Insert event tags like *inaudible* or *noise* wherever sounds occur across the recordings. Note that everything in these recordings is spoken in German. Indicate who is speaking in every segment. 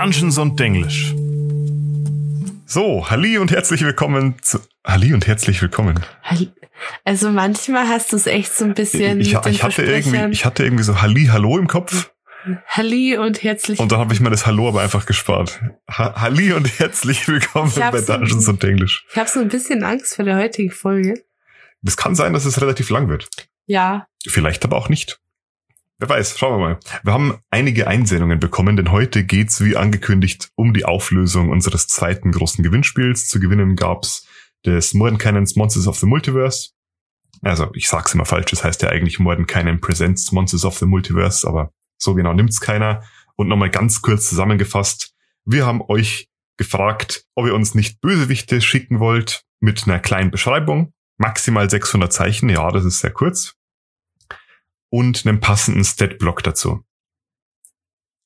Speaker 1: Dungeons und Denglisch. So, Halli und herzlich willkommen zu. Halli und herzlich willkommen.
Speaker 2: Also manchmal hast du es echt so ein bisschen.
Speaker 1: Ich, ich hatte irgendwie, ich hatte irgendwie so Halli, Hallo im Kopf.
Speaker 2: Halli und herzlich.
Speaker 1: Und dann habe ich mir das Hallo aber einfach gespart. Ha Halli und herzlich willkommen bei Dungeons so, und Englisch.
Speaker 2: Ich habe so ein bisschen Angst vor der heutigen Folge.
Speaker 1: Es kann sein, dass es relativ lang wird.
Speaker 2: Ja.
Speaker 1: Vielleicht aber auch nicht. Wer weiß, schauen wir mal. Wir haben einige Einsendungen bekommen, denn heute geht's wie angekündigt um die Auflösung unseres zweiten großen Gewinnspiels. Zu gewinnen gab's des Modern Cannons Monsters of the Multiverse. Also ich sag's immer falsch, das heißt ja eigentlich Modern Cannon Presents Monsters of the Multiverse, aber so genau nimmt's keiner. Und nochmal ganz kurz zusammengefasst, wir haben euch gefragt, ob ihr uns nicht Bösewichte schicken wollt mit einer kleinen Beschreibung. Maximal 600 Zeichen, ja, das ist sehr kurz und einem passenden Stat-Block dazu.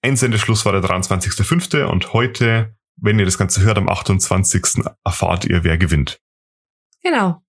Speaker 1: Einsendeschluss war der 23.05. und heute, wenn ihr das Ganze hört, am 28. erfahrt ihr, wer gewinnt.
Speaker 2: Genau.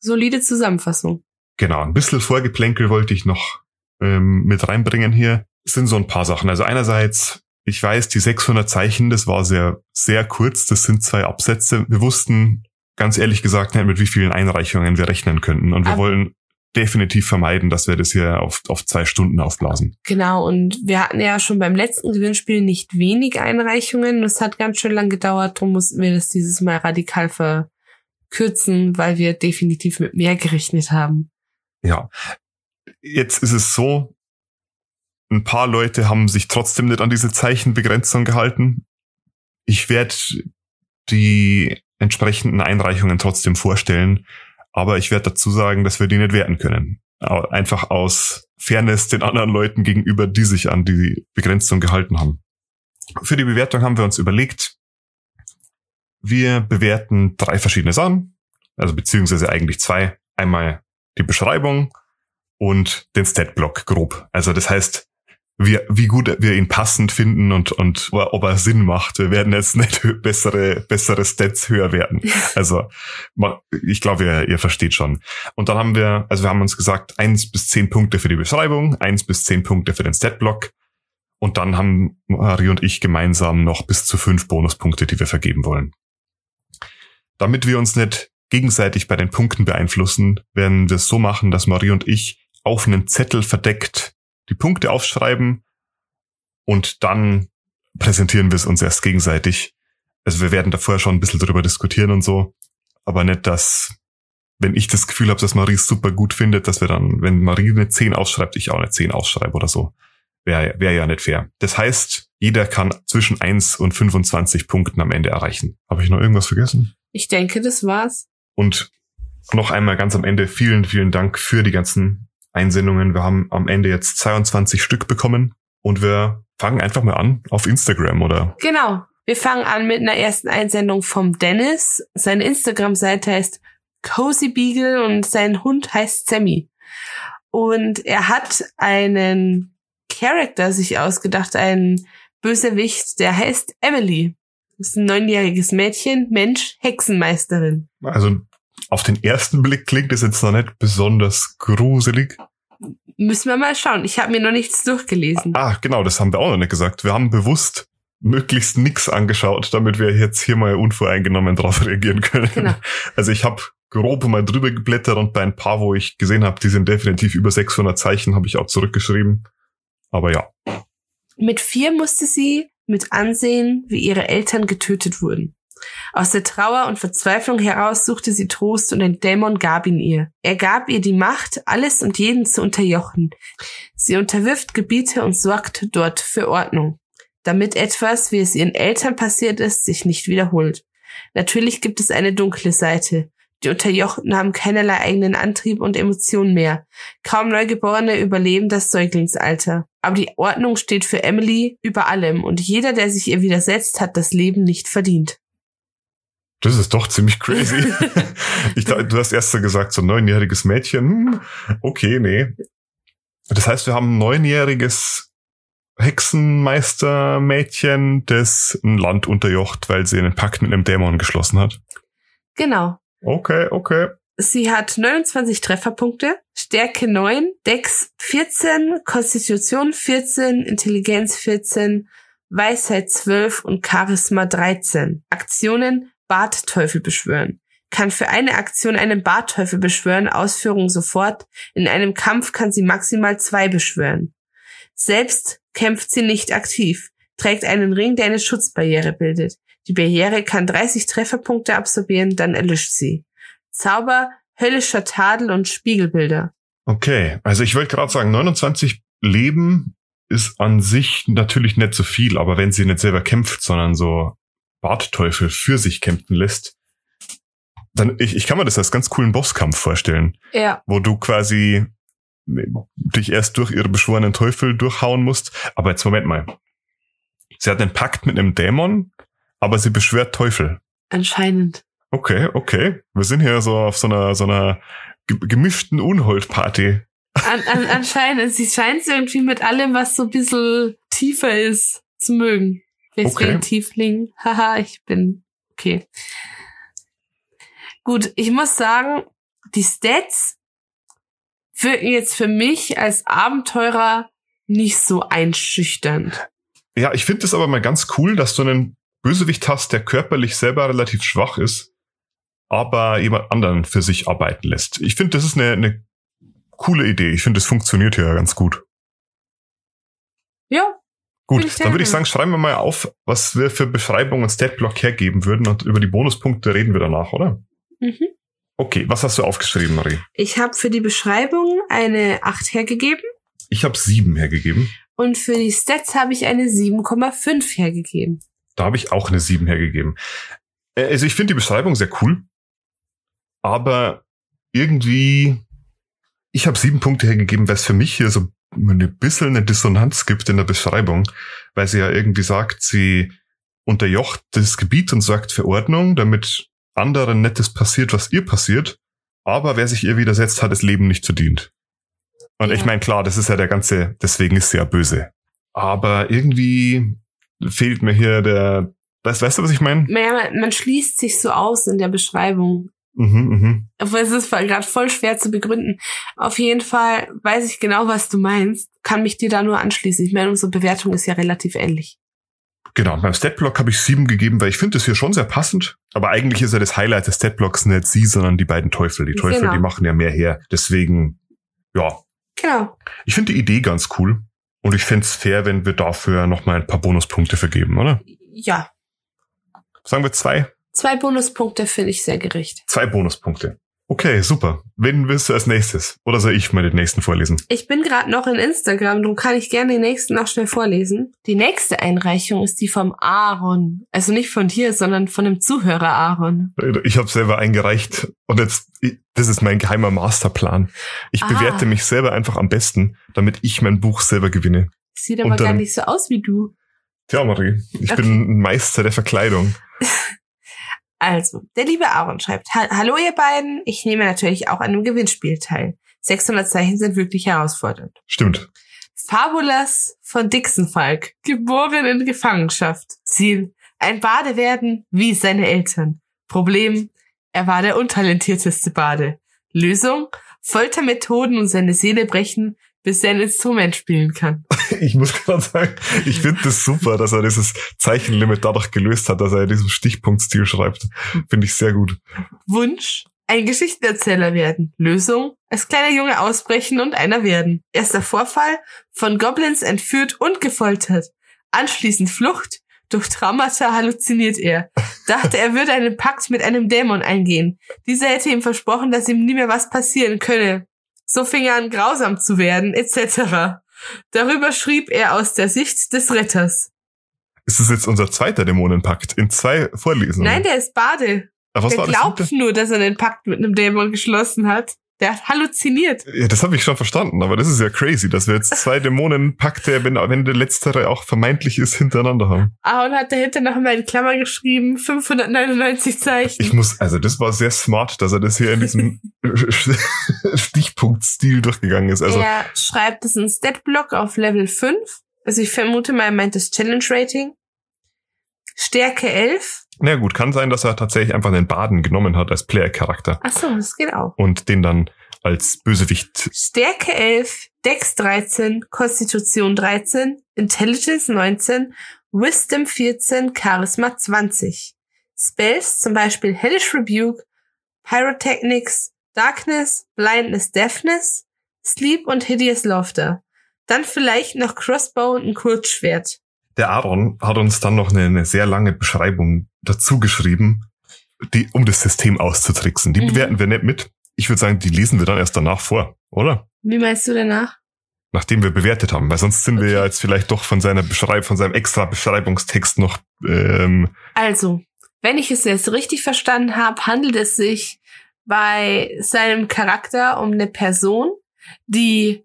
Speaker 2: Solide Zusammenfassung.
Speaker 1: Genau. Ein bisschen Vorgeplänkel wollte ich noch ähm, mit reinbringen hier. Es sind so ein paar Sachen. Also einerseits, ich weiß, die 600 Zeichen, das war sehr, sehr kurz. Das sind zwei Absätze. Wir wussten ganz ehrlich gesagt nicht, mit wie vielen Einreichungen wir rechnen könnten. Und wir Aber wollen definitiv vermeiden, dass wir das hier auf, auf zwei Stunden aufblasen.
Speaker 2: Genau, und wir hatten ja schon beim letzten Gewinnspiel nicht wenig Einreichungen. Das hat ganz schön lang gedauert, darum mussten wir das dieses Mal radikal verkürzen, weil wir definitiv mit mehr gerechnet haben.
Speaker 1: Ja, jetzt ist es so, ein paar Leute haben sich trotzdem nicht an diese Zeichenbegrenzung gehalten. Ich werde die entsprechenden Einreichungen trotzdem vorstellen aber ich werde dazu sagen, dass wir die nicht werten können. Einfach aus Fairness den anderen Leuten gegenüber, die sich an die Begrenzung gehalten haben. Für die Bewertung haben wir uns überlegt, wir bewerten drei verschiedene Sachen, also beziehungsweise eigentlich zwei. Einmal die Beschreibung und den Stat-Block grob. Also das heißt, wie, wie gut wir ihn passend finden und, und ob er Sinn macht. Wir werden jetzt nicht bessere, bessere Stats höher werden. *laughs* Also ich glaube, ihr, ihr versteht schon. Und dann haben wir, also wir haben uns gesagt, eins bis zehn Punkte für die Beschreibung, eins bis zehn Punkte für den Statblock. Und dann haben Marie und ich gemeinsam noch bis zu fünf Bonuspunkte, die wir vergeben wollen. Damit wir uns nicht gegenseitig bei den Punkten beeinflussen, werden wir es so machen, dass Marie und ich auf einen Zettel verdeckt die Punkte aufschreiben und dann präsentieren wir es uns erst gegenseitig. Also wir werden davor schon ein bisschen drüber diskutieren und so, aber nicht, dass, wenn ich das Gefühl habe, dass Marie es super gut findet, dass wir dann, wenn Marie eine 10 ausschreibt, ich auch eine 10 ausschreibe oder so. Wäre wär ja nicht fair. Das heißt, jeder kann zwischen 1 und 25 Punkten am Ende erreichen. Habe ich noch irgendwas vergessen?
Speaker 2: Ich denke, das war's.
Speaker 1: Und noch einmal ganz am Ende vielen, vielen Dank für die ganzen Einsendungen. Wir haben am Ende jetzt 22 Stück bekommen und wir fangen einfach mal an auf Instagram, oder?
Speaker 2: Genau. Wir fangen an mit einer ersten Einsendung vom Dennis. Seine Instagram-Seite heißt Cozy Beagle und sein Hund heißt Sammy. Und er hat einen Charakter sich ausgedacht, einen Bösewicht, der heißt Emily. Das ist ein neunjähriges Mädchen, Mensch, Hexenmeisterin.
Speaker 1: Also auf den ersten Blick klingt es jetzt noch nicht besonders gruselig.
Speaker 2: Müssen wir mal schauen. Ich habe mir noch nichts durchgelesen.
Speaker 1: Ah, genau, das haben wir auch noch nicht gesagt. Wir haben bewusst möglichst nix angeschaut, damit wir jetzt hier mal unvoreingenommen drauf *laughs* reagieren können. Genau. Also ich habe grob mal drüber geblättert und bei ein paar, wo ich gesehen habe, die sind definitiv über 600 Zeichen, habe ich auch zurückgeschrieben. Aber ja.
Speaker 2: Mit vier musste sie mit ansehen, wie ihre Eltern getötet wurden. Aus der Trauer und Verzweiflung heraus suchte sie Trost und ein Dämon gab ihn ihr. Er gab ihr die Macht, alles und jeden zu unterjochen. Sie unterwirft Gebiete und sorgt dort für Ordnung, damit etwas, wie es ihren Eltern passiert ist, sich nicht wiederholt. Natürlich gibt es eine dunkle Seite. Die Unterjochten haben keinerlei eigenen Antrieb und Emotionen mehr. Kaum Neugeborene überleben das Säuglingsalter. Aber die Ordnung steht für Emily über allem und jeder, der sich ihr widersetzt, hat das Leben nicht verdient.
Speaker 1: Das ist doch ziemlich crazy. *laughs* ich, du hast erst gesagt, so ein neunjähriges Mädchen. Hm, okay, nee. Das heißt, wir haben ein neunjähriges Hexenmeistermädchen, das ein Land unterjocht, weil sie einen Pakt mit einem Dämon geschlossen hat.
Speaker 2: Genau.
Speaker 1: Okay, okay.
Speaker 2: Sie hat 29 Trefferpunkte, Stärke 9, Dex 14, Konstitution 14, Intelligenz 14, Weisheit 12 und Charisma 13. Aktionen Bartteufel beschwören. Kann für eine Aktion einen Bartteufel beschwören, Ausführung sofort. In einem Kampf kann sie maximal zwei beschwören. Selbst kämpft sie nicht aktiv, trägt einen Ring, der eine Schutzbarriere bildet. Die Barriere kann 30 Trefferpunkte absorbieren, dann erlischt sie. Zauber, höllischer Tadel und Spiegelbilder.
Speaker 1: Okay, also ich wollte gerade sagen, 29 Leben ist an sich natürlich nicht so viel, aber wenn sie nicht selber kämpft, sondern so Bartteufel für sich kämpfen lässt, dann ich, ich kann mir das als ganz coolen Bosskampf vorstellen,
Speaker 2: Ja.
Speaker 1: wo du quasi dich erst durch ihre beschworenen Teufel durchhauen musst. Aber jetzt Moment mal. Sie hat einen Pakt mit einem Dämon, aber sie beschwört Teufel.
Speaker 2: Anscheinend.
Speaker 1: Okay, okay. Wir sind hier so auf so einer, so einer ge- gemischten Unhold-Party.
Speaker 2: An, an, anscheinend. Sie scheint irgendwie mit allem, was so ein bisschen tiefer ist, zu mögen. Deswegen
Speaker 1: Okay.
Speaker 2: Tiefling. *laughs* Haha, ich bin okay. Gut, ich muss sagen, die Stats wirken jetzt für mich als Abenteurer nicht so einschüchternd.
Speaker 1: Ja, ich finde es aber mal ganz cool, dass du einen Bösewicht hast, der körperlich selber relativ schwach ist, aber jemand anderen für sich arbeiten lässt. Ich finde, das ist eine, eine coole Idee. Ich finde, es funktioniert hier ganz gut.
Speaker 2: Ja,
Speaker 1: Gut, dann würde ich sagen, schreiben wir mal auf, was wir für Beschreibung und Statblock hergeben würden und über die Bonuspunkte reden wir danach, oder?
Speaker 2: mhm.
Speaker 1: Okay, was hast du aufgeschrieben, Marie?
Speaker 2: ich habe für die Beschreibung eine 8 hergegeben
Speaker 1: Ich habe sieben hergegeben.
Speaker 2: und für die Stats habe ich eine 7,5 hergegeben.
Speaker 1: Da habe ich auch eine 7 hergegeben. Äh, Also ich finde die Beschreibung sehr cool, aber irgendwie, ich habe sieben Punkte hergegeben, weil es für mich hier so ein bisschen eine Dissonanz gibt in der Beschreibung, weil sie ja irgendwie sagt, sie unterjocht das Gebiet und sagt Verordnung, damit anderen Nettes passiert, was ihr passiert, aber wer sich ihr widersetzt, hat das Leben nicht verdient. Und
Speaker 2: Ja.
Speaker 1: ich meine, klar, das ist ja der ganze, deswegen ist sie ja böse. Aber irgendwie fehlt mir hier der, weißt, weißt du, was ich meine?
Speaker 2: Naja, man, man schließt sich so aus in der Beschreibung.
Speaker 1: Mhm, mhm.
Speaker 2: Aber es ist gerade voll schwer zu begründen. Auf jeden Fall weiß ich genau, was du meinst. Kann mich dir da nur anschließen. Ich meine, unsere Bewertung ist ja relativ ähnlich.
Speaker 1: Genau, beim Statblock habe ich sieben gegeben, weil ich finde das hier schon sehr passend. Aber eigentlich ist ja das Highlight des Statblocks nicht sie, sondern die beiden Teufel. Die Teufel,
Speaker 2: Genau.
Speaker 1: die machen ja mehr her. Deswegen, ja,
Speaker 2: Genau.
Speaker 1: ich finde die Idee ganz cool. Und ich fände es fair, wenn wir dafür nochmal ein paar Bonuspunkte vergeben, oder?
Speaker 2: Ja.
Speaker 1: Sagen wir zwei?
Speaker 2: Zwei Bonuspunkte finde ich sehr gerecht.
Speaker 1: Zwei Bonuspunkte. Okay, super. Wen willst du als nächstes? Oder soll ich mal den nächsten vorlesen?
Speaker 2: Ich bin gerade noch in Instagram, darum kann ich gerne den nächsten noch schnell vorlesen. Die nächste Einreichung ist die vom Aaron. Also nicht von dir, sondern von dem Zuhörer Aaron.
Speaker 1: Ich habe selber eingereicht und jetzt, das ist mein geheimer Masterplan. Ich
Speaker 2: Ah.
Speaker 1: bewerte mich selber einfach am besten, damit ich mein Buch selber gewinne.
Speaker 2: Sieht aber
Speaker 1: dann-
Speaker 2: gar nicht so aus wie du.
Speaker 1: Tja, Marie, ich
Speaker 2: Okay.
Speaker 1: bin ein Meister der Verkleidung. *laughs*
Speaker 2: Also, der liebe Aaron schreibt, "Ha- Hallo ihr beiden, ich nehme natürlich auch an einem Gewinnspiel teil. 600 Zeichen sind wirklich herausfordernd.
Speaker 1: Stimmt.
Speaker 2: Fabulas von Dixenfalk, geboren in Gefangenschaft. Ziel, ein Bade werden wie seine Eltern. Problem, er war der untalentierteste Bade. Lösung, Foltermethoden und seine Seele brechen, bis er ein Instrument spielen kann. *laughs*
Speaker 1: Ich muss gerade sagen, ich finde das super, dass er dieses Zeichenlimit dadurch gelöst hat, dass er in diesem Stichpunktstil schreibt. Finde ich sehr gut.
Speaker 2: Wunsch, ein Geschichtenerzähler werden. Lösung, als kleiner Junge ausbrechen und einer werden. Erster Vorfall, von Goblins entführt und gefoltert. Anschließend Flucht, durch Traumata halluziniert er. Dachte, er würde einen Pakt mit einem Dämon eingehen. Dieser hätte ihm versprochen, dass ihm nie mehr was passieren könne. So fing er an, grausam zu werden, etc. Darüber schrieb er aus der Sicht des Retters.
Speaker 1: Ist das jetzt unser zweiter Dämonenpakt in zwei Vorlesungen?
Speaker 2: Nein, der ist Bade.
Speaker 1: Aber was
Speaker 2: der
Speaker 1: war das?
Speaker 2: glaubt
Speaker 1: siebte?
Speaker 2: nur, dass er einen Pakt mit einem Dämon geschlossen hat. Der hat halluziniert.
Speaker 1: Ja, das habe ich schon verstanden, aber das ist ja crazy, dass wir jetzt zwei Dämonenpakte, wenn, wenn der letztere auch vermeintlich ist, hintereinander haben.
Speaker 2: Aaron hat dahinter noch mal in Klammer geschrieben, 599 Zeichen.
Speaker 1: Ich muss, also das war sehr smart, dass er das hier in diesem *laughs* Stichpunktstil durchgegangen ist. Also
Speaker 2: er schreibt es in Statblock auf Level 5. Also ich vermute mal, er meint das Challenge Rating. Stärke 11.
Speaker 1: Na gut, kann sein, dass er tatsächlich einfach den Baden genommen hat als Player-Charakter
Speaker 2: Ach so, das geht auch.
Speaker 1: und den dann als Bösewicht.
Speaker 2: Stärke 11, Dex 13, Konstitution 13, Intelligence 19 Wisdom 14, Charisma 20. Spells zum Beispiel Hellish Rebuke, Pyrotechnics, Darkness, Blindness, Deafness, Sleep und Hideous Laughter. Dann vielleicht noch Crossbow und ein Kurzschwert.
Speaker 1: Der Aaron hat uns dann noch eine, eine sehr lange Beschreibung dazu geschrieben, die, um das System auszutricksen. Die
Speaker 2: Mhm.
Speaker 1: bewerten wir nicht mit. Ich würde sagen, die lesen wir dann erst danach vor, oder?
Speaker 2: Wie meinst du danach?
Speaker 1: Nachdem wir bewertet haben, weil sonst sind wir
Speaker 2: Okay.
Speaker 1: ja jetzt vielleicht doch von seiner Beschreib von seinem extra Beschreibungstext noch ähm,
Speaker 2: Also, wenn ich es jetzt richtig verstanden habe, handelt es sich bei seinem Charakter um eine Person, die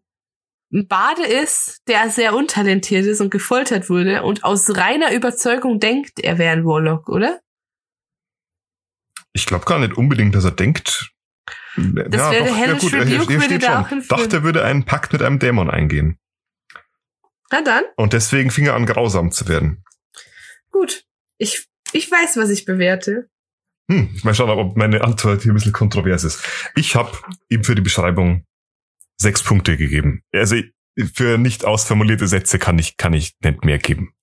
Speaker 2: ein Bade ist, der sehr untalentiert ist und gefoltert wurde und aus reiner Überzeugung denkt, er wäre ein Warlock, oder?
Speaker 1: Ich glaube gar nicht unbedingt, dass er denkt.
Speaker 2: Das wäre Hellish Rebuke, würde da auch hinführen.
Speaker 1: Dachte, er würde einen Pakt mit einem Dämon eingehen.
Speaker 2: Na dann,
Speaker 1: Und deswegen fing er an, grausam zu werden.
Speaker 2: gut. Ich, ich weiß, was ich bewerte.
Speaker 1: Hm, ich mal schauen, ob meine Antwort hier ein bisschen kontrovers ist. Ich habe ihm für die Beschreibung sechs Punkte gegeben. Also für nicht ausformulierte Sätze kann ich, kann ich nicht mehr geben.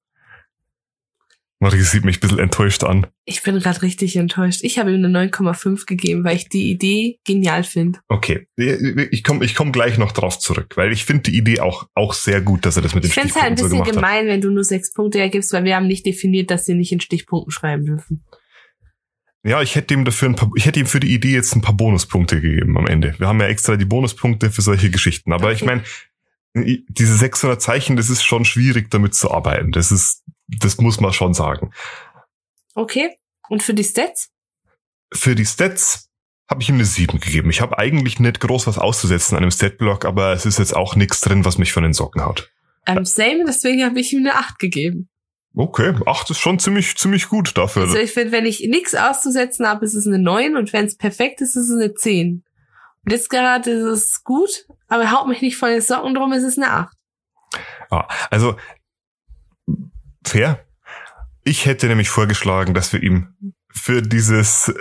Speaker 1: Marie sieht mich ein bisschen enttäuscht an.
Speaker 2: Ich bin gerade richtig enttäuscht. Ich habe ihm eine 9,5 gegeben, weil ich die Idee genial finde.
Speaker 1: Okay, ich komme ich komm gleich noch drauf zurück, weil ich finde die Idee auch, auch sehr gut, dass er das mit den
Speaker 2: Ich finde es halt ein
Speaker 1: Stichpunkten so
Speaker 2: bisschen
Speaker 1: gemacht hat.
Speaker 2: gemein, wenn du nur sechs Punkte ergibst, weil wir haben nicht definiert, dass sie nicht in Stichpunkten schreiben dürfen.
Speaker 1: Ja, ich hätte ihm dafür ein paar, ich hätte ihm für die Idee jetzt ein paar Bonuspunkte gegeben am Ende. Wir haben ja extra die Bonuspunkte für solche Geschichten. Aber ich
Speaker 2: Okay.
Speaker 1: meine, diese 600 Zeichen, das ist schon schwierig damit zu arbeiten. Das ist, das muss man schon sagen.
Speaker 2: Okay. Und für die Stats?
Speaker 1: Für die Stats habe ich ihm eine 7 gegeben. Ich habe eigentlich nicht groß was auszusetzen an einem Statblock, aber es ist jetzt auch nichts drin, was mich von den Socken haut.
Speaker 2: Ähm, same, deswegen habe ich ihm eine 8 gegeben.
Speaker 1: Okay, 8 ist schon ziemlich, ziemlich gut dafür.
Speaker 2: Also ich finde, wenn ich nichts auszusetzen habe, ist es eine 9 und wenn es perfekt ist, ist es eine 10. Und jetzt gerade ist es gut, aber haut mich nicht von den Socken drum, ist es eine 8.
Speaker 1: Ja, also fair. Ich hätte nämlich vorgeschlagen, dass wir ihm für dieses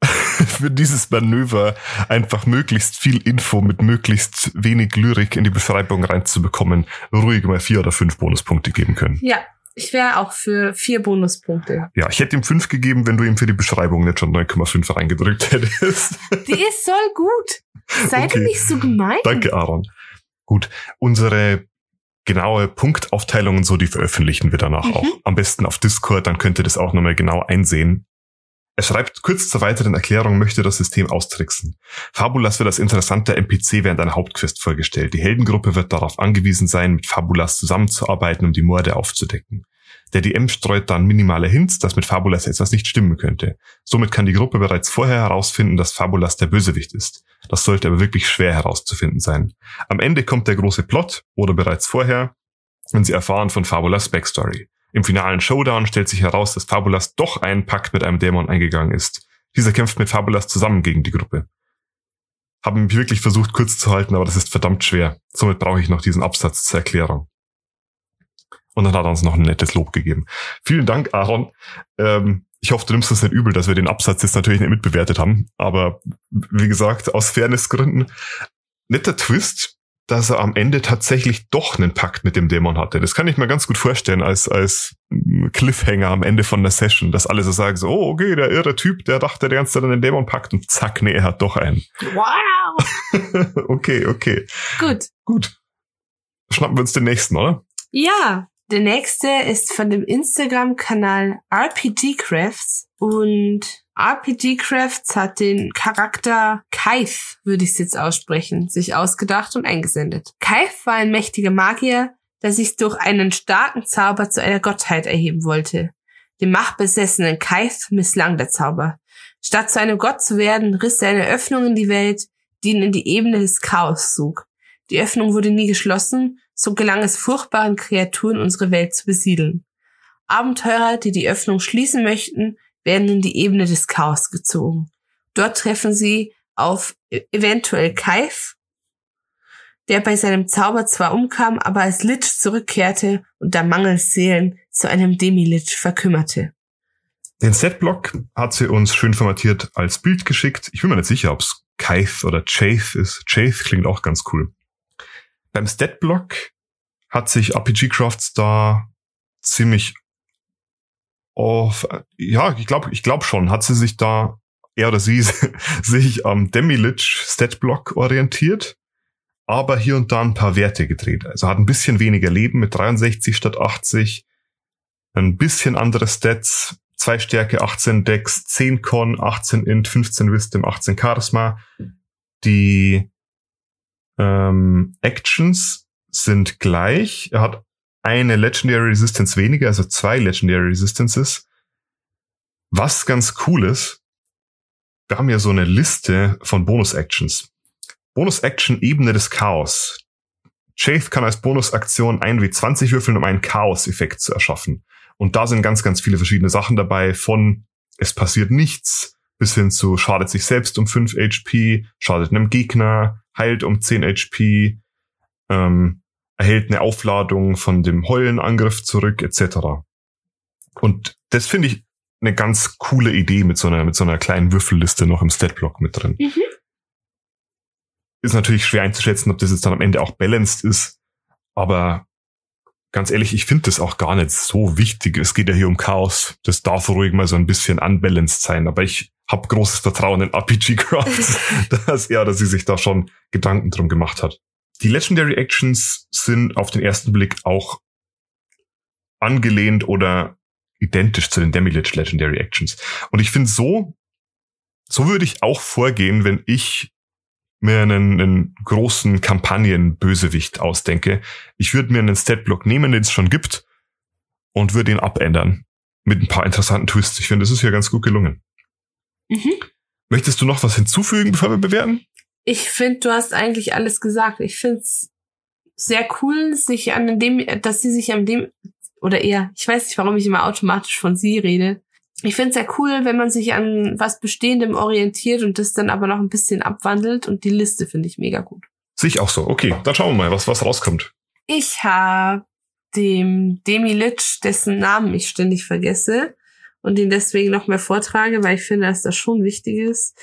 Speaker 1: *laughs* für dieses Manöver einfach möglichst viel Info mit möglichst wenig Lyrik in die Beschreibung reinzubekommen, ruhig mal vier oder fünf Bonuspunkte geben können.
Speaker 2: Ja, ich wäre auch für vier Bonuspunkte.
Speaker 1: Ja, ich hätte ihm fünf gegeben, wenn du ihm für die Beschreibung nicht schon 9,5 reingedrückt hättest. *laughs*
Speaker 2: Die ist soll gut. Seid
Speaker 1: Okay.
Speaker 2: ihr nicht so gemein?
Speaker 1: Danke, Aaron. Gut, unsere genaue Punktaufteilung und so, die veröffentlichen wir danach
Speaker 2: Mhm.
Speaker 1: auch. Am besten auf Discord, dann könnt ihr das auch nochmal genau einsehen. Er schreibt kurz zur weiteren Erklärung, möchte das System austricksen. Fabulas wird als interessanter NPC während einer Hauptquest vorgestellt. Die Heldengruppe wird darauf angewiesen sein, mit Fabulas zusammenzuarbeiten, um die Morde aufzudecken. Der DM streut dann minimale Hints, dass mit Fabulas etwas nicht stimmen könnte. Somit kann die Gruppe bereits vorher herausfinden, dass Fabulas der Bösewicht ist. Das sollte aber wirklich schwer herauszufinden sein. Am Ende kommt der große Plot oder bereits vorher, wenn sie erfahren von Fabulas Backstory. Im finalen Showdown stellt sich heraus, dass Fabulas doch einen Pakt mit einem Dämon eingegangen ist. Dieser kämpft mit Fabulas zusammen gegen die Gruppe. Haben mich wirklich versucht kurz zu halten, aber das ist verdammt schwer. Somit brauche ich noch diesen Absatz zur Erklärung. Und dann hat er uns noch ein nettes Lob gegeben. Vielen Dank, Aaron. Ähm, ich hoffe, du nimmst uns nicht übel, dass wir den Absatz jetzt natürlich nicht mitbewertet haben. Aber wie gesagt, aus Fairnessgründen, netter Twist, dass er am Ende tatsächlich doch einen Pakt mit dem Dämon hatte. Das kann ich mir ganz gut vorstellen als, als Cliffhanger am Ende von der Session, dass alle so sagen so, oh, okay, der irre Typ, der dachte, der ganze Zeit an den Dämon packt und zack, nee, er hat doch einen.
Speaker 2: Wow. *laughs*
Speaker 1: okay, okay.
Speaker 2: Gut.
Speaker 1: Gut. Schnappen wir uns den nächsten, oder?
Speaker 2: Ja, der nächste ist von dem Instagram-Kanal RPG Crafts und RPG Crafts hat den Charakter Kaif, würde ich es jetzt aussprechen, sich ausgedacht und eingesendet. Kaif war ein mächtiger Magier, der sich durch einen starken Zauber zu einer Gottheit erheben wollte. Dem machtbesessenen Kaif misslang der Zauber. Statt zu einem Gott zu werden, riss er eine Öffnung in die Welt, die ihn in die Ebene des Chaos sog. Die Öffnung wurde nie geschlossen, so gelang es furchtbaren Kreaturen unsere Welt zu besiedeln. Abenteurer, die die Öffnung schließen möchten, werden in die Ebene des Chaos gezogen. Dort treffen sie auf e- eventuell Kaif, der bei seinem Zauber zwar umkam, aber als Lich zurückkehrte und da mangels Seelen zu einem Demi-Lich verkümmerte.
Speaker 1: Den Setblock hat sie uns schön formatiert als Bild geschickt. Ich bin mir nicht sicher, ob es Kaith oder Chaith ist. Chaith klingt auch ganz cool. Beim Statblock hat sich RPG Crafts da ziemlich auf, ja, ich glaube, ich glaube schon, hat sie sich da, er oder sie, *laughs* sich am Demilich Statblock orientiert, aber hier und da ein paar Werte gedreht. Also hat ein bisschen weniger Leben mit 63 statt 80, ein bisschen andere Stats, zwei Stärke, 18 Dex, 10 Con, 18 Int, 15 Wisdom, 18 Charisma. Die ähm, Actions sind gleich. Er hat eine Legendary Resistance weniger, also zwei Legendary Resistances. Was ganz cool ist, wir haben ja so eine Liste von Bonus-Actions. Bonus-Action Ebene des Chaos. Chaith kann als Bonusaktion ein W20 würfeln, um einen Chaos-Effekt zu erschaffen. Und da sind ganz, ganz viele verschiedene Sachen dabei, von es passiert nichts bis hin zu schadet sich selbst um 5 HP, schadet einem Gegner, heilt um 10 HP, ähm, erhält eine Aufladung von dem Heulenangriff zurück, etc. Und das finde ich eine ganz coole Idee mit so einer, mit so einer kleinen Würfelliste noch im Statblock mit drin. Mhm. Ist natürlich schwer einzuschätzen, ob das jetzt dann am Ende auch balanced ist, aber ganz ehrlich, ich finde das auch gar nicht so wichtig. Es geht ja hier um Chaos. Das darf ruhig mal so ein bisschen unbalanced sein, aber ich habe großes Vertrauen in RPG Crafts, *laughs* dass er oder sie sich da schon Gedanken drum gemacht hat. Die Legendary Actions sind auf den ersten Blick auch angelehnt oder identisch zu den Demilich Legendary Actions. Und ich finde so, so würde ich auch vorgehen, wenn ich mir einen, einen großen Kampagnenbösewicht ausdenke. Ich würde mir einen Statblock nehmen, den es schon gibt, und würde ihn abändern. Mit ein paar interessanten Twists. Ich finde, das ist ja ganz gut gelungen. Mhm. Möchtest du noch was hinzufügen, bevor wir bewerten?
Speaker 2: Ich finde, du hast eigentlich alles gesagt. Ich finde es sehr cool, sich an dem, dass sie sich an dem, oder eher, ich weiß nicht, warum ich immer automatisch von sie rede. Ich finde es sehr cool, wenn man sich an was Bestehendem orientiert und das dann aber noch ein bisschen abwandelt und die Liste finde ich mega gut.
Speaker 1: Sehe ich auch so. Okay, dann schauen wir mal, was, was rauskommt.
Speaker 2: Ich habe dem Demi Litch, dessen Namen ich ständig vergesse und ihn deswegen noch mehr vortrage, weil ich finde, dass das schon wichtig ist,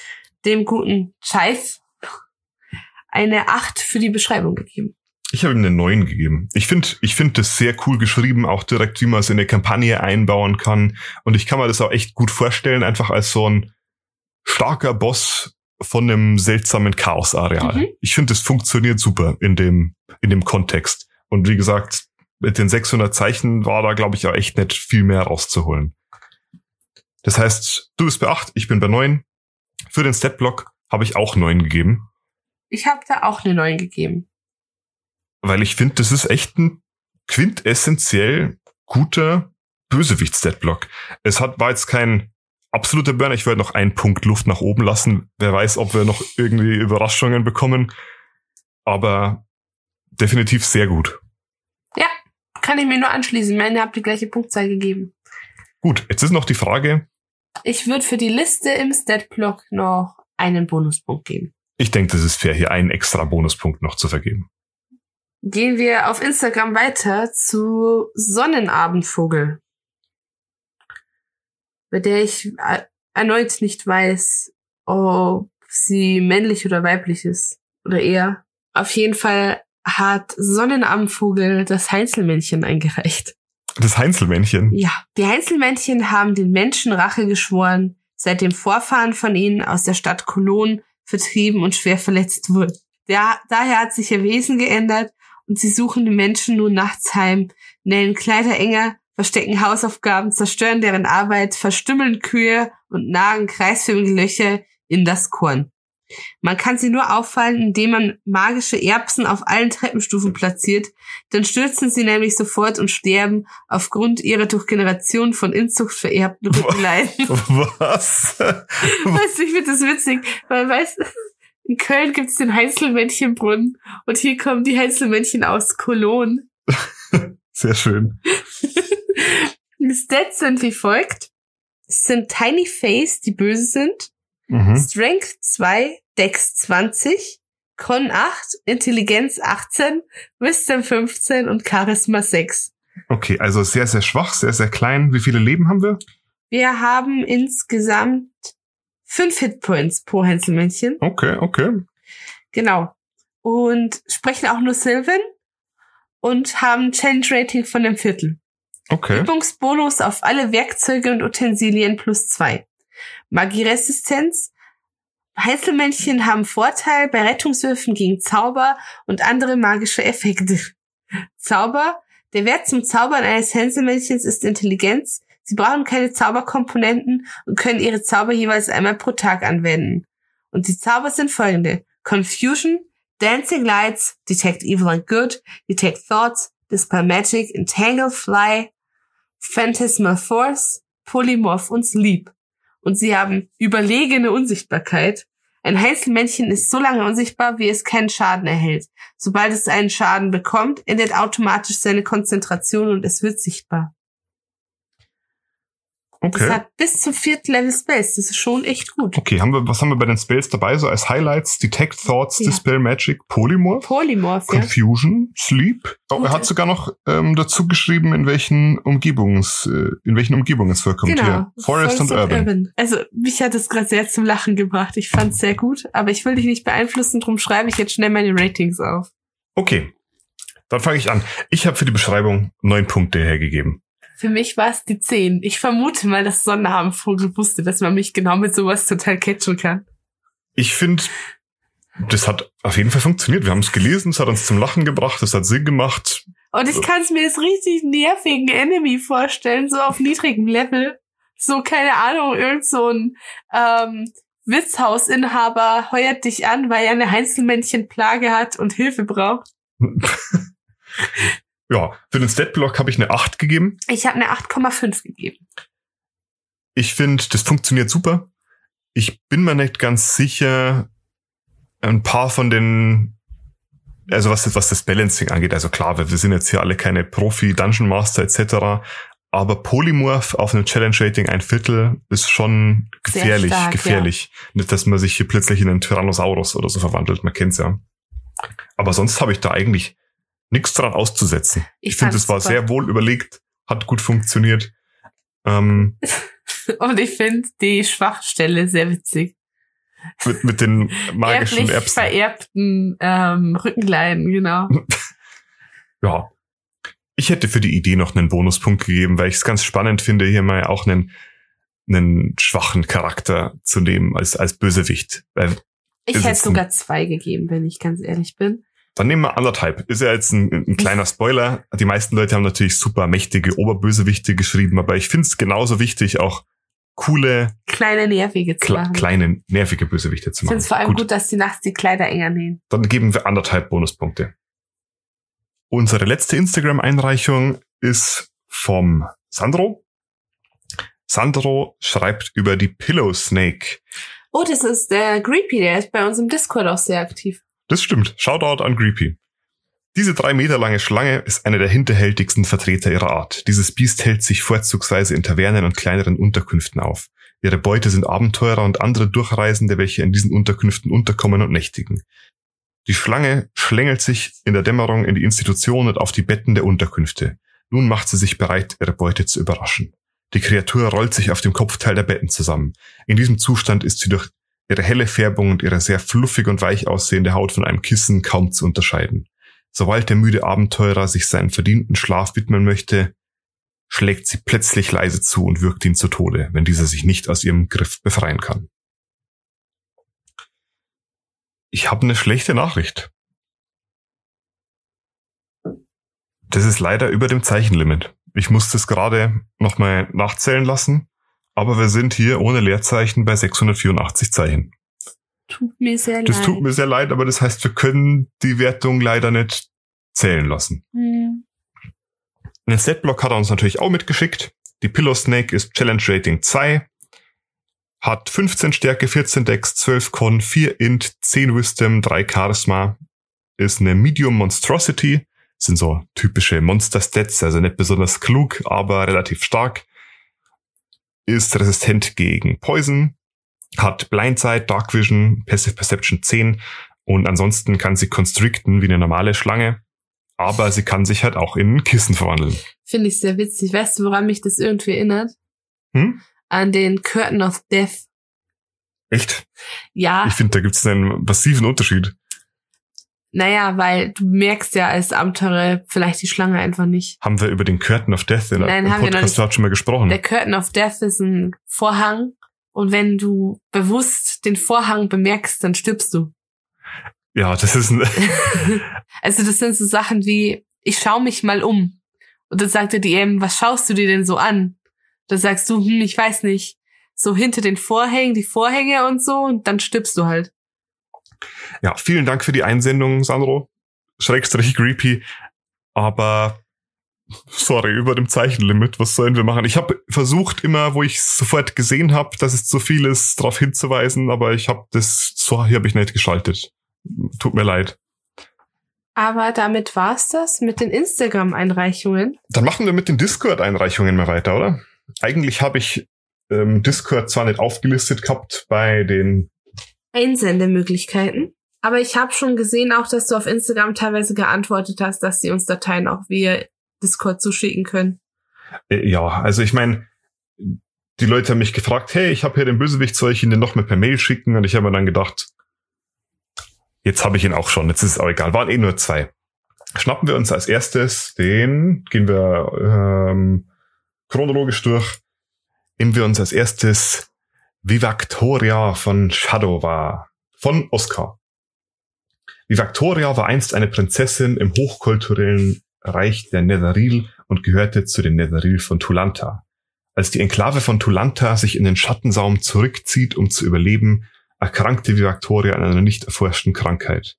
Speaker 2: dem guten Scheif eine 8 für die Beschreibung gegeben.
Speaker 1: Ich habe ihm eine 9 gegeben. Ich finde ich finde das sehr cool geschrieben, auch direkt, wie man es in eine Kampagne einbauen kann. Und ich kann mir das auch echt gut vorstellen, einfach als so ein starker Boss von einem seltsamen Chaos-Areal. Mhm. Ich finde, es funktioniert super in dem, in dem Kontext. Und wie gesagt, mit den 600 Zeichen war da, glaube ich, auch echt nicht viel mehr rauszuholen. Das heißt, du bist bei 8, ich bin bei 9. Für den Statblock habe ich auch 9 gegeben.
Speaker 2: Ich habe da auch eine 9 gegeben.
Speaker 1: Weil ich finde, das ist echt ein quintessentiell guter Bösewicht-Statblock. Es hat, war jetzt kein absoluter Burner. Ich werde noch einen Punkt Luft nach oben lassen. Wer weiß, ob wir noch irgendwie Überraschungen bekommen. Aber definitiv sehr gut.
Speaker 2: Ja, kann ich mir nur anschließen. Meine habt die gleiche Punktzahl gegeben.
Speaker 1: Gut, jetzt ist noch die Frage.
Speaker 2: Ich würde für die Liste im Statblock noch einen Bonuspunkt geben.
Speaker 1: Ich denke, das ist fair, hier einen extra Bonuspunkt noch zu vergeben.
Speaker 2: Gehen wir auf Instagram weiter zu Sonnenabendvogel, bei der ich erneut nicht weiß, ob sie männlich oder weiblich ist. Oder eher. Auf jeden Fall hat Sonnenabendvogel das Heinzelmännchen eingereicht.
Speaker 1: Das Heinzelmännchen?
Speaker 2: Ja. Die Heinzelmännchen haben den Menschen Rache geschworen, seit dem Vorfahren von ihnen aus der Stadt Cologne vertrieben und schwer verletzt wurde. Ja, daher hat sich ihr Wesen geändert und sie suchen die Menschen nun nachts heim, nähen Kleider enger, verstecken Hausaufgaben, zerstören deren Arbeit, verstümmeln Kühe und nagen kreisförmige Löcher in das Korn. Man kann sie nur auffallen, indem man magische Erbsen auf allen Treppenstufen platziert, dann stürzen sie nämlich sofort und sterben aufgrund ihrer durch Generationen von Inzucht vererbten *laughs* Rückenleiden.
Speaker 1: Was?
Speaker 2: weißt du, ich finde das witzig, weil weißt du, in Köln gibt's den Heinzelmännchenbrunnen und hier kommen die Heinzelmännchen aus Cologne.
Speaker 1: Sehr schön. *laughs*
Speaker 2: die Stats sind wie folgt. Es sind Tiny Face, die böse sind. Mhm. Strength 2, Dex 20, Con 8, Intelligenz 18, Wisdom 15 und Charisma 6.
Speaker 1: Okay, also sehr, sehr schwach, sehr, sehr klein. Wie viele Leben haben wir?
Speaker 2: Wir haben insgesamt fünf Hitpoints pro Hänselmännchen.
Speaker 1: Okay, okay.
Speaker 2: Genau. Und sprechen auch nur Sylvan und haben Challenge Rating von einem Viertel.
Speaker 1: Okay.
Speaker 2: Übungsbonus auf alle Werkzeuge und Utensilien plus zwei. Magieresistenz. Heißelmännchen haben Vorteil bei Rettungswürfen gegen Zauber und andere magische Effekte. Zauber. Der Wert zum Zaubern eines Hänselmännchens ist Intelligenz. Sie brauchen keine Zauberkomponenten und können ihre Zauber jeweils einmal pro Tag anwenden. Und die Zauber sind folgende. Confusion, Dancing Lights, Detect Evil and Good, Detect Thoughts, Dispel Magic, Entangle, Fly, Phantasmal Force, Polymorph und Sleep. Und sie haben überlegene Unsichtbarkeit. Ein Heinzelmännchen ist so lange unsichtbar, wie es keinen Schaden erhält. Sobald es einen Schaden bekommt, endet automatisch seine Konzentration und es wird sichtbar.
Speaker 1: Okay.
Speaker 2: Das hat bis zum vierten Level Spells. Das ist schon echt gut.
Speaker 1: Okay, haben wir, was haben wir bei den Spells dabei? So als Highlights, Detect Thoughts,
Speaker 2: Ja.
Speaker 1: Dispel Magic, Polymorph,
Speaker 2: Polymorph, ja.
Speaker 1: Confusion, Sleep. Oh, er hat sogar noch ähm, dazu geschrieben, in welchen Umgebungs, äh, in welchen Umgebungen es vorkommt
Speaker 2: Genau.
Speaker 1: hier. Forest und Urban.
Speaker 2: Also mich hat es gerade sehr zum Lachen gebracht. Ich fand es sehr gut, aber ich will dich nicht beeinflussen, drum schreibe ich jetzt schnell meine Ratings auf.
Speaker 1: Okay, dann fange ich an. Ich habe für die Beschreibung neun Punkte hergegeben.
Speaker 2: Für mich war es die 10. Ich vermute mal, dass Sonnenabendvogel wusste, dass man mich genau mit sowas total catchen kann.
Speaker 1: Ich finde, das hat auf jeden Fall funktioniert. Wir haben es gelesen, es hat uns zum Lachen gebracht, es hat Sinn gemacht.
Speaker 2: Und ich kann es mir als richtig nervigen Enemy vorstellen, so auf niedrigem Level. So, keine Ahnung, irgend so ein ähm, Witzhausinhaber heuert dich an, weil er eine Heinzelmännchenplage hat und Hilfe braucht. *laughs*
Speaker 1: ja, für den Statblock habe ich eine 8 gegeben.
Speaker 2: Ich habe eine 8,5 gegeben.
Speaker 1: Ich finde, das funktioniert super. Ich bin mir nicht ganz sicher, ein paar von den, also was, das- was das Balancing angeht, also klar, wir wir sind jetzt hier alle keine Profi-Dungeon Master etc., aber Polymorph auf einem Challenge-Rating ein Viertel ist schon gefährlich,
Speaker 2: stark,
Speaker 1: gefährlich. Nicht, dass man sich hier plötzlich in einen Tyrannosaurus oder so verwandelt, man kennt's ja. Aber sonst habe ich da eigentlich nichts dran auszusetzen.
Speaker 2: Ich
Speaker 1: Ich, finde, es war
Speaker 2: super.
Speaker 1: sehr wohl überlegt, hat gut funktioniert. Ähm, *laughs*
Speaker 2: Und ich finde die Schwachstelle sehr witzig.
Speaker 1: mit, mit den *laughs* magischen
Speaker 2: Erblich
Speaker 1: Erbsen.
Speaker 2: vererbten ähm, Rückenleiden, genau. *laughs*
Speaker 1: Ja. Ich hätte für die Idee noch einen Bonuspunkt gegeben, weil ich es ganz spannend finde, hier mal auch einen, einen schwachen Charakter zu nehmen als, als Bösewicht. Weil
Speaker 2: Ich hätte sogar zwei gegeben, wenn ich ganz ehrlich bin.
Speaker 1: Dann nehmen wir anderthalb. Ist ja jetzt ein, ein kleiner Spoiler. Die meisten Leute haben natürlich super mächtige Oberbösewichte geschrieben, aber ich finde es genauso wichtig, auch coole,
Speaker 2: Kleine nervige zu
Speaker 1: kle
Speaker 2: machen.
Speaker 1: kleine, nervige Bösewichte zu
Speaker 2: ich finde
Speaker 1: machen.
Speaker 2: es vor allem gut. dass die nachts die Kleider enger nähen.
Speaker 1: Dann geben wir anderthalb Bonuspunkte. Unsere letzte Instagram-Einreichung ist vom Sandro. Sandro schreibt über die Pillow Snake.
Speaker 2: Oh, das ist der Creepy, der ist bei uns im Discord auch sehr aktiv.
Speaker 1: Das stimmt. Shoutout an Creepy. Diese drei Meter lange Schlange ist eine der hinterhältigsten Vertreter ihrer Art. Dieses Biest hält sich vorzugsweise in Tavernen und kleineren Unterkünften auf. Ihre Beute sind Abenteurer und andere Durchreisende, welche in diesen Unterkünften unterkommen und nächtigen. Die Schlange schlängelt sich in der Dämmerung in die Institution und auf die Betten der Unterkünfte. Nun macht sie sich bereit, ihre Beute zu überraschen. Die Kreatur rollt sich auf dem Kopfteil der Betten zusammen. In diesem Zustand ist sie durch ihre helle Färbung und ihre sehr fluffig und weich aussehende Haut von einem Kissen kaum zu unterscheiden. Sobald der müde Abenteurer sich seinen verdienten Schlaf widmen möchte, schlägt sie plötzlich leise zu und wirkt ihn zu Tode, wenn dieser sich nicht aus ihrem Griff befreien kann. Ich habe eine schlechte Nachricht. Das ist leider über dem Zeichenlimit. Ich muss das gerade nochmal nachzählen lassen, aber wir sind hier ohne Leerzeichen bei 684 Zeichen.
Speaker 2: Tut mir sehr
Speaker 1: Das
Speaker 2: leid.
Speaker 1: tut mir sehr leid, aber das heißt, wir können die Wertung leider nicht zählen lassen.
Speaker 2: Hm.
Speaker 1: Den Setblock hat er uns natürlich auch mitgeschickt. Die Pillow Snake ist Challenge Rating 2, hat 15 Stärke, 14 Dex, 12 Con, 4 Int, 10 Wisdom, 3 Charisma, ist eine Medium Monstrosity, sind so typische Monster-Stats, also nicht besonders klug, aber relativ stark, ist resistent gegen Poison, hat Blindside, Dark Vision, Passive Perception 10 und ansonsten kann sie constricten wie eine normale Schlange, aber sie kann sich halt auch in ein Kissen verwandeln.
Speaker 2: Finde ich sehr witzig. Weißt du, woran mich das irgendwie erinnert?
Speaker 1: Hm?
Speaker 2: An den Curtain of Death.
Speaker 1: Echt?
Speaker 2: Ja,
Speaker 1: Ich finde, da gibt es einen massiven Unterschied.
Speaker 2: Naja, weil du merkst ja als Abenteurer vielleicht die Schlange einfach nicht.
Speaker 1: Haben wir über den Curtain of Death in
Speaker 2: Nein,
Speaker 1: im
Speaker 2: haben wir noch
Speaker 1: Podcast
Speaker 2: nicht.
Speaker 1: schon mal gesprochen.
Speaker 2: Der Curtain of Death ist ein Vorhang und wenn du bewusst den Vorhang bemerkst, dann stirbst du.
Speaker 1: Ja, das ist ein, *laughs*
Speaker 2: Also das sind so Sachen wie, ich schau mich mal um. Und dann sagt er dir eben, was schaust du dir denn so an? Da sagst du, hm, ich weiß nicht. So hinter den Vorhängen, die Vorhänge und so, und dann stirbst du halt.
Speaker 1: Ja, vielen Dank für die Einsendung, Sandro. Schrägstrich creepy. Aber sorry, über dem Zeichenlimit, was sollen wir machen? Ich habe versucht immer, wo ich sofort gesehen habe, dass es zu viel ist, darauf hinzuweisen, aber ich habe das, so hier habe ich nicht geschaltet. Tut mir leid.
Speaker 2: Aber damit war's das mit den Instagram-Einreichungen.
Speaker 1: Dann machen wir mit den Discord-Einreichungen mal weiter, oder? Eigentlich habe ich ähm, Discord zwar nicht aufgelistet gehabt bei den
Speaker 2: Einsendemöglichkeiten. Aber ich habe schon gesehen auch, dass du auf Instagram teilweise geantwortet hast, dass sie uns Dateien auch via Discord zuschicken können.
Speaker 1: Äh, Ja, also ich meine, die Leute haben mich gefragt, hey, ich habe hier den Bösewicht, soll ich ihn denn noch mal per Mail schicken? Und ich habe mir dann gedacht, jetzt habe ich ihn auch schon, jetzt ist es auch egal, waren eh nur zwei. Schnappen wir uns als erstes den, gehen wir ähm, chronologisch durch, nehmen wir uns als erstes Vivactoria von Shadowvar, von Oscar. Vivactoria war einst eine Prinzessin im hochkulturellen Reich der Netheril und gehörte zu den Netheril von Tulanta. Als die Enklave von Tulanta sich in den Schattensaum zurückzieht, um zu überleben, erkrankte Vivactoria an einer nicht erforschten Krankheit.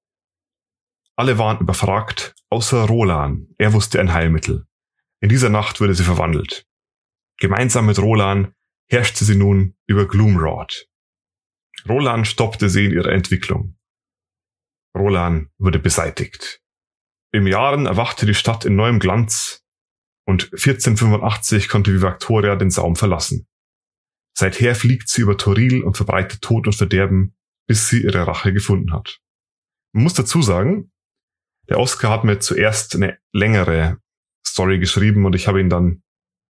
Speaker 1: Alle waren überfragt, außer Rolan. Er wusste ein Heilmittel. In dieser Nacht wurde sie verwandelt. Gemeinsam mit Rolan herrschte sie nun über Gloomrod. Rolan stoppte sie in ihrer Entwicklung. Rolan wurde beseitigt. Im Jahren erwachte die Stadt in neuem Glanz und 1485 konnte Vivactoria den Saum verlassen. Seither fliegt sie über Toril und verbreitet Tod und Verderben, bis sie ihre Rache gefunden hat. Man muss dazu sagen, der Oscar hat mir zuerst eine längere Story geschrieben und ich habe ihn dann,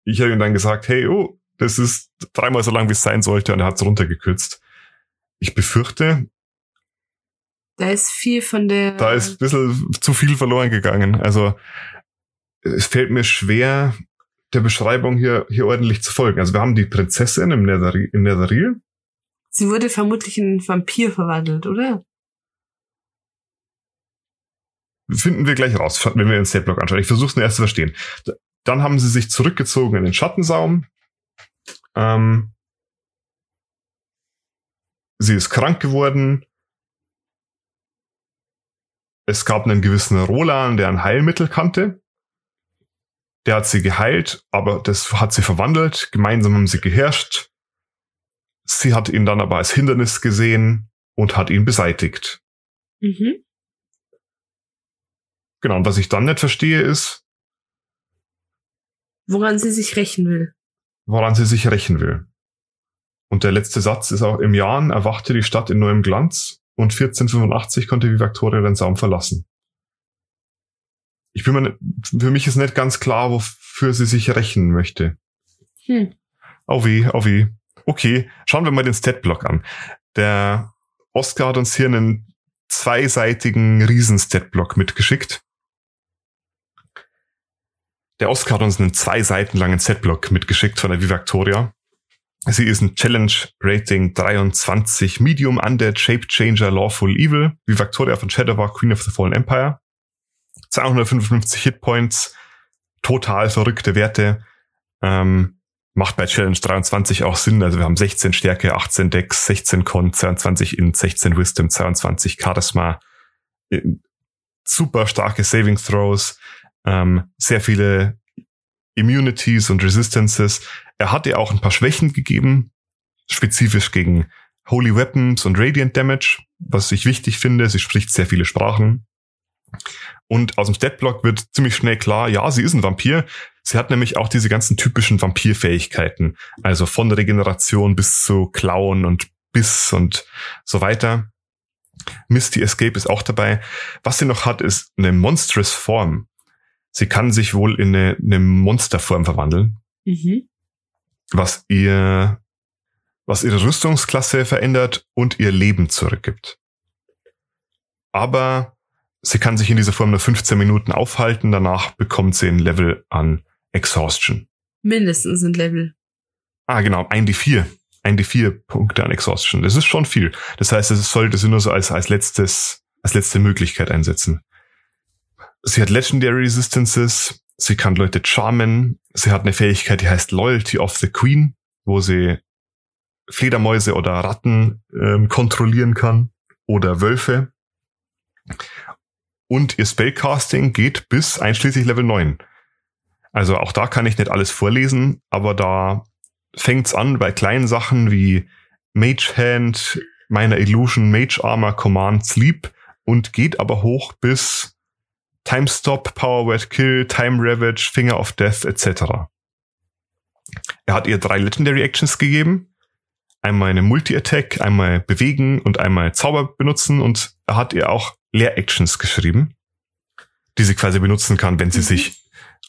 Speaker 1: ich habe ihm dann gesagt, hey, oh, das ist dreimal so lang, wie es sein sollte und er hat es runtergekürzt. Ich befürchte,
Speaker 2: Da ist viel von der.
Speaker 1: da ist ein bisschen zu viel verloren gegangen. Also es fällt mir schwer, der Beschreibung hier, hier ordentlich zu folgen. Also wir haben die Prinzessin im Netheril, im Netheril.
Speaker 2: Sie wurde vermutlich in einen Vampir verwandelt, oder?
Speaker 1: Finden wir gleich raus, wenn wir den Statblock anschauen. Ich versuche es nur erst zu verstehen. Dann haben sie sich zurückgezogen in den Schattensaum. Ähm, sie ist krank geworden. Es gab einen gewissen Roland, der ein Heilmittel kannte. Der hat sie geheilt, aber das hat sie verwandelt. Gemeinsam haben sie geherrscht. Sie hat ihn dann aber als Hindernis gesehen und hat ihn beseitigt.
Speaker 2: Mhm.
Speaker 1: Genau, und was ich dann nicht verstehe ist,
Speaker 2: Woran sie sich rächen will.
Speaker 1: Woran sie sich rächen will. Und der letzte Satz ist auch, im Jahren erwachte die Stadt in neuem Glanz und 1485 konnte Vivactoria den Saum verlassen. Ich bin mir, für mich ist nicht ganz klar, wofür sie sich rächen möchte.
Speaker 2: Hm.
Speaker 1: Au weh, au weh. Okay, schauen wir mal den Statblock an. Der Oscar hat uns hier einen zweiseitigen Riesen-Statblock mitgeschickt. Der Oscar hat uns einen zwei Seiten langen Setblock mitgeschickt von der Vivactoria. Sie ist ein Challenge Rating 23, Medium Undead, Shape Changer, Lawful Evil. Vivactoria von Shadowvar, Queen of the Fallen Empire. 255 Hitpoints, total verrückte Werte. Ähm, macht bei Challenge 23 auch Sinn. Also wir haben 16 Stärke, 18 Dex, 16 Con, 22 Int, 16 Wisdom, 22 Charisma. Äh, Super starke Saving Throws, ähm, sehr viele Immunities und Resistances. Er hat ihr auch ein paar Schwächen gegeben, spezifisch gegen Holy Weapons und Radiant Damage, was ich wichtig finde. Sie spricht sehr viele Sprachen. Und aus dem Statblock wird ziemlich schnell klar, ja, sie ist ein Vampir. Sie hat nämlich auch diese ganzen typischen Vampirfähigkeiten. Also von Regeneration bis zu Klauen und Biss und so weiter. Misty Escape ist auch dabei. Was sie noch hat, ist eine Monstrous Form. Sie kann sich wohl in eine, eine Monsterform verwandeln,
Speaker 2: Mhm.
Speaker 1: was ihr, was ihre Rüstungsklasse verändert und ihr Leben zurückgibt. Aber sie kann sich in dieser Form nur 15 Minuten aufhalten, danach bekommt sie ein Level an Exhaustion.
Speaker 2: Mindestens ein Level.
Speaker 1: Ah, genau, ein D4. Ein D4 Punkte an Exhaustion. Das ist schon viel. Das heißt, es sollte sie nur so als, als letztes, als letzte Möglichkeit einsetzen. Sie hat Legendary Resistances, sie kann Leute charmen, sie hat eine Fähigkeit, die heißt Loyalty of the Queen, wo sie Fledermäuse oder Ratten ähm, kontrollieren kann oder Wölfe. Und ihr Spellcasting geht bis einschließlich Level 9. Also auch da kann ich nicht alles vorlesen, aber da fängt's an bei kleinen Sachen wie Mage Hand, meiner Illusion, Mage Armor, Command, Sleep und geht aber hoch bis Time Stop, Power Word Kill, Time Ravage, Finger of Death etc. Er hat ihr drei Legendary Actions gegeben. Einmal eine Multi-Attack, einmal bewegen und einmal Zauber benutzen und er hat ihr auch Leer-Actions geschrieben, die sie quasi benutzen kann, wenn sie mhm. sich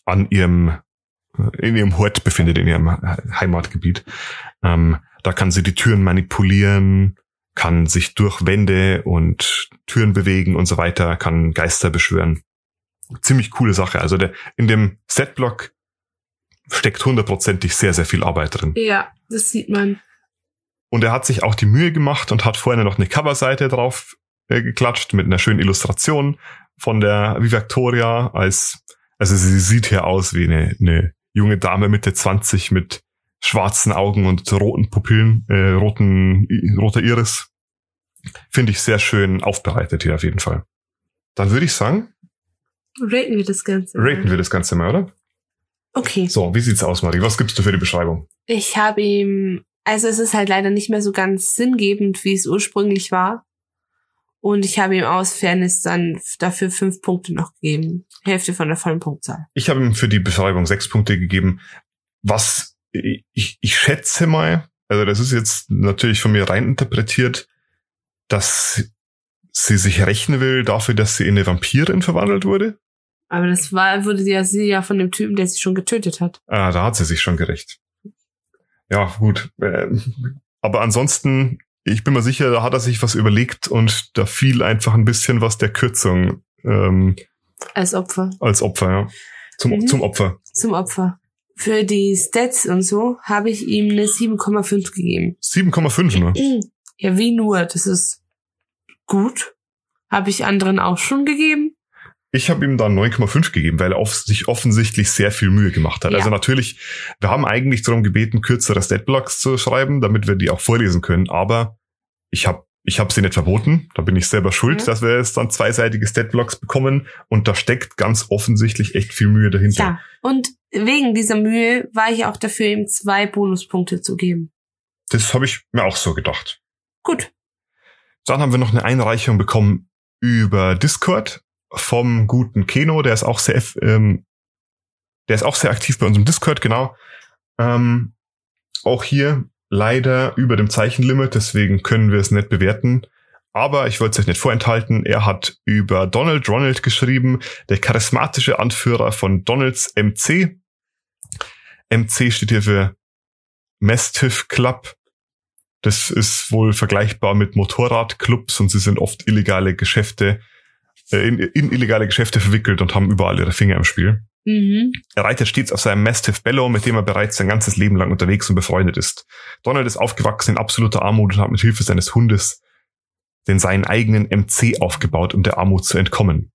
Speaker 1: an ihrem in ihrem Hort befindet, in ihrem Heimatgebiet. Ähm, da kann sie die Türen manipulieren, kann sich durch Wände und Türen bewegen und so weiter, kann Geister beschwören. Ziemlich coole Sache. Also der, in dem Setblock steckt hundertprozentig sehr, sehr viel Arbeit drin.
Speaker 2: Ja, das sieht man.
Speaker 1: Und er hat sich auch die Mühe gemacht und hat vorne noch eine Coverseite drauf äh, geklatscht mit einer schönen Illustration von der Victoria als, also sie sieht hier aus wie eine, eine junge Dame Mitte 20 mit schwarzen Augen und roten Pupillen, äh, roten, roter Iris. Finde ich sehr schön aufbereitet hier auf jeden Fall. Dann würde ich sagen.
Speaker 2: Raten wir das Ganze.
Speaker 1: Mal. Raten wir das Ganze mal, oder?
Speaker 2: Okay.
Speaker 1: So, wie sieht's aus, Marie? Was gibst du für die Beschreibung?
Speaker 2: Ich habe ihm, also es ist halt leider nicht mehr so ganz sinngebend, wie es ursprünglich war. Und ich habe ihm aus Fairness dann dafür fünf Punkte noch gegeben. Hälfte von der vollen Punktzahl.
Speaker 1: Ich habe ihm für die Beschreibung sechs Punkte gegeben. Was ich, ich schätze mal, also das ist jetzt natürlich von mir rein interpretiert, dass sie sich rächen will dafür, dass sie in eine Vampirin verwandelt wurde.
Speaker 2: Aber das war, wurde ja sie ja von dem Typen, der sie schon getötet hat.
Speaker 1: Ah, da hat sie sich schon gerecht. Ja, gut. Ähm, aber ansonsten ich bin mir sicher, da hat er sich was überlegt und da fiel einfach ein bisschen was der Kürzung. Ähm,
Speaker 2: als Opfer.
Speaker 1: Als Opfer, ja. Zum, mhm. zum Opfer.
Speaker 2: Zum Opfer. Für die Stats und so habe ich ihm eine 7,5 gegeben.
Speaker 1: 7,5 nur?
Speaker 2: Ja, wie nur? Das ist gut. Habe ich anderen auch schon gegeben.
Speaker 1: Ich habe ihm da 9,5 gegeben, weil er sich offensichtlich sehr viel Mühe gemacht hat. Ja. Also natürlich, wir haben eigentlich darum gebeten, kürzere Statblocks zu schreiben, damit wir die auch vorlesen können. Aber ich habe ich hab sie nicht verboten. Da bin ich selber schuld, mhm. dass wir jetzt dann zweiseitige Statblocks bekommen. Und da steckt ganz offensichtlich echt viel Mühe dahinter.
Speaker 2: Ja, und wegen dieser Mühe war ich auch dafür, ihm zwei Bonuspunkte zu geben.
Speaker 1: Das habe ich mir auch so gedacht.
Speaker 2: Gut.
Speaker 1: Dann haben wir noch eine Einreichung bekommen über Discord vom guten Keno, der ist auch sehr, ähm, der ist auch sehr aktiv bei unserem Discord, genau. Ähm, auch hier leider über dem Zeichenlimit, deswegen können wir es nicht bewerten. Aber ich wollte es euch nicht vorenthalten. Er hat über Donald Ronald geschrieben, der charismatische Anführer von Donalds MC. MC steht hier für Mastiff Club. Das ist wohl vergleichbar mit Motorradclubs und sie sind oft illegale Geschäfte, äh, in, in illegale Geschäfte verwickelt und haben überall ihre Finger im Spiel. Mhm. Er reitet stets auf seinem Mastiff Bellow, mit dem er bereits sein ganzes Leben lang unterwegs und befreundet ist. Donald ist aufgewachsen in absoluter Armut und hat mit Hilfe seines Hundes den seinen eigenen MC aufgebaut, um der Armut zu entkommen.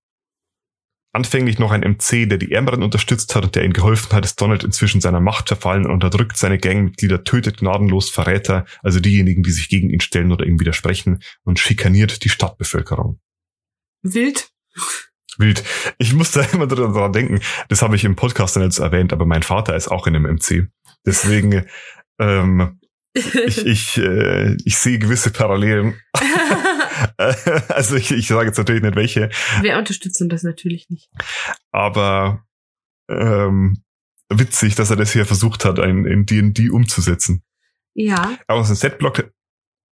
Speaker 1: Anfänglich noch ein MC, der die Ärmeren unterstützt hat und der ihm geholfen hat, ist Donald inzwischen seiner Macht verfallen und unterdrückt seine Gangmitglieder, tötet gnadenlos Verräter, also diejenigen, die sich gegen ihn stellen oder ihm widersprechen, und schikaniert die Stadtbevölkerung.
Speaker 2: Wild.
Speaker 1: Wild. Ich musste *laughs* immer daran denken, das habe ich im Podcast dann jetzt erwähnt, aber mein Vater ist auch in einem MC. Deswegen, ähm, ich, *laughs* ich, äh, ich sehe gewisse Parallelen. *laughs* *laughs* also ich, ich sage jetzt natürlich nicht welche.
Speaker 2: Wir unterstützen das natürlich nicht.
Speaker 1: Aber ähm, witzig, dass er das hier versucht hat, ein, in D&D umzusetzen.
Speaker 2: Ja.
Speaker 1: Aber uns ein Statblock,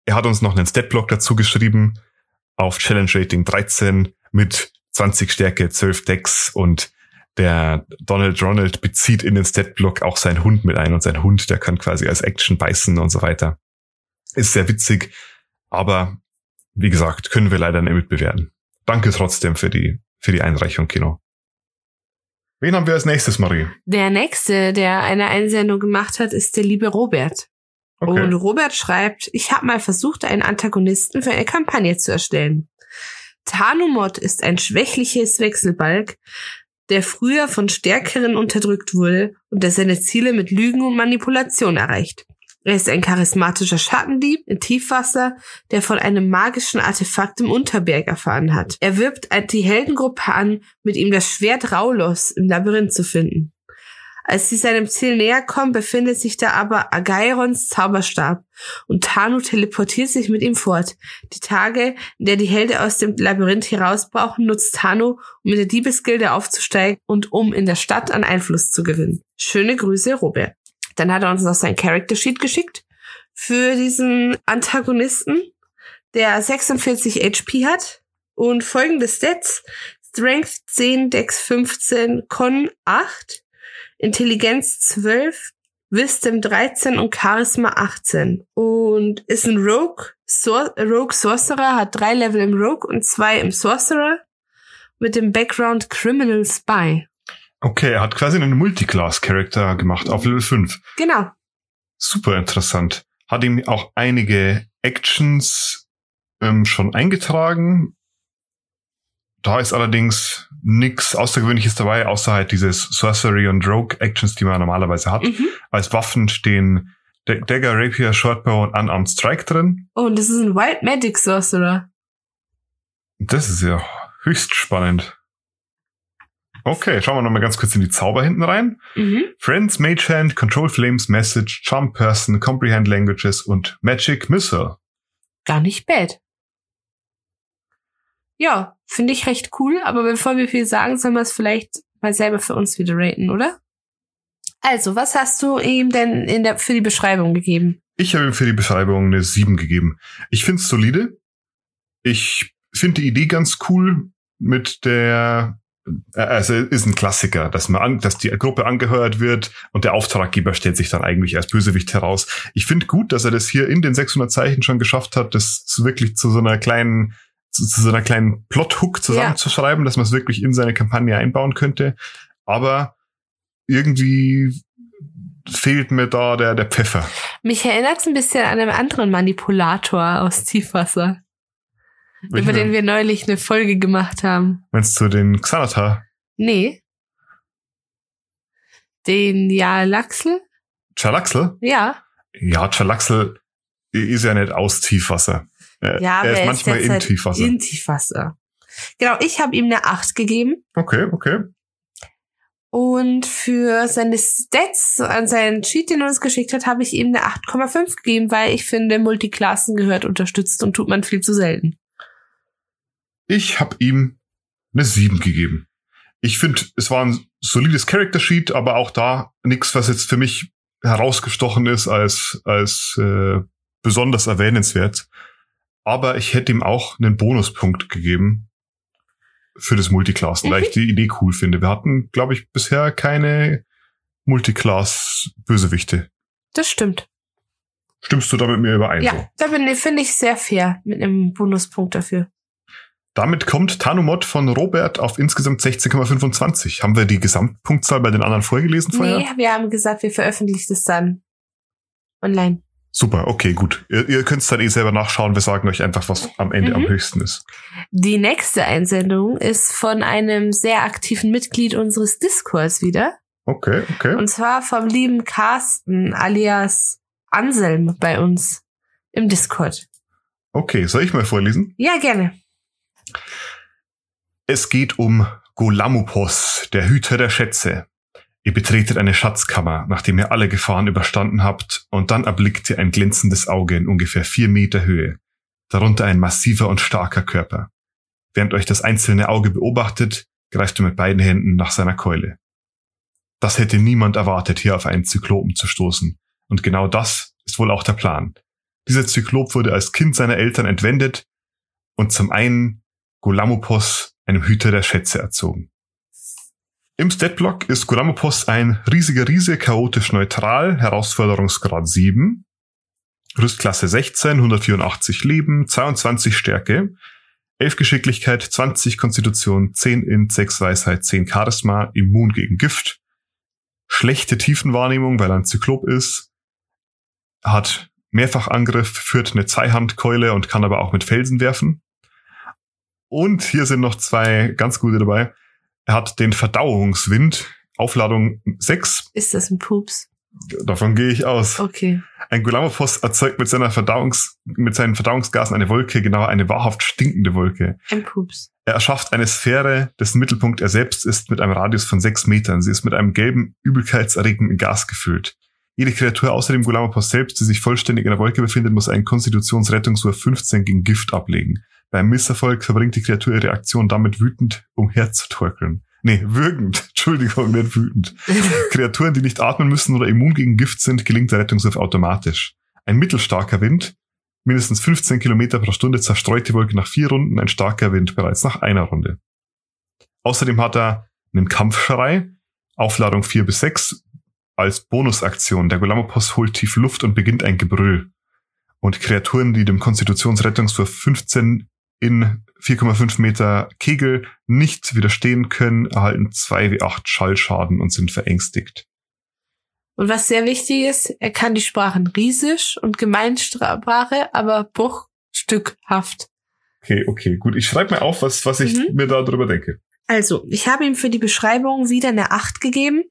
Speaker 1: er hat uns noch einen Statblock dazu geschrieben auf Challenge Rating 13 mit 20 Stärke, 12 Decks und der Donald Ronald bezieht in den Statblock auch seinen Hund mit ein und sein Hund, der kann quasi als Action beißen und so weiter. Ist sehr witzig, aber wie gesagt, können wir leider nicht mitbewerten. Danke trotzdem für die für die Einreichung, Kino. Wen haben wir als nächstes, Marie?
Speaker 2: Der nächste, der eine Einsendung gemacht hat, ist der liebe Robert.
Speaker 1: Okay.
Speaker 2: Und Robert schreibt, ich habe mal versucht, einen Antagonisten für eine Kampagne zu erstellen. Tanumod ist ein schwächliches Wechselbalg, der früher von Stärkeren unterdrückt wurde und der seine Ziele mit Lügen und Manipulation erreicht. Er ist ein charismatischer Schattendieb in Tiefwasser, der von einem magischen Artefakt im Unterberg erfahren hat. Er wirbt die Heldengruppe an, mit ihm das Schwert Raulos im Labyrinth zu finden. Als sie seinem Ziel näher kommen, befindet sich da aber Agairons Zauberstab und Tanu teleportiert sich mit ihm fort. Die Tage, in der die Helden aus dem Labyrinth herausbrauchen, nutzt Tanu, um in der Diebesgilde aufzusteigen und um in der Stadt an Einfluss zu gewinnen. Schöne Grüße, Robert. Dann hat er uns noch sein Character Sheet geschickt für diesen Antagonisten, der 46 HP hat und folgende Stats. Strength 10, Dex 15, Con 8, Intelligenz 12, Wisdom 13 und Charisma 18. Und ist ein Rogue, Sor Rogue Sorcerer, hat drei Level im Rogue und zwei im Sorcerer mit dem Background Criminal Spy.
Speaker 1: Okay, er hat quasi einen Multiclass-Charakter gemacht auf Level 5.
Speaker 2: Genau.
Speaker 1: Super interessant. Hat ihm auch einige Actions ähm, schon eingetragen. Da ist allerdings nichts Außergewöhnliches dabei, außer halt dieses Sorcery und Rogue Actions, die man normalerweise hat.
Speaker 2: Mhm.
Speaker 1: Als Waffen stehen D Dagger, Rapier, Shortbow und Unarmed Strike drin.
Speaker 2: Oh, und das ist ein Wild Magic Sorcerer.
Speaker 1: Das ist ja höchst spannend. Okay, schauen wir nochmal ganz kurz in die Zauber hinten rein.
Speaker 2: Mhm.
Speaker 1: Friends, Mage Hand, Control Flames, Message, Charm Person, Comprehend Languages und Magic Missile.
Speaker 2: Gar nicht bad. Ja, finde ich recht cool, aber bevor wir viel sagen, sollen wir es vielleicht mal selber für uns wieder raten, oder? Also, was hast du ihm denn in der, für die Beschreibung gegeben?
Speaker 1: Ich habe ihm für die Beschreibung eine 7 gegeben. Ich finde es solide. Ich finde die Idee ganz cool mit der also ist ein Klassiker, dass man an, dass die Gruppe angeheuert wird und der Auftraggeber stellt sich dann eigentlich als Bösewicht heraus. Ich finde gut, dass er das hier in den 600 Zeichen schon geschafft hat, das wirklich zu so einer kleinen zu, zu so einer kleinen Plot-Hook zusammenzuschreiben, ja. dass man es wirklich in seine Kampagne einbauen könnte. Aber irgendwie fehlt mir da der, der Pfeffer.
Speaker 2: Mich erinnert es ein bisschen an einen anderen Manipulator aus Tiefwasser.
Speaker 1: Welchen
Speaker 2: über den wir neulich eine Folge gemacht haben.
Speaker 1: Meinst du den Xanatar?
Speaker 2: Nee. Den Jalaxel?
Speaker 1: Chalaxel?
Speaker 2: Ja.
Speaker 1: Ja, Chalaxel ist ja nicht aus Tiefwasser. Er,
Speaker 2: Ja, aber
Speaker 1: er ist manchmal
Speaker 2: jetzt
Speaker 1: in
Speaker 2: halt
Speaker 1: Tiefwasser.
Speaker 2: In Tiefwasser. Genau, ich habe ihm eine 8 gegeben.
Speaker 1: okay, okay.
Speaker 2: Und für seine Stats an seinen Cheat, den er uns geschickt hat, habe ich ihm eine 8,5 gegeben, weil ich finde, Multiklassen gehört unterstützt und tut man viel zu selten.
Speaker 1: Ich habe ihm eine 7 gegeben. Ich finde, es war ein solides Character Sheet, aber auch da nichts, was jetzt für mich herausgestochen ist als, als äh, besonders erwähnenswert. Aber ich hätte ihm auch einen Bonuspunkt gegeben für das Multiclass, weil
Speaker 2: Mhm.
Speaker 1: ich die Idee cool finde. Wir hatten, glaube ich, bisher keine Multiclass-Bösewichte.
Speaker 2: Das stimmt.
Speaker 1: Stimmst du da mit mir überein? so?
Speaker 2: Ja, da bin finde ich sehr fair mit einem Bonuspunkt dafür.
Speaker 1: Damit kommt Tanumod von Robert auf insgesamt 16,25. Haben wir die Gesamtpunktzahl bei den anderen vorgelesen vorher?
Speaker 2: Nee, wir haben gesagt, wir veröffentlichen es dann online.
Speaker 1: Super, okay, gut. Ihr, ihr könnt es dann eh selber nachschauen. Wir sagen euch einfach, was am Ende
Speaker 2: Mhm.
Speaker 1: am höchsten ist.
Speaker 2: Die nächste Einsendung ist von einem sehr aktiven Mitglied unseres Discords wieder.
Speaker 1: Okay, okay.
Speaker 2: Und zwar vom lieben Carsten alias Anselm bei uns im Discord.
Speaker 1: Okay, soll ich mal vorlesen?
Speaker 2: Ja, gerne.
Speaker 1: Es geht um Golamupos, der Hüter der Schätze. Ihr betretet eine Schatzkammer, nachdem ihr alle Gefahren überstanden habt, und dann erblickt ihr ein glänzendes Auge in ungefähr vier Meter Höhe, darunter ein massiver und starker Körper. Während euch das einzelne Auge beobachtet, greift ihr mit beiden Händen nach seiner Keule. Das hätte niemand erwartet, hier auf einen Zyklopen zu stoßen, und genau das ist wohl auch der Plan. Dieser Zyklop wurde als Kind seiner Eltern entwendet und zum einen Golamopos, einem Hüter der Schätze, erzogen. Im Statblock ist Golamopos ein riesiger Riese, chaotisch neutral, Herausforderungsgrad 7, Rüstklasse 16, 184 Leben, 22 Stärke. 11 Geschicklichkeit, 20 Konstitution, 10 Int, 6 Weisheit, 10 Charisma, immun gegen Gift, schlechte Tiefenwahrnehmung, weil er ein Zyklop ist, hat Mehrfachangriff, führt eine Zweihandkeule und kann aber auch mit Felsen werfen. Und hier sind noch zwei ganz gute dabei. Er hat den Verdauungswind, Aufladung 6.
Speaker 2: Ist das ein Pups?
Speaker 1: Davon gehe ich aus.
Speaker 2: Okay.
Speaker 1: Ein Gulamophos erzeugt mit seiner Verdauungs, mit seinen Verdauungsgasen eine Wolke, genauer eine wahrhaft stinkende Wolke.
Speaker 2: Ein Pups.
Speaker 1: Er erschafft eine Sphäre, dessen Mittelpunkt er selbst ist, mit einem Radius von sechs Metern. Sie ist mit einem gelben, übelkeitserregenden Gas gefüllt. Jede Kreatur außer dem Gulamophos selbst, die sich vollständig in der Wolke befindet, muss einen Konstitutionsrettungswurf 15 gegen Gift ablegen. Beim Misserfolg verbringt die Kreatur ihre Aktion damit wütend umherzutorkeln. Nee, würgend. *laughs* Entschuldigung, nicht wütend. *laughs* Kreaturen, die nicht atmen müssen oder immun gegen Gift sind, gelingt der Rettungswurf automatisch. Ein mittelstarker Wind, mindestens 15 Kilometer pro Stunde, zerstreut die Wolke nach vier Runden, ein starker Wind bereits nach einer Runde. Außerdem hat er einen Kampfschrei, Aufladung 4 bis 6, als Bonusaktion. Der Golamopos holt tief Luft und beginnt ein Gebrüll. Und Kreaturen, die dem Konstitutionsrettungswurf 15 in 4,5 Meter Kegel nicht widerstehen können, erhalten 2 wie 8 Schallschaden und sind verängstigt.
Speaker 2: Und was sehr wichtig ist, er kann die Sprachen Riesisch und Gemeinsprache, aber bruchstückhaft.
Speaker 1: Okay, okay, gut. Ich schreibe mir auf, was, was ich
Speaker 2: Mhm.
Speaker 1: mir darüber denke.
Speaker 2: Also, ich habe ihm für die Beschreibung wieder eine 8 gegeben.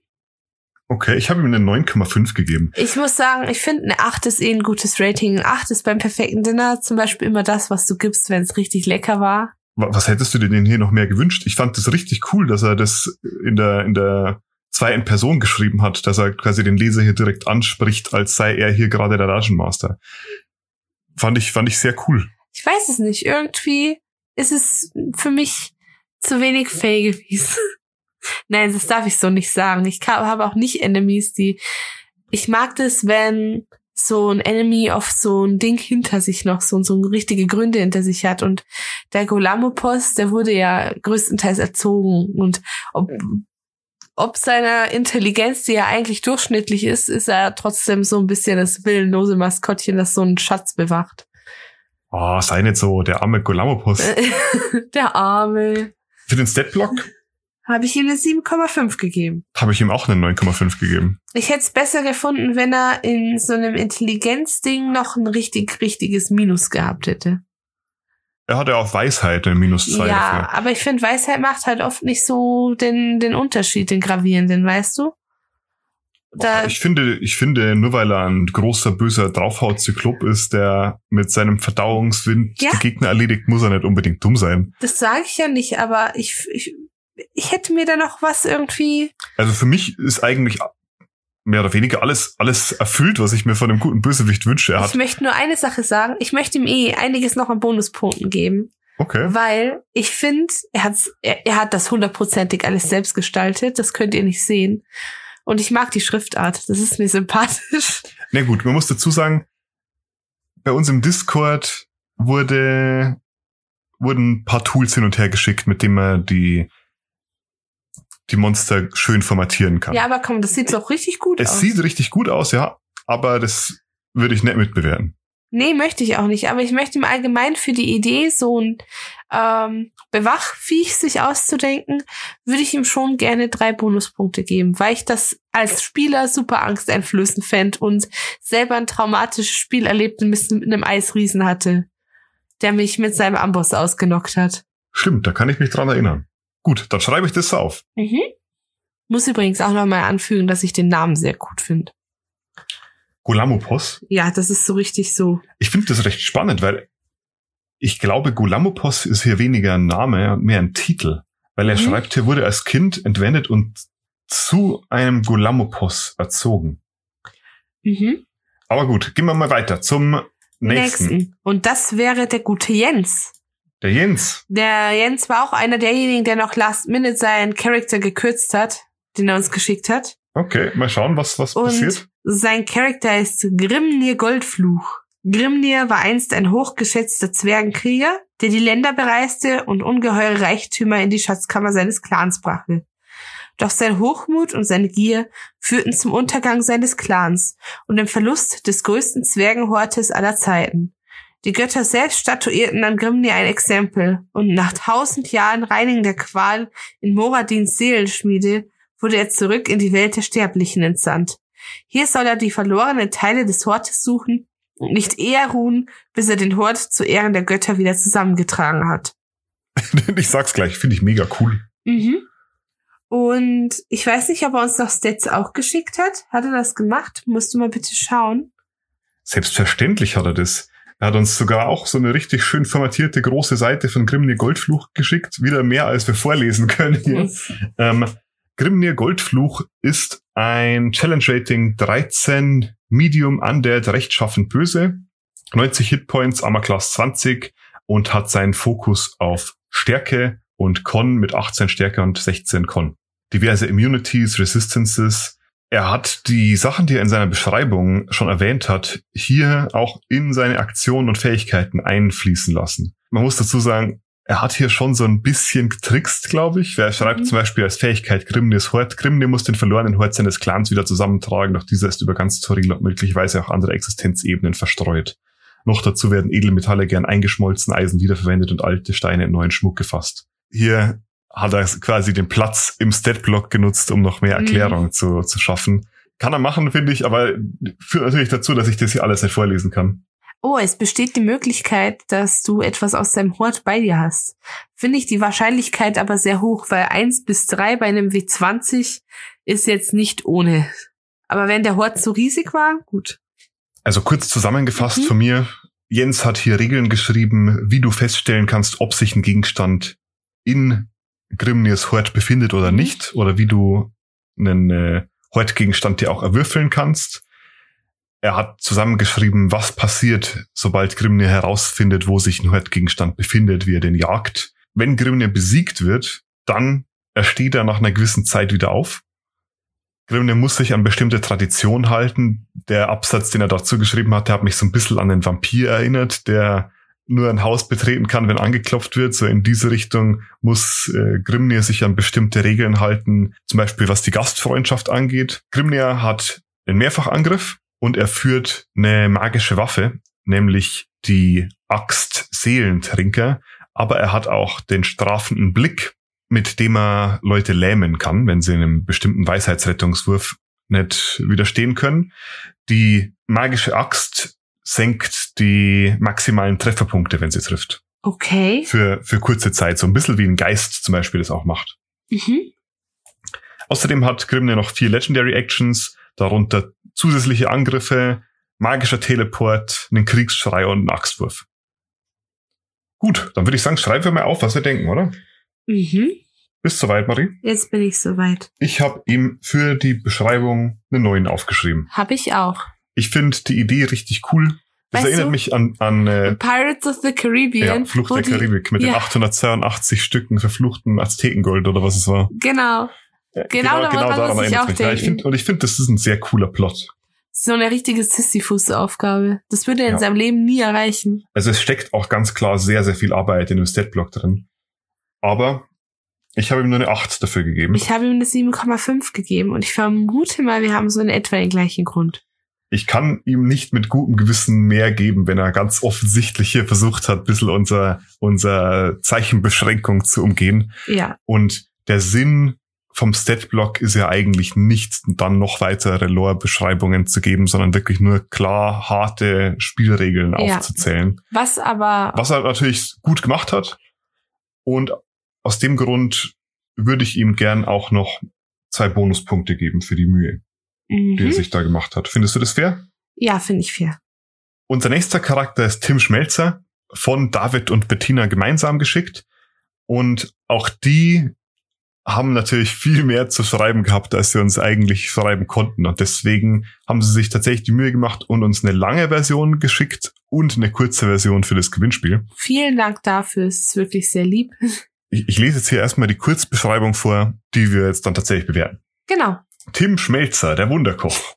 Speaker 1: Okay, ich habe ihm eine 9,5 gegeben.
Speaker 2: Ich muss sagen, ich finde, eine 8 ist eh ein gutes Rating. Eine 8 ist beim perfekten Dinner zum Beispiel immer das, was du gibst, wenn es richtig lecker war.
Speaker 1: Wa- Was hättest du dir denn hier noch mehr gewünscht? Ich fand das richtig cool, dass er das in der, in der zweiten Person geschrieben hat, dass er quasi den Leser hier direkt anspricht, als sei er hier gerade der Dungeon Master. Fand ich, fand ich sehr cool.
Speaker 2: Ich weiß es nicht. Irgendwie ist es für mich zu wenig Fay gewesen. Nein, das darf ich so nicht sagen. Ich habe auch nicht Enemies, die. Ich mag das, wenn so ein Enemy auf so ein Ding hinter sich noch so, so richtige Gründe hinter sich hat. Und der Golamopos, der wurde ja größtenteils erzogen. Und ob, ob seiner Intelligenz, die ja eigentlich durchschnittlich ist, ist er trotzdem so ein bisschen das willenlose Maskottchen, das so einen Schatz bewacht.
Speaker 1: Oh, sei nicht so, der arme Golamopus. *laughs*
Speaker 2: der Arme.
Speaker 1: Für den Statblock
Speaker 2: Habe ich ihm eine 7,5 gegeben.
Speaker 1: habe ich ihm auch eine 9,5 gegeben.
Speaker 2: Ich hätte es besser gefunden, wenn er in so einem Intelligenzding noch ein richtig, richtiges Minus gehabt hätte.
Speaker 1: Er hatte auf Weisheit eine minus zwei
Speaker 2: ja,
Speaker 1: dafür.
Speaker 2: aber ich finde, Weisheit macht halt oft nicht so den, den Unterschied, den gravierenden, weißt du? Da,
Speaker 1: Ich finde, ich finde, nur weil er ein großer, böser Draufhaut-Zyklop ist, der mit seinem Verdauungswind
Speaker 2: Ja.
Speaker 1: die Gegner erledigt, muss er nicht unbedingt dumm sein.
Speaker 2: das sage ich ja nicht, aber ich, ich, ich hätte mir da noch was irgendwie.
Speaker 1: Also für mich ist eigentlich mehr oder weniger alles, alles erfüllt, was ich mir von einem guten Bösewicht wünsche. Er
Speaker 2: Ich
Speaker 1: hat,
Speaker 2: möchte nur eine Sache sagen. Ich möchte ihm eh einiges noch an Bonuspunkten geben.
Speaker 1: okay.
Speaker 2: Weil ich finde, er, hat's- er, er hat das hundertprozentig alles selbst gestaltet. Das könnt ihr nicht sehen. Und ich mag die Schriftart. Das ist mir sympathisch.
Speaker 1: Na gut, man muss dazu sagen, bei uns im Discord wurde, wurden ein paar Tools hin und her geschickt, mit denen man die, die Monster schön formatieren kann.
Speaker 2: Ja, aber komm, das sieht doch richtig gut
Speaker 1: es
Speaker 2: aus.
Speaker 1: sieht richtig gut aus, ja, aber das würde ich nicht mitbewerten.
Speaker 2: nee, möchte ich auch nicht. Aber ich möchte ihm allgemein für die Idee, so ein ähm, Bewachviech sich auszudenken, würde ich ihm schon gerne drei Bonuspunkte geben, weil ich das als Spieler super angsteinflößend fände und selber ein traumatisches Spiel erlebt mit einem Eisriesen hatte, der mich mit seinem Amboss ausgenockt hat.
Speaker 1: Stimmt, da kann ich mich dran erinnern. Gut, dann schreibe ich das auf.
Speaker 2: Mhm. Muss übrigens auch noch mal anfügen, dass ich den Namen sehr gut finde.
Speaker 1: Golamopos.
Speaker 2: Ja, das ist so richtig so.
Speaker 1: Ich finde das recht spannend, weil ich glaube, Golamopos ist hier weniger ein Name und mehr ein Titel. Weil er
Speaker 2: Mhm.
Speaker 1: schreibt, hier wurde als Kind entwendet und zu einem Golamopos erzogen.
Speaker 2: Mhm.
Speaker 1: Aber gut, gehen wir mal weiter zum nächsten.
Speaker 2: Nächsten. Und das wäre der gute Jens.
Speaker 1: Der Jens.
Speaker 2: Der Jens war auch einer derjenigen, der noch last minute seinen Charakter gekürzt hat, den er uns geschickt hat.
Speaker 1: Okay, mal schauen, was, was passiert.
Speaker 2: Und sein Charakter ist Grimnir Goldfluch. Grimnir war einst ein hochgeschätzter Zwergenkrieger, der die Länder bereiste und ungeheure Reichtümer in die Schatzkammer seines Clans brachte. Doch sein Hochmut und seine Gier führten zum Untergang seines Clans und dem Verlust des größten Zwergenhortes aller Zeiten. Die Götter selbst statuierten dann Grimnir ein Exempel und nach tausend Jahren reinigender Qual in Moradins Seelenschmiede wurde er zurück in die Welt der Sterblichen entsandt. Hier soll er die verlorenen Teile des Hortes suchen und nicht eher ruhen, bis er den Hort zu Ehren der Götter wieder zusammengetragen hat. *laughs*
Speaker 1: ich sag's gleich, finde ich mega cool.
Speaker 2: Mhm. Und ich weiß nicht, ob er uns noch Stats auch geschickt hat. Hat er das gemacht? Musst du mal bitte schauen.
Speaker 1: Selbstverständlich hat er das. Er hat uns sogar auch so eine richtig schön formatierte große Seite von Grimnir Goldfluch geschickt. Wieder mehr, als wir vorlesen können hier. Ähm, Grimnir Goldfluch ist ein Challenge Rating 13 Medium Undead rechtschaffen böse. 90 Hitpoints, Armor Class 20 und hat seinen Fokus auf Stärke und Con mit 18 Stärke und 16 Con. Diverse Immunities, Resistances. Er hat die Sachen, die er in seiner Beschreibung schon erwähnt hat, hier auch in seine Aktionen und Fähigkeiten einfließen lassen. Man muss dazu sagen, er hat hier schon so ein bisschen getrickst, glaube ich. Wer schreibt mhm. zum Beispiel als Fähigkeit Grimnirs Hort. Grimnir muss den verlorenen Hort seines Clans wieder zusammentragen, doch dieser ist über ganz Toril und möglicherweise auch andere Existenzebenen verstreut. Noch dazu werden Edelmetalle gern eingeschmolzen, Eisen wiederverwendet und alte Steine in neuen Schmuck gefasst. Hier hat er quasi den Platz im Statblock genutzt, um noch mehr mhm. Erklärung mhm. zu, zu schaffen. Kann er machen, finde ich, aber führt natürlich dazu, dass ich das hier alles nicht vorlesen kann.
Speaker 2: Oh, es besteht die Möglichkeit, dass du etwas aus deinem Hort bei dir hast. Finde ich die Wahrscheinlichkeit aber sehr hoch, weil eins bis drei bei einem W20 ist jetzt nicht ohne. Aber wenn der Hort so riesig war, gut.
Speaker 1: Also kurz zusammengefasst mhm. von mir. Jens hat hier Regeln geschrieben, wie du feststellen kannst, ob sich ein Gegenstand in Grimnirs Hort befindet oder mhm. nicht, oder wie du einen äh, Hortgegenstand dir auch erwürfeln kannst. Er hat zusammengeschrieben, was passiert, sobald Grimnir herausfindet, wo sich ein Hortgegenstand befindet, wie er den jagt. Wenn Grimnir besiegt wird, dann ersteht er nach einer gewissen Zeit wieder auf Grimne muss sich an bestimmte Traditionen halten. Der Absatz, den er dazu geschrieben hat, der hat mich so ein bisschen an den Vampir erinnert, der nur ein Haus betreten kann, wenn angeklopft wird. So in diese Richtung muss äh, Grimnir sich an bestimmte Regeln halten, zum Beispiel was die Gastfreundschaft angeht. Grimnir hat einen Mehrfachangriff und er führt eine magische Waffe, nämlich die Axt Seelentrinker, aber er hat auch den strafenden Blick, mit dem er Leute lähmen kann, wenn sie einem bestimmten Weisheitsrettungswurf nicht widerstehen können. Die magische Axt senkt die maximalen Trefferpunkte, wenn sie trifft.
Speaker 2: Okay.
Speaker 1: Für, für kurze Zeit. So ein bisschen wie ein Geist zum Beispiel das auch macht. Mhm. Außerdem hat Grimne noch vier Legendary Actions, darunter zusätzliche Angriffe, magischer Teleport, einen Kriegsschrei und einen Axtwurf. Gut, dann würde ich sagen, schreiben wir mal auf, was wir denken, oder? Mhm. Bist soweit, Marie?
Speaker 2: Jetzt bin ich soweit.
Speaker 1: Ich habe ihm für die Beschreibung einen neuen aufgeschrieben.
Speaker 2: Habe ich auch.
Speaker 1: Ich finde die Idee richtig cool. Das weißt erinnert du? mich an, an äh,
Speaker 2: Pirates of the Caribbean.
Speaker 1: Ja, Flucht der Karibik mit ja. den 882 Stücken verfluchten Aztekengold oder was es war.
Speaker 2: Genau. Ja, genau, genau, genau daran erinnert mich. Ja,
Speaker 1: ich find, und ich finde, das ist ein sehr cooler Plot.
Speaker 2: So eine richtige Sisyphus-Aufgabe. Das würde er in seinem Leben nie erreichen.
Speaker 1: Also es steckt auch ganz klar sehr, sehr viel Arbeit in dem Statblock drin. Aber ich habe ihm nur eine 8 dafür gegeben.
Speaker 2: Ich habe ihm eine 7,5 gegeben und ich vermute mal, wir haben so in etwa den gleichen Grund.
Speaker 1: Ich kann ihm nicht mit gutem Gewissen mehr geben, wenn er ganz offensichtlich hier versucht hat, ein bisschen unser, unser Zeichenbeschränkung zu umgehen.
Speaker 2: Ja.
Speaker 1: Und der Sinn vom Statblock ist ja eigentlich nicht dann noch weitere Lore-Beschreibungen zu geben, sondern wirklich nur klar harte Spielregeln ja. aufzuzählen.
Speaker 2: Was aber.
Speaker 1: Was er natürlich gut gemacht hat und aus dem Grund würde ich ihm gern auch noch zwei Bonuspunkte geben für die Mühe, mhm. die er sich da gemacht hat. Findest du das fair?
Speaker 2: Ja, finde ich fair.
Speaker 1: Unser nächster Charakter ist Tim Schmelzer, von David und Bettina gemeinsam geschickt. Und auch die haben natürlich *laughs* viel mehr zu schreiben gehabt, als sie uns eigentlich schreiben konnten. Und deswegen haben sie sich tatsächlich die Mühe gemacht und uns eine lange Version geschickt und eine kurze Version für das Gewinnspiel.
Speaker 2: Vielen Dank dafür, es ist wirklich sehr lieb.
Speaker 1: Ich, ich lese jetzt hier erstmal die Kurzbeschreibung vor, die wir jetzt dann tatsächlich bewerten.
Speaker 2: Genau.
Speaker 1: Tim Schmelzer, der Wunderkoch.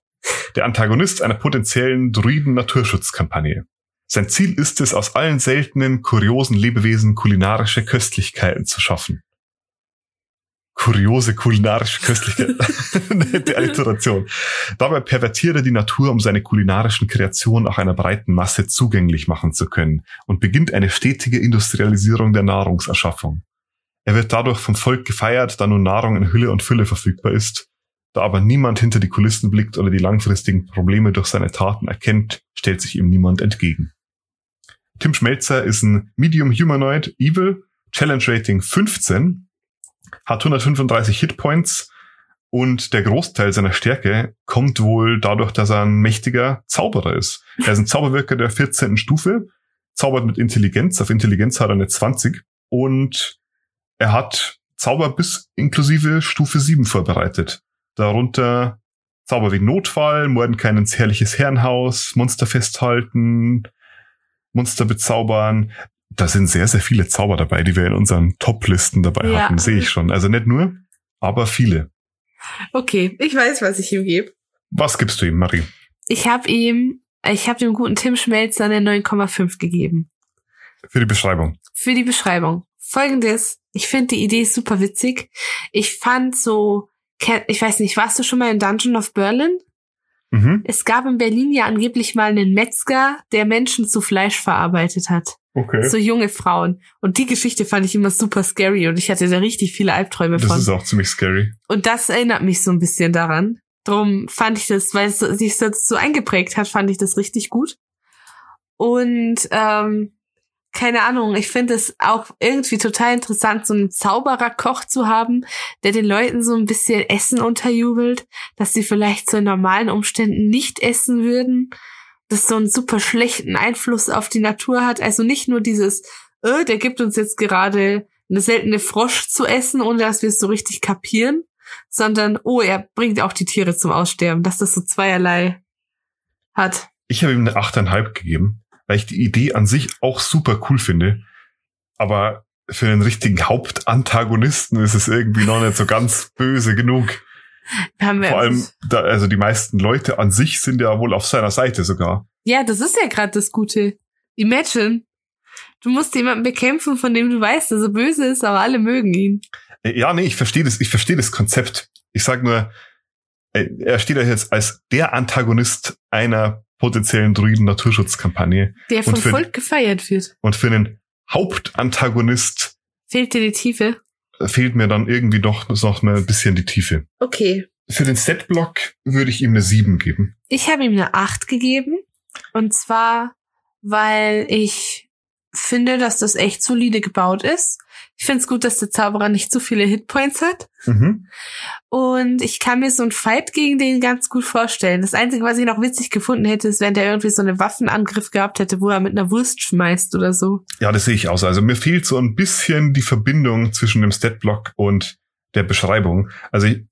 Speaker 1: Der Antagonist einer potenziellen Druiden-Naturschutzkampagne. Sein Ziel ist es, aus allen seltenen, kuriosen Lebewesen kulinarische Köstlichkeiten zu schaffen. kuriose kulinarische Köstlichkeit *laughs* der Alliteration. Dabei pervertiert er die Natur, um seine kulinarischen Kreationen auch einer breiten Masse zugänglich machen zu können und beginnt eine stetige Industrialisierung der Nahrungserschaffung. Er wird dadurch vom Volk gefeiert, da nun Nahrung in Hülle und Fülle verfügbar ist. Da aber niemand hinter die Kulissen blickt oder die langfristigen Probleme durch seine Taten erkennt, stellt sich ihm niemand entgegen. Tim Schmelzer ist ein Medium Humanoid Evil, Challenge Rating 15, hat 135 Hitpoints und der Großteil seiner Stärke kommt wohl dadurch, dass er ein mächtiger Zauberer ist. Er ist ein Zauberwirker der 14. Stufe, zaubert mit Intelligenz. Auf Intelligenz hat er eine 20 und er hat Zauber bis inklusive Stufe 7 vorbereitet. Darunter Zauber wie Notfall, Mordenkein ins herrliches Herrenhaus, Monster festhalten, Monster bezaubern. Da sind sehr, sehr viele Zauber dabei, die wir in unseren Top-Listen dabei
Speaker 2: Ja.
Speaker 1: hatten, sehe ich schon. Also nicht nur, aber viele.
Speaker 2: Okay, ich weiß, was ich ihm gebe.
Speaker 1: Was gibst du ihm, Marie?
Speaker 2: Ich habe ihm, ich habe dem guten Tim Schmelzer eine 9,5 gegeben.
Speaker 1: Für die Beschreibung.
Speaker 2: Für die Beschreibung. Folgendes, ich finde die Idee super witzig. Ich fand so, ich weiß nicht, warst du schon mal in Dungeon of Berlin?
Speaker 1: Mhm.
Speaker 2: Es gab in Berlin ja angeblich mal einen Metzger, der Menschen zu Fleisch verarbeitet hat.
Speaker 1: Okay.
Speaker 2: So junge Frauen. Und die Geschichte fand ich immer super scary und ich hatte da richtig viele Albträume
Speaker 1: das
Speaker 2: von.
Speaker 1: ist auch ziemlich scary.
Speaker 2: Und das erinnert mich so ein bisschen daran. Drum fand ich das, weil es sich das so eingeprägt hat, fand ich das richtig gut. Und ähm, keine Ahnung, ich finde es auch irgendwie total interessant, so einen Zaubererkoch zu haben, der den Leuten so ein bisschen Essen unterjubelt, dass sie vielleicht so in normalen Umständen nicht essen würden, das so einen super schlechten Einfluss auf die Natur hat. Also nicht nur dieses, äh, der gibt uns jetzt gerade eine seltene Frosch zu essen, ohne dass wir es so richtig kapieren, sondern, oh, er bringt auch die Tiere zum Aussterben, dass das so zweierlei hat.
Speaker 1: Ich habe ihm eine 8,5 gegeben, weil ich die Idee an sich auch super cool finde. Aber für einen richtigen Hauptantagonisten ist es irgendwie noch nicht so ganz böse genug.
Speaker 2: Haben wir
Speaker 1: Vor allem, da, also die meisten Leute an sich sind ja wohl auf seiner Seite sogar.
Speaker 2: ja, das ist ja gerade das Gute. Imagine. Du musst jemanden bekämpfen, von dem du weißt, dass er böse ist, aber alle mögen ihn.
Speaker 1: Äh, Ja, nee, ich verstehe das, ich verstehe das Konzept. Ich sag nur, äh, er steht ja jetzt als der Antagonist einer potenziellen Druiden-Naturschutzkampagne.
Speaker 2: Der vom
Speaker 1: für-
Speaker 2: Volk gefeiert wird.
Speaker 1: Und für einen Hauptantagonist
Speaker 2: Fehlt dir die Tiefe?
Speaker 1: fehlt mir dann irgendwie doch noch mal ein bisschen die Tiefe.
Speaker 2: Okay.
Speaker 1: Für den Setblock würde ich ihm eine 7 geben.
Speaker 2: Ich habe ihm eine 8 gegeben. Und zwar, weil ich finde, dass das echt solide gebaut ist. Ich finde es gut, dass der Zauberer nicht zu viele Hitpoints hat.
Speaker 1: Mhm.
Speaker 2: Und ich kann mir so einen Fight gegen den ganz gut vorstellen. Das Einzige, was ich noch witzig gefunden hätte, ist, wenn der irgendwie so einen Waffenangriff gehabt hätte, wo er mit einer Wurst schmeißt oder so.
Speaker 1: Ja, das sehe ich aus. Also mir fehlt so ein bisschen die Verbindung zwischen dem Statblock und der Beschreibung. Also ich,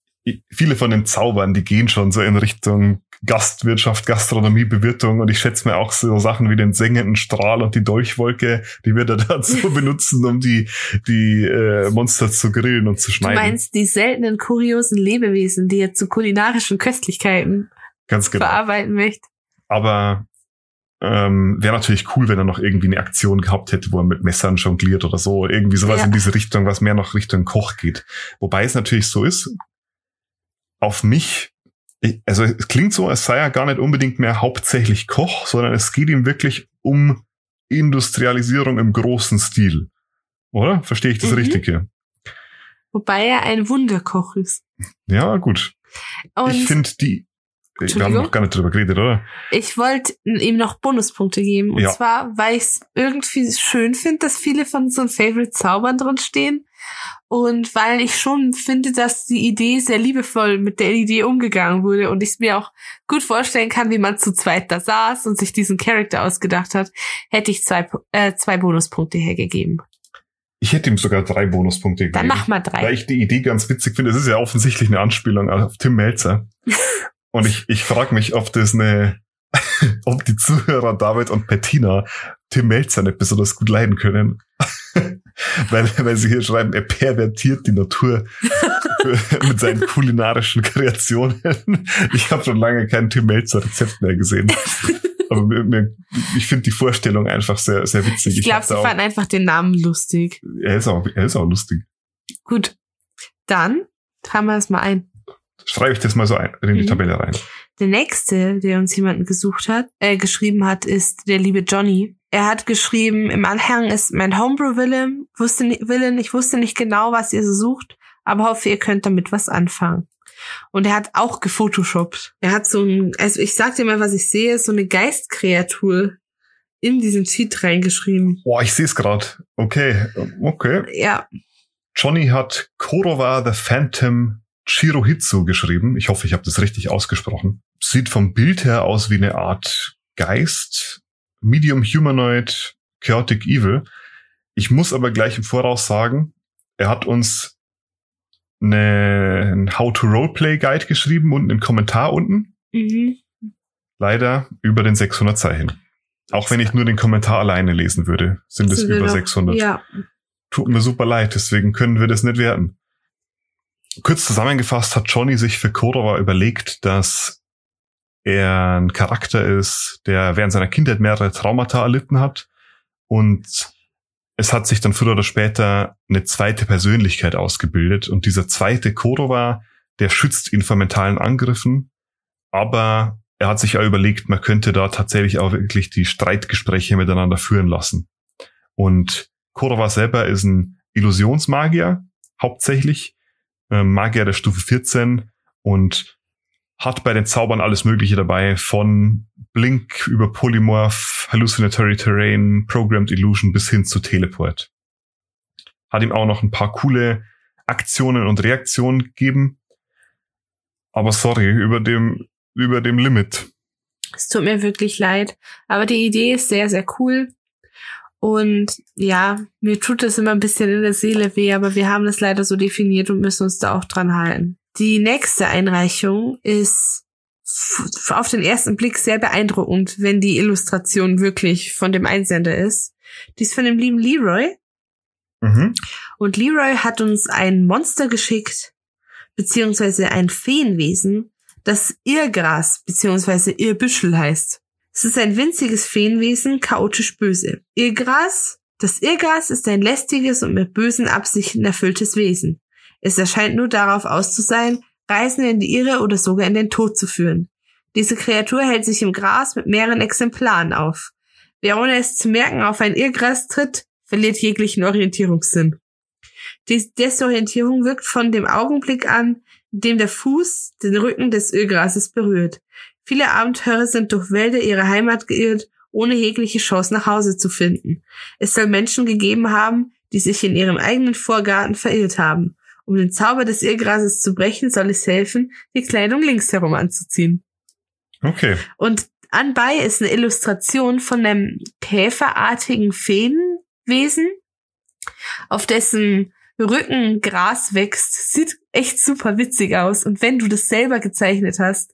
Speaker 1: viele von den Zaubern, die gehen schon so in Richtung Gastwirtschaft, Gastronomie, Bewirtung und ich schätze mir auch so Sachen wie den sengenden Strahl und die Dolchwolke, die wird er *laughs* dazu *laughs* benutzen, um die, die äh, Monster zu grillen und zu
Speaker 2: Du
Speaker 1: schneiden.
Speaker 2: meinst die seltenen, kuriosen Lebewesen, die er zu kulinarischen Köstlichkeiten
Speaker 1: Ganz genau.
Speaker 2: verarbeiten möchte.
Speaker 1: Aber ähm, wäre natürlich cool, wenn er noch irgendwie eine Aktion gehabt hätte, wo er mit Messern jongliert oder so. Irgendwie sowas
Speaker 2: Ja.
Speaker 1: in diese Richtung, was mehr noch Richtung Koch geht. Wobei es natürlich so ist, auf mich, ich, also es klingt so, als sei er gar nicht unbedingt mehr hauptsächlich Koch, sondern es geht ihm wirklich um Industrialisierung im großen Stil. Oder? Verstehe ich das
Speaker 2: Mhm.
Speaker 1: richtig hier?
Speaker 2: Wobei er ein Wunderkoch ist.
Speaker 1: Ja, gut.
Speaker 2: Und
Speaker 1: ich finde die, wir haben noch gar nicht drüber geredet, oder?
Speaker 2: Ich wollte ihm noch Bonuspunkte geben. Und
Speaker 1: Ja.
Speaker 2: zwar, weil ich es irgendwie schön finde, dass viele von so Favorite-Zaubern drin stehen. Und weil ich schon finde, dass die Idee sehr liebevoll mit der Idee umgegangen wurde und ich es mir auch gut vorstellen kann, wie man zu zweit da saß und sich diesen Charakter ausgedacht hat, hätte ich zwei, äh, zwei Bonuspunkte hergegeben.
Speaker 1: Ich hätte ihm sogar drei Bonuspunkte gegeben.
Speaker 2: Dann mach mal drei.
Speaker 1: Weil ich die Idee ganz witzig finde. Es ist ja offensichtlich eine Anspielung auf Tim Melzer. *laughs* Und ich, ich frage mich, ob das eine, *laughs* ob die Zuhörer David und Bettina Tim Melzer nicht besonders gut leiden können. *laughs* weil, weil sie hier schreiben, er pervertiert die Natur *laughs* mit seinen kulinarischen Kreationen. Ich habe schon lange kein Tim Melzer Rezept mehr gesehen. Aber mir, mir, ich finde die Vorstellung einfach sehr, sehr witzig.
Speaker 2: Ich glaube, sie fanden einfach den Namen lustig.
Speaker 1: er ist auch, er ist auch lustig.
Speaker 2: Gut. Dann tragen wir das mal ein.
Speaker 1: Schreibe ich das mal so ein, in die
Speaker 2: Mhm.
Speaker 1: Tabelle rein.
Speaker 2: Der nächste, der uns jemanden gesucht hat, äh, geschrieben hat, ist der liebe Johnny. Er hat geschrieben, im Anhang ist mein Homebrew-Villain, wusste, ni- Villain, ich wusste nicht genau, was ihr so sucht, aber hoffe, ihr könnt damit was anfangen. Und er hat auch gefotoshoppt. Er hat so ein, also ich sag dir mal, was ich sehe, so eine Geistkreatur in diesen Cheat reingeschrieben.
Speaker 1: Boah, ich sehe es gerade. Okay, okay.
Speaker 2: Ja,
Speaker 1: Johnny hat Korova the Phantom Chirohitsu geschrieben. Ich hoffe, ich habe das richtig ausgesprochen. Sieht vom Bild her aus wie eine Art Geist, Medium Humanoid, Chaotic Evil. Ich muss aber gleich im Voraus sagen, er hat uns eine, einen How to Roleplay Guide geschrieben und einen Kommentar unten.
Speaker 2: mhm.
Speaker 1: Leider über den 600 Zeichen. Auch wenn ich nur den Kommentar alleine lesen würde, sind es über
Speaker 2: noch-
Speaker 1: 600
Speaker 2: Ja,
Speaker 1: tut mir super leid, deswegen können wir das nicht werten. Kurz zusammengefasst hat Johnny sich für Korova überlegt, dass er ein Charakter ist, der während seiner Kindheit mehrere Traumata erlitten hat. Und es hat sich dann früher oder später eine zweite Persönlichkeit ausgebildet. Und dieser zweite Korova, der schützt ihn vor mentalen Angriffen, aber er hat sich auch überlegt, man könnte da tatsächlich auch wirklich die Streitgespräche miteinander führen lassen. Und Korova selber ist ein Illusionsmagier, hauptsächlich, ähm, Magier der Stufe 14 und hat bei den Zaubern alles Mögliche dabei, von Blink über Polymorph, Hallucinatory Terrain, Programmed Illusion bis hin zu Teleport. Hat ihm auch noch ein paar coole Aktionen und Reaktionen gegeben. Aber sorry, über dem, über dem Limit.
Speaker 2: es tut mir wirklich leid. Aber die Idee ist sehr, sehr cool. Und ja, mir tut das immer ein bisschen in der Seele weh, aber wir haben das leider so definiert und müssen uns da auch dran halten. Die nächste Einreichung ist auf den ersten Blick sehr beeindruckend, wenn die Illustration wirklich von dem Einsender ist. Die ist von dem lieben Leroy.
Speaker 1: Mhm.
Speaker 2: Und Leroy hat uns ein Monster geschickt, beziehungsweise ein Feenwesen, das Irrgras, beziehungsweise Irrbüschel heißt. Es ist ein winziges Feenwesen, chaotisch böse. Irrgras, das Irrgras ist ein lästiges und mit bösen Absichten erfülltes Wesen. Es erscheint nur darauf aus zu sein, Reisende in die Irre oder sogar in den Tod zu führen. Diese Kreatur hält sich im Gras mit mehreren Exemplaren auf. Wer ohne es zu merken auf ein Irrgras tritt, verliert jeglichen Orientierungssinn. Die Desorientierung wirkt von dem Augenblick an, in dem der Fuß den Rücken des Ölgrases berührt. Viele Abenteurer sind durch Wälder ihrer Heimat geirrt, ohne jegliche Chance nach Hause zu finden. Es soll Menschen gegeben haben, die sich in ihrem eigenen Vorgarten verirrt haben. Um den Zauber des Irrgrases zu brechen, soll es helfen, die Kleidung links herum anzuziehen.
Speaker 1: Okay.
Speaker 2: Und anbei ist eine Illustration von einem käferartigen Feenwesen, auf dessen Rücken Gras wächst. Sieht echt super witzig aus. Und wenn du das selber gezeichnet hast,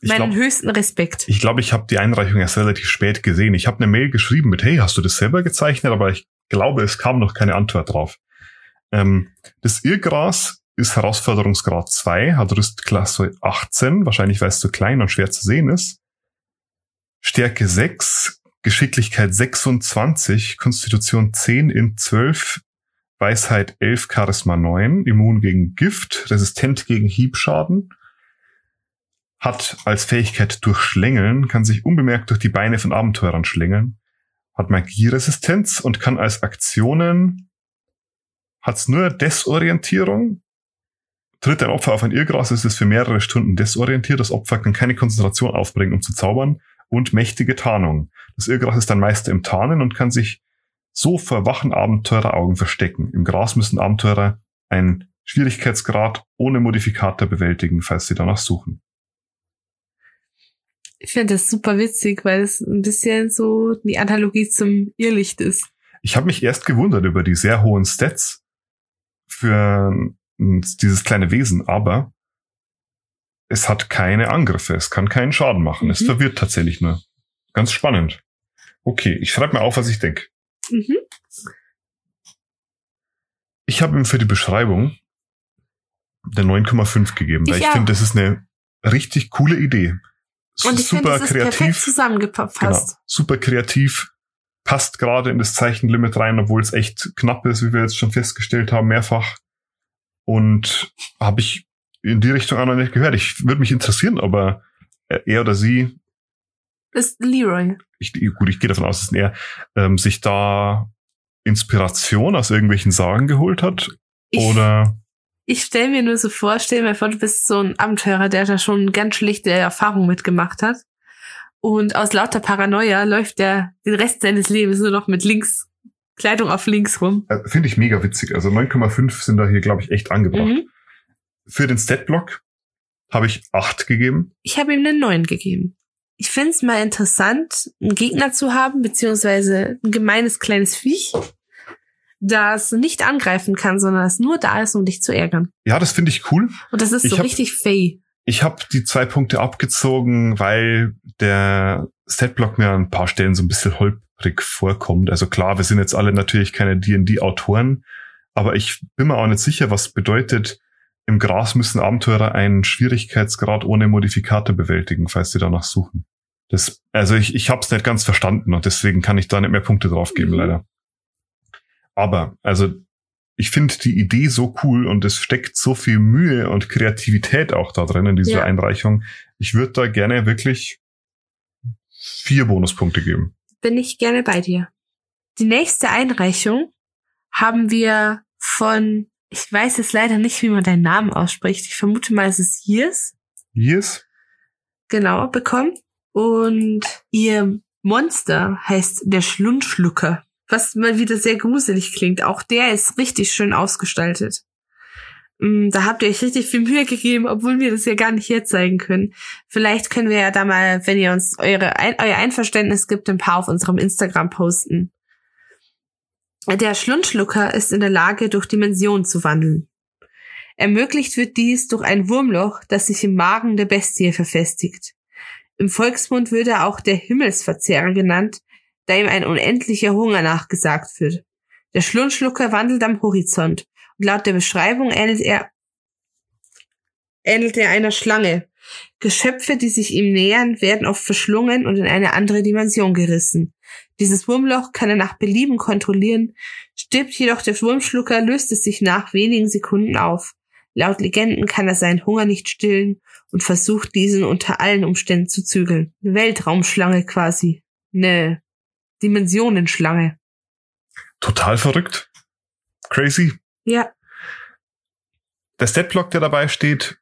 Speaker 1: Ich
Speaker 2: meinen
Speaker 1: glaube,
Speaker 2: höchsten Respekt.
Speaker 1: ich, glaub, ich habe die Einreichung erst relativ spät gesehen. Ich habe eine Mail geschrieben mit, hey, hast du das selber gezeichnet? Aber ich glaube, es kam noch keine Antwort drauf. Ähm, das Irrgras ist Herausforderungsgrad 2, hat Rüstklasse 18, wahrscheinlich weil es zu klein und schwer zu sehen ist. Stärke 6, Geschicklichkeit 26, Konstitution 10 in 12, Weisheit 11, Charisma 9, immun gegen Gift, resistent gegen Hiebschaden, hat als Fähigkeit durchschlängeln, kann sich unbemerkt durch die Beine von Abenteurern schlängeln, hat Magieresistenz und kann als Aktionen, hat's nur Desorientierung, tritt ein Opfer auf ein Irrgras, ist es für mehrere Stunden desorientiert, das Opfer kann keine Konzentration aufbringen, um zu zaubern, und mächtige Tarnung. Das Irrgras ist ein Meister im Tarnen und kann sich so vor wachen Abenteureraugen verstecken. Im Gras müssen Abenteurer einen Schwierigkeitsgrad ohne Modifikator bewältigen, falls sie danach suchen.
Speaker 2: Ich finde das super witzig, weil es ein bisschen so die Analogie zum Irrlicht ist.
Speaker 1: Ich habe mich erst gewundert über die sehr hohen Stats für dieses kleine Wesen, aber es hat keine Angriffe, es kann keinen Schaden machen. Es
Speaker 2: Mhm.
Speaker 1: verwirrt tatsächlich nur. Ganz spannend. Okay, ich schreibe mir auf, was ich denke.
Speaker 2: Mhm.
Speaker 1: Ich habe ihm für die Beschreibung der 9,5 gegeben, weil
Speaker 2: Ich
Speaker 1: ich, finde, das ist eine richtig coole Idee.
Speaker 2: Und ich finde,
Speaker 1: super
Speaker 2: es ist perfekt
Speaker 1: kreativ.
Speaker 2: zusammengepasst.
Speaker 1: Genau, super kreativ. Passt gerade in das Zeichenlimit rein, obwohl es echt knapp ist, wie wir jetzt schon festgestellt haben, mehrfach. und habe ich in die Richtung auch noch nicht gehört. Ich würde mich interessieren, aber er oder sie
Speaker 2: Ist Leroy.
Speaker 1: ich, gut, ich gehe davon aus, dass er ähm, sich da Inspiration aus irgendwelchen Sagen geholt hat
Speaker 2: Ich,
Speaker 1: oder
Speaker 2: ich stelle mir nur so vor, stell mir vor, du bist so ein Abenteurer, der da schon ganz schlichte Erfahrungen mitgemacht hat. Und aus lauter Paranoia läuft der den Rest seines Lebens nur noch mit links, Kleidung auf links rum.
Speaker 1: äh, finde ich mega witzig. Also 9,5 sind da hier, glaube ich, echt angebracht.
Speaker 2: Mhm.
Speaker 1: Für den Statblock habe ich 8 gegeben.
Speaker 2: Ich habe ihm einen neuen gegeben. Ich finde es mal interessant, einen Gegner zu haben, beziehungsweise ein gemeines kleines Viech, das nicht angreifen kann, sondern das nur da ist, um dich zu ärgern.
Speaker 1: Ja, das finde ich cool.
Speaker 2: Und das ist
Speaker 1: Ich
Speaker 2: so
Speaker 1: hab-
Speaker 2: richtig fey.
Speaker 1: Ich habe die zwei Punkte abgezogen, weil der Statblock mir an ein paar Stellen so ein bisschen holprig vorkommt. Also klar, wir sind jetzt alle natürlich keine D&D-Autoren, aber ich bin mir auch nicht sicher, was bedeutet, im Gras müssen Abenteurer einen Schwierigkeitsgrad ohne Modifikator bewältigen, falls sie danach suchen. Das, also ich, ich habe es nicht ganz verstanden und deswegen kann ich da nicht mehr Punkte drauf geben,
Speaker 2: Mhm.
Speaker 1: leider. Aber, also ich finde die Idee so cool und es steckt so viel Mühe und Kreativität auch da drin in dieser
Speaker 2: Ja.
Speaker 1: Einreichung. Ich würde da gerne wirklich vier Bonuspunkte geben.
Speaker 2: Bin ich gerne bei dir. Die nächste Einreichung haben wir von, ich weiß jetzt leider nicht, wie man deinen Namen ausspricht. Ich vermute mal, es ist Years.
Speaker 1: Yes?
Speaker 2: genau bekommen. Und ihr Monster heißt der Schlundschlucker, was mal wieder sehr gruselig klingt. Auch der ist richtig schön ausgestaltet. Mm, Da habt ihr euch richtig viel Mühe gegeben, obwohl wir das ja gar nicht herzeigen können. Vielleicht können wir ja da mal, wenn ihr uns eure, euer Einverständnis gibt, ein paar auf unserem Instagram posten. Der Schlundschlucker ist in der Lage, durch Dimensionen zu wandeln. Ermöglicht wird dies durch ein Wurmloch, das sich im Magen der Bestie verfestigt. Im Volksmund wird er auch der Himmelsverzehrer genannt, da ihm ein unendlicher Hunger nachgesagt wird. Der Schlundschlucker wandelt am Horizont und laut der Beschreibung ähnelt er, ähnelt er einer Schlange. Geschöpfe, die sich ihm nähern, werden oft verschlungen und in eine andere Dimension gerissen. Dieses Wurmloch kann er nach Belieben kontrollieren, stirbt jedoch der Wurmschlucker, löst es sich nach wenigen Sekunden auf. Laut Legenden kann er seinen Hunger nicht stillen und versucht diesen unter allen Umständen zu zügeln. Weltraumschlange quasi. Eine Dimensionenschlange.
Speaker 1: Total verrückt. Crazy.
Speaker 2: Ja,
Speaker 1: Der Statblock, der dabei steht,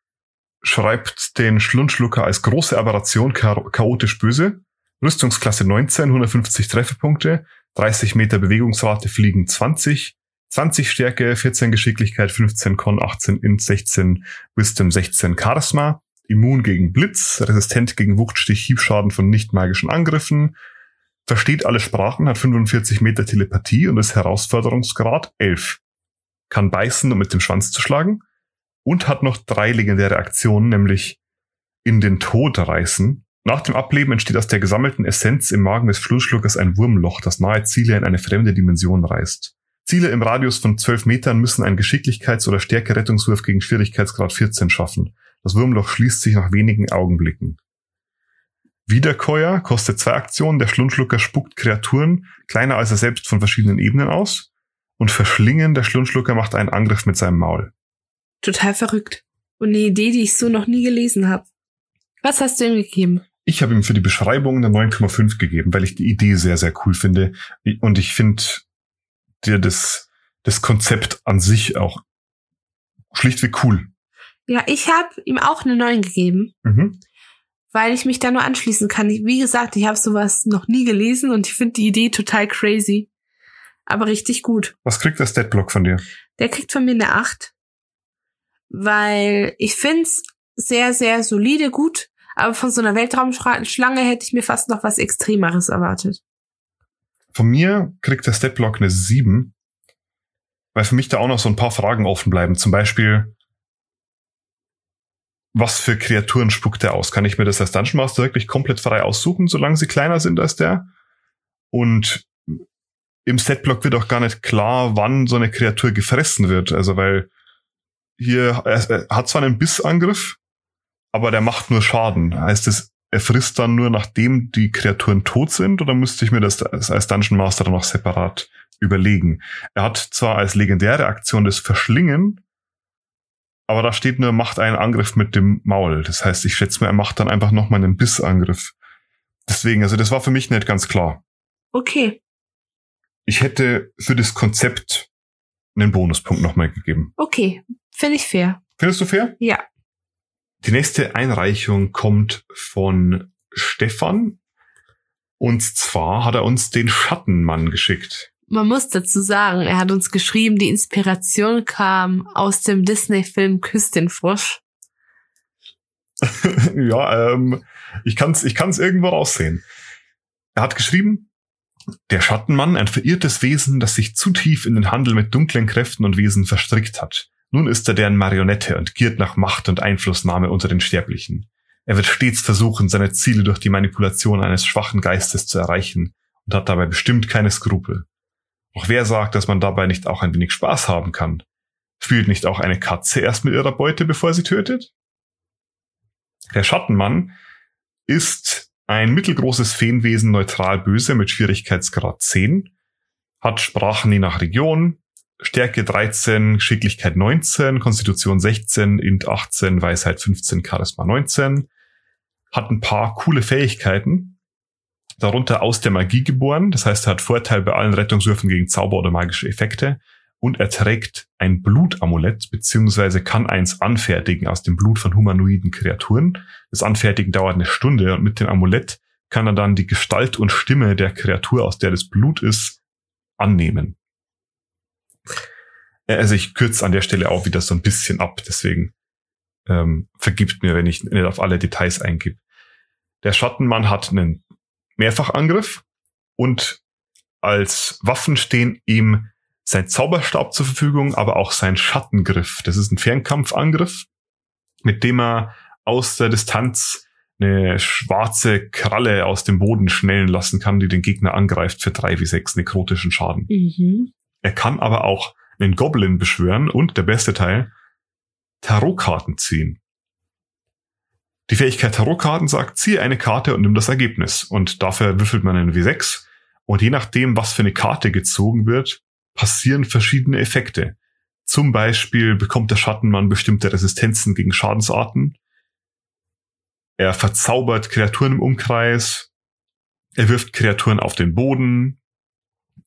Speaker 1: schreibt den Schlundschlucker als große Aberration cha chaotisch böse. Rüstungsklasse 19, 150 Trefferpunkte, 30 Meter Bewegungsrate, Fliegen 20, 20 Stärke, 14 Geschicklichkeit, 15 Con, 18 Int, 16 Wisdom, 16 Charisma, immun gegen Blitz, resistent gegen Wuchtstich, Hiebschaden von nicht magischen Angriffen, versteht alle Sprachen, hat 45 Meter Telepathie und ist Herausforderungsgrad 11. Kann beißen, um mit dem Schwanz zu schlagen und hat noch drei legendäre Aktionen, nämlich in den Tod reißen. Nach dem Ableben entsteht aus der gesammelten Essenz im Magen des Flussschluckers ein Wurmloch, das nahe Ziele in eine fremde Dimension reißt. Ziele im Radius von 12 Metern müssen einen Geschicklichkeits- oder Stärke-Rettungswurf gegen Schwierigkeitsgrad 14 schaffen. Das Wurmloch schließt sich nach wenigen Augenblicken. Wiederkäuer kostet zwei Aktionen. Der Schlundschlucker spuckt Kreaturen kleiner als er selbst von verschiedenen Ebenen aus. Und Verschlingen, der Schlundschlucker macht einen Angriff mit seinem Maul.
Speaker 2: total verrückt. Und eine Idee, die ich so noch nie gelesen habe. Was hast du ihm gegeben?
Speaker 1: Ich habe ihm für die Beschreibung eine 9,5 gegeben, weil ich die Idee sehr, sehr cool finde. Und ich finde dir das, das Konzept an sich auch schlichtweg cool.
Speaker 2: Ja, ich habe ihm auch eine 9 gegeben,
Speaker 1: Mhm.
Speaker 2: Weil ich mich da nur anschließen kann. Wie gesagt, ich habe sowas noch nie gelesen und ich finde die Idee total crazy. Aber richtig gut.
Speaker 1: Was kriegt der Statblock von dir?
Speaker 2: Der kriegt von mir eine 8. Weil ich find's sehr, sehr solide, gut. Aber von so einer Weltraumschlange hätte ich mir fast noch was Extremeres erwartet.
Speaker 1: Von mir kriegt der Statblock eine 7, weil für mich da auch noch so ein paar Fragen offen bleiben. Zum Beispiel, was für Kreaturen spuckt er aus? Kann ich mir das als Dungeon Master wirklich komplett frei aussuchen, solange sie kleiner sind als der? Und im Statblock wird auch gar nicht klar, wann so eine Kreatur gefressen wird. Also weil hier, er, er hat zwar einen Bissangriff, aber der macht nur Schaden. Heißt es, er frisst dann nur nachdem die Kreaturen tot sind oder müsste ich mir das als Dungeon Master dann noch separat überlegen? Er hat zwar als legendäre Aktion das Verschlingen, Aber da steht nur, macht einen Angriff mit dem Maul. Das heißt, ich schätze mir, er macht dann einfach nochmal einen Bissangriff. Deswegen, also das war für mich nicht ganz klar.
Speaker 2: Okay.
Speaker 1: Ich hätte für das Konzept einen Bonuspunkt nochmal gegeben.
Speaker 2: Okay. Finde ich fair.
Speaker 1: Findest du fair?
Speaker 2: Ja.
Speaker 1: Die nächste Einreichung kommt von Stefan. Und zwar hat er uns den Schattenmann geschickt.
Speaker 2: Man muss dazu sagen, er hat uns geschrieben, die Inspiration kam aus dem Disney-Film Küss den Frosch. *laughs*
Speaker 1: ja, ähm, ich kann's, ich kann's irgendwo raussehen. Er hat geschrieben, der Schattenmann, ein verirrtes Wesen, das sich zu tief in den Handel mit dunklen Kräften und Wesen verstrickt hat. Nun ist er deren Marionette und giert nach Macht und Einflussnahme unter den Sterblichen. Er wird stets versuchen, seine Ziele durch die Manipulation eines schwachen Geistes zu erreichen und hat dabei bestimmt keine Skrupel. Doch wer sagt, dass man dabei nicht auch ein wenig Spaß haben kann? Spielt nicht auch eine Katze erst mit ihrer Beute, bevor sie tötet? Der Schattenmann ist ein mittelgroßes Feenwesen neutral böse mit Schwierigkeitsgrad 10, hat Sprachen je nach Region, Stärke 13, Schicklichkeit 19, Konstitution 16, Int 18, Weisheit 15, Charisma 19, hat ein paar coole Fähigkeiten, darunter aus der Magie geboren, das heißt, er hat Vorteil bei allen Rettungswürfen gegen Zauber oder magische Effekte und er trägt ein Blutamulett beziehungsweise kann eins anfertigen aus dem Blut von humanoiden Kreaturen. Das Anfertigen dauert eine Stunde und mit dem Amulett kann er dann die Gestalt und Stimme der Kreatur, aus der das Blut ist, annehmen. Also ich kürze an der Stelle auch wieder so ein bisschen ab, deswegen ähm, vergibt mir, wenn ich nicht auf alle Details eingebe. Der Schattenmann hat einen Mehrfachangriff und als Waffen stehen ihm sein Zauberstab zur Verfügung, aber auch sein Schattengriff. Das ist ein Fernkampfangriff, mit dem er aus der Distanz eine schwarze Kralle aus dem Boden schnellen lassen kann, die den Gegner angreift für drei wie sechs nekrotischen Schaden.
Speaker 2: Mhm.
Speaker 1: Er kann aber auch einen Goblin beschwören und der beste Teil, Tarotkarten ziehen. Die Fähigkeit Tarotkarten sagt, ziehe eine Karte und nimm das Ergebnis. Und dafür würfelt man einen W6. Und je nachdem, was für eine Karte gezogen wird, passieren verschiedene Effekte. Zum Beispiel bekommt der Schattenmann bestimmte Resistenzen gegen Schadensarten. Er verzaubert Kreaturen im Umkreis. Er wirft Kreaturen auf den Boden.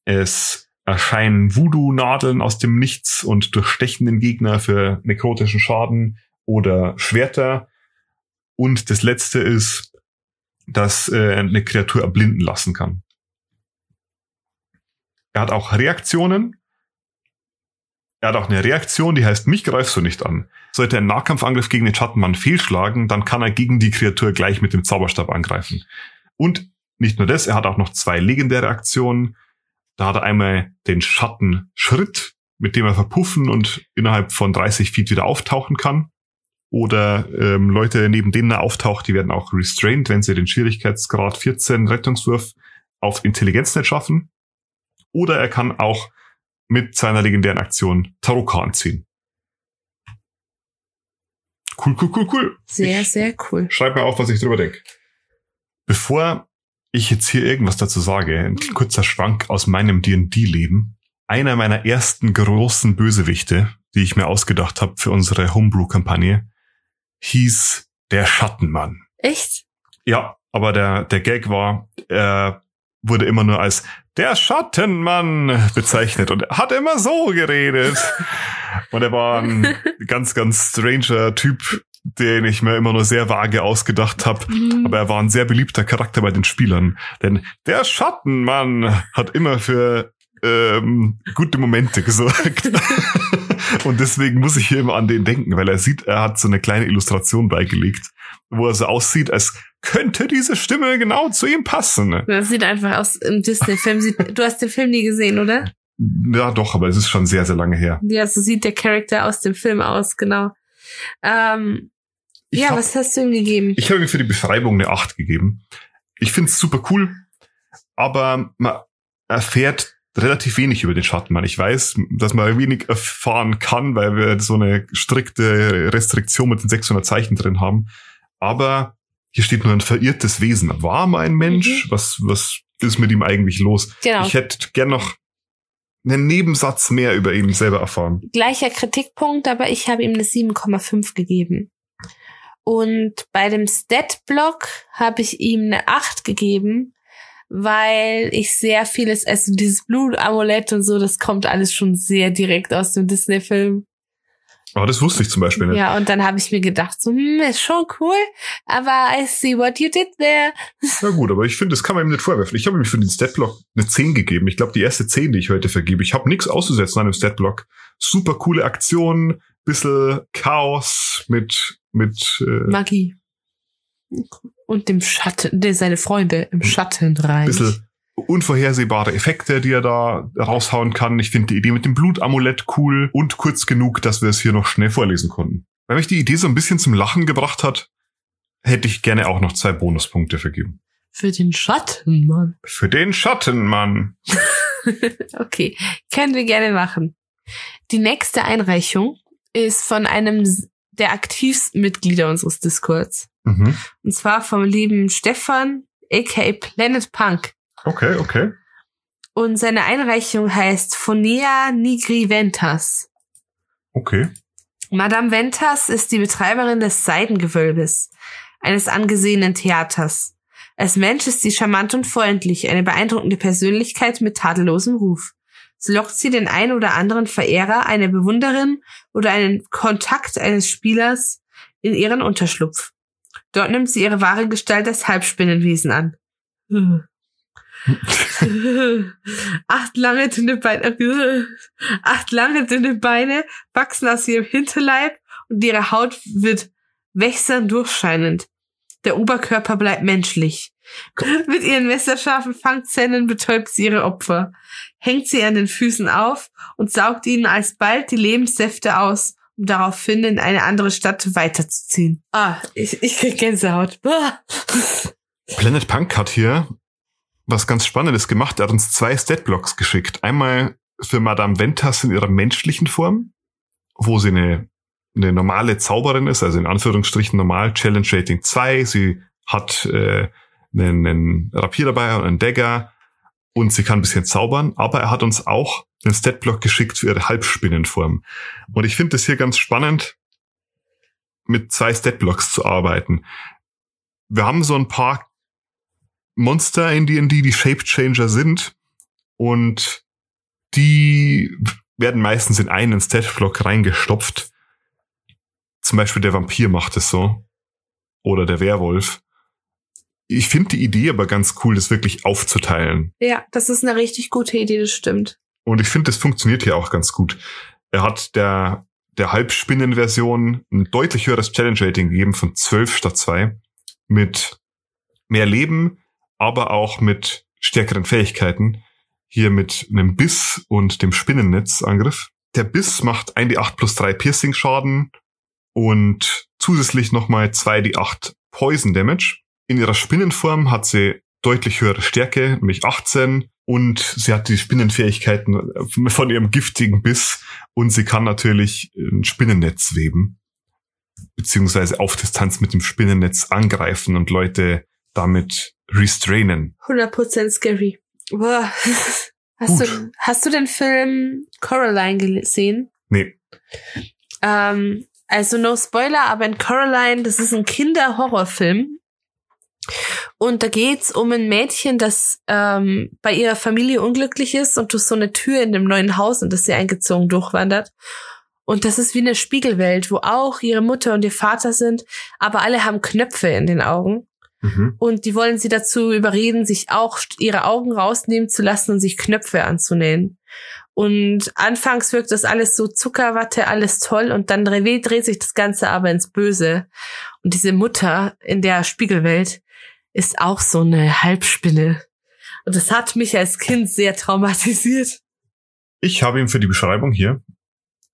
Speaker 1: Es erscheinen Voodoo-Nadeln aus dem Nichts und durchstechen den Gegner für nekrotischen Schaden oder Schwerter. Und das letzte ist, dass äh, eine Kreatur erblinden lassen kann. Er hat auch Reaktionen. Er hat auch eine Reaktion, die heißt, mich greifst du nicht an. Sollte ein Nahkampfangriff gegen den Schattenmann fehlschlagen, dann kann er gegen die Kreatur gleich mit dem Zauberstab angreifen. Und nicht nur das, er hat auch noch zwei legendäre Aktionen. Da hat er einmal den Schattenschritt, mit dem er verpuffen und innerhalb von 30 Feet wieder auftauchen kann. Oder ähm, Leute, neben denen er auftaucht, die werden auch restrained, wenn sie den Schwierigkeitsgrad 14 Rettungswurf auf Intelligenz nicht schaffen. Oder er kann auch mit seiner legendären Aktion Tarotkarten ziehen. Cool, cool, cool, cool.
Speaker 2: Sehr,
Speaker 1: ich
Speaker 2: sehr cool.
Speaker 1: Schreib mir auf, was ich drüber denke. Bevor ich jetzt hier irgendwas dazu sage, ein kurzer Schwank aus meinem D&D-Leben. Einer meiner ersten großen Bösewichte, die ich mir ausgedacht habe für unsere Homebrew-Kampagne, hieß der Schattenmann.
Speaker 2: Echt?
Speaker 1: Ja, aber der, der Gag war, er wurde immer nur als der Schattenmann bezeichnet und er hat immer so geredet. *laughs* Und er war ein ganz, ganz stranger Typ, den ich mir immer nur sehr vage ausgedacht habe.
Speaker 2: Mhm.
Speaker 1: Aber er war ein sehr beliebter Charakter bei den Spielern. Denn der Schattenmann hat immer für ähm, gute Momente gesorgt. *laughs* Und deswegen muss ich hier immer an den denken, weil er sieht, er hat so eine kleine Illustration beigelegt, wo er so aussieht, als könnte diese Stimme genau zu ihm passen.
Speaker 2: Das sieht einfach aus im Disney-Film. Du hast den Film nie gesehen, oder?
Speaker 1: Ja, doch, aber es ist schon sehr, sehr lange her.
Speaker 2: Ja, so sieht der Charakter aus dem Film aus, genau. Ähm, ja,
Speaker 1: hab-
Speaker 2: was hast du ihm gegeben?
Speaker 1: Ich habe mir für die Beschreibung eine 8 gegeben. Ich finde es super cool, aber man erfährt relativ wenig über den Schattenmann. Ich weiß, dass man wenig erfahren kann, weil wir so eine strikte Restriktion mit den 600 Zeichen drin haben. Aber hier steht nur ein verirrtes Wesen. War mal ein Mensch? Was, was ist mit ihm eigentlich los?
Speaker 2: genau.
Speaker 1: Ich hätte gern noch einen Nebensatz mehr über ihn selber erfahren.
Speaker 2: Gleicher Kritikpunkt, aber ich habe ihm eine 7,5 gegeben. Und bei dem Stat-Block habe ich ihm eine 8 gegeben, weil ich sehr vieles, also dieses Blutamulett und so, das kommt alles schon sehr direkt aus dem Disney-Film.
Speaker 1: Aber das wusste ich zum Beispiel nicht.
Speaker 2: Ja, und dann habe ich mir gedacht, so, hm, ist schon cool, aber I see what you did there.
Speaker 1: Na gut, aber ich finde, das kann man ihm nicht vorwerfen. Ich habe ihm für den Statblock eine 10 gegeben. Ich glaube, die erste 10, die ich heute vergebe. Ich habe nichts auszusetzen an dem Statblock. Super coole Aktion, bisschen Chaos mit, mit äh,
Speaker 2: Magie. Und dem Schatten, der seine Freunde im Schatten rein.
Speaker 1: bisschen unvorhersehbare Effekte, die er da raushauen kann. Ich finde die Idee mit dem Blutamulett cool und kurz genug, dass wir es hier noch schnell vorlesen konnten. Weil mich die Idee so ein bisschen zum Lachen gebracht hat, hätte ich gerne auch noch zwei Bonuspunkte vergeben.
Speaker 2: Für den Schattenmann.
Speaker 1: Für den Schattenmann. *laughs*
Speaker 2: okay, können wir gerne machen. Die nächste Einreichung ist von einem der aktivsten Mitglieder unseres Discords.
Speaker 1: Mhm.
Speaker 2: Und zwar vom lieben Stefan, aka Planet Punk.
Speaker 1: Okay, okay.
Speaker 2: Und seine Einreichung heißt Fonea Nigri Ventas.
Speaker 1: Okay.
Speaker 2: Madame Ventas ist die Betreiberin des Seidengewölbes, eines angesehenen Theaters. Als Mensch ist sie charmant und freundlich, eine beeindruckende Persönlichkeit mit tadellosem Ruf. So lockt sie den ein oder anderen Verehrer, eine Bewunderin oder einen Kontakt eines Spielers in ihren Unterschlupf. Dort nimmt sie ihre wahre Gestalt als Halbspinnenwesen an. *laughs* Acht lange dünne Beine, *laughs* acht lange dünne Beine wachsen aus ihrem Hinterleib und ihre Haut wird wächsern durchscheinend. Der Oberkörper bleibt menschlich. Mit ihren messerscharfen Fangzähnen betäubt sie ihre Opfer, hängt sie an den Füßen auf und saugt ihnen alsbald die Lebenssäfte aus, um daraufhin in eine andere Stadt weiterzuziehen. Ah, ich, ich krieg Gänsehaut. Ah.
Speaker 1: Planet Punk hat hier was ganz Spannendes gemacht. Er hat uns zwei Statblocks geschickt. Einmal für Madame Ventas in ihrer menschlichen Form, wo sie eine, eine normale Zauberin ist, also in Anführungsstrichen normal, Challenge Rating 2. Sie hat äh, einen, einen Rapier dabei und einen Dagger und sie kann ein bisschen zaubern, aber er hat uns auch einen Statblock geschickt für ihre Halbspinnenform. Und ich finde es hier ganz spannend, mit zwei Statblocks zu arbeiten. Wir haben so ein paar Monster in D&D, die Shape Changer sind und die werden meistens in einen Statblock reingestopft. Zum Beispiel der Vampir macht es so. Oder der Werwolf. Ich finde die Idee aber ganz cool, das wirklich aufzuteilen.
Speaker 2: Ja, das ist eine richtig gute Idee, das stimmt.
Speaker 1: Und ich finde, das funktioniert hier auch ganz gut. Er hat der, der Halbspinnen-Version ein deutlich höheres Challenge-Rating gegeben von 12 statt 2. Mit mehr Leben, aber auch mit stärkeren Fähigkeiten. Hier mit einem Biss und dem Spinnennetzangriff. Der Biss macht 1d8 plus 3 Piercing-Schaden und zusätzlich nochmal 2d8 Poison Damage. In ihrer Spinnenform hat sie deutlich höhere Stärke, nämlich 18. Und sie hat die Spinnenfähigkeiten von ihrem giftigen Biss. Und sie kann natürlich ein Spinnennetz weben. Beziehungsweise auf Distanz mit dem Spinnennetz angreifen und Leute damit restrainen.
Speaker 2: 100% scary. Boah. *laughs* Hast
Speaker 1: Gut.
Speaker 2: du, hast du den Film Coraline gesehen?
Speaker 1: Nee.
Speaker 2: Ähm, also no Spoiler, aber in Coraline, das ist ein Kinderhorrorfilm. Und da geht's um ein Mädchen, das ähm, bei ihrer Familie unglücklich ist und durch so eine Tür in dem neuen Haus, in das sie eingezogen durchwandert. Und das ist wie eine Spiegelwelt, wo auch ihre Mutter und ihr Vater sind, aber alle haben Knöpfe in den Augen.
Speaker 1: Mhm.
Speaker 2: Und die wollen sie dazu überreden, sich auch ihre Augen rausnehmen zu lassen und sich Knöpfe anzunähen. Und anfangs wirkt das alles so Zuckerwatte, alles toll und dann dreht, dreht sich das Ganze aber ins Böse. Und diese Mutter in der Spiegelwelt ist auch so eine Halbspinne. Und das hat mich als Kind sehr traumatisiert.
Speaker 1: Ich habe ihm für die Beschreibung hier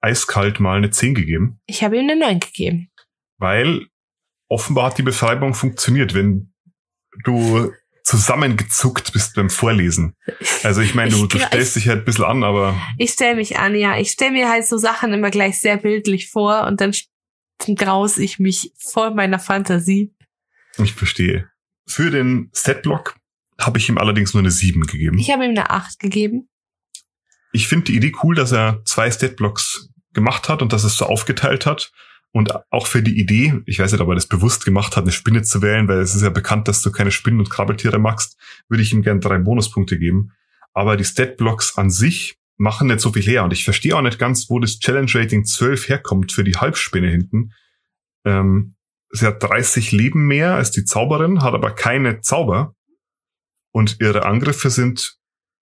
Speaker 1: eiskalt mal eine 10 gegeben,
Speaker 2: Ich habe ihm eine 9 gegeben.
Speaker 1: weil offenbar hat die Beschreibung funktioniert, wenn du zusammengezuckt bist beim Vorlesen. Also ich meine, du, du stellst dich halt ein bisschen an, aber
Speaker 2: Ich stelle mich an, ja. Ich stelle mir halt so Sachen immer gleich sehr bildlich vor und dann graus ich mich vor meiner Fantasie.
Speaker 1: ich verstehe. Für den Setblock habe ich ihm allerdings nur eine 7 gegeben.
Speaker 2: Ich habe ihm eine 8 gegeben.
Speaker 1: ich finde die Idee cool, dass er zwei Statblocks gemacht hat und dass es so aufgeteilt hat. Und auch für die Idee, ich weiß nicht, ob er das bewusst gemacht hat, eine Spinne zu wählen, weil es ist ja bekannt, dass du keine Spinnen und Krabbeltiere magst, würde ich ihm gerne drei Bonuspunkte geben. Aber die Statblocks an sich machen nicht so viel her. Und ich verstehe auch nicht ganz, wo das Challenge Rating 12 herkommt für die Halbspinne hinten. Ähm, sie hat 30 Leben mehr als die Zauberin, hat aber keine Zauber. Und ihre Angriffe sind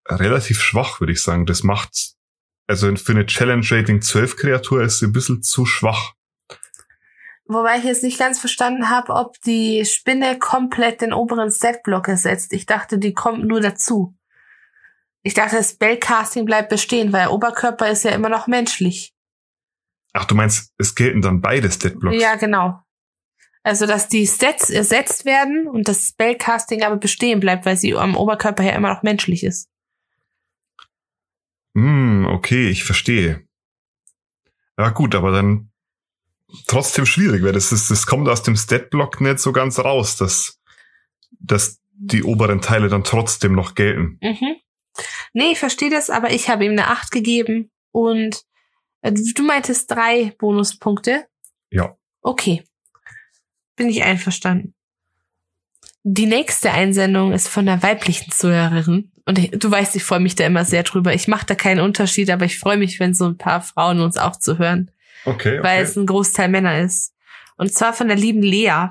Speaker 1: relativ schwach, würde ich sagen. Das macht, also für eine Challenge Rating 12 Kreatur ist sie ein bisschen zu schwach.
Speaker 2: Wobei ich jetzt nicht ganz verstanden habe, ob die Spinne komplett den oberen Statblock ersetzt. Ich dachte, die kommt nur dazu. Ich dachte, das Spellcasting bleibt bestehen, weil der Oberkörper ist ja immer noch menschlich.
Speaker 1: Ach, du meinst, es gelten dann beide Statblocks?
Speaker 2: Ja, genau. Also, dass die Stats ersetzt werden und das Spellcasting aber bestehen bleibt, weil sie am Oberkörper her immer noch menschlich ist.
Speaker 1: Hm, okay, ich verstehe. Ja gut, aber dann trotzdem schwierig, weil das ist, das kommt aus dem Statblock nicht so ganz raus, dass, dass die oberen Teile dann trotzdem noch gelten.
Speaker 2: Mhm. Nee, ich verstehe das, aber ich habe ihm eine 8 gegeben und äh, du meintest drei Bonuspunkte.
Speaker 1: Ja.
Speaker 2: Okay. Bin ich einverstanden. Die nächste Einsendung ist von einer weiblichen Zuhörerin. Und ich, du weißt, ich freue mich da immer sehr drüber. Ich mache da keinen Unterschied, aber ich freue mich, wenn so ein paar Frauen uns auch zuhören.
Speaker 1: Okay, okay.
Speaker 2: Weil es ein Großteil Männer ist. Und zwar von der lieben Lea.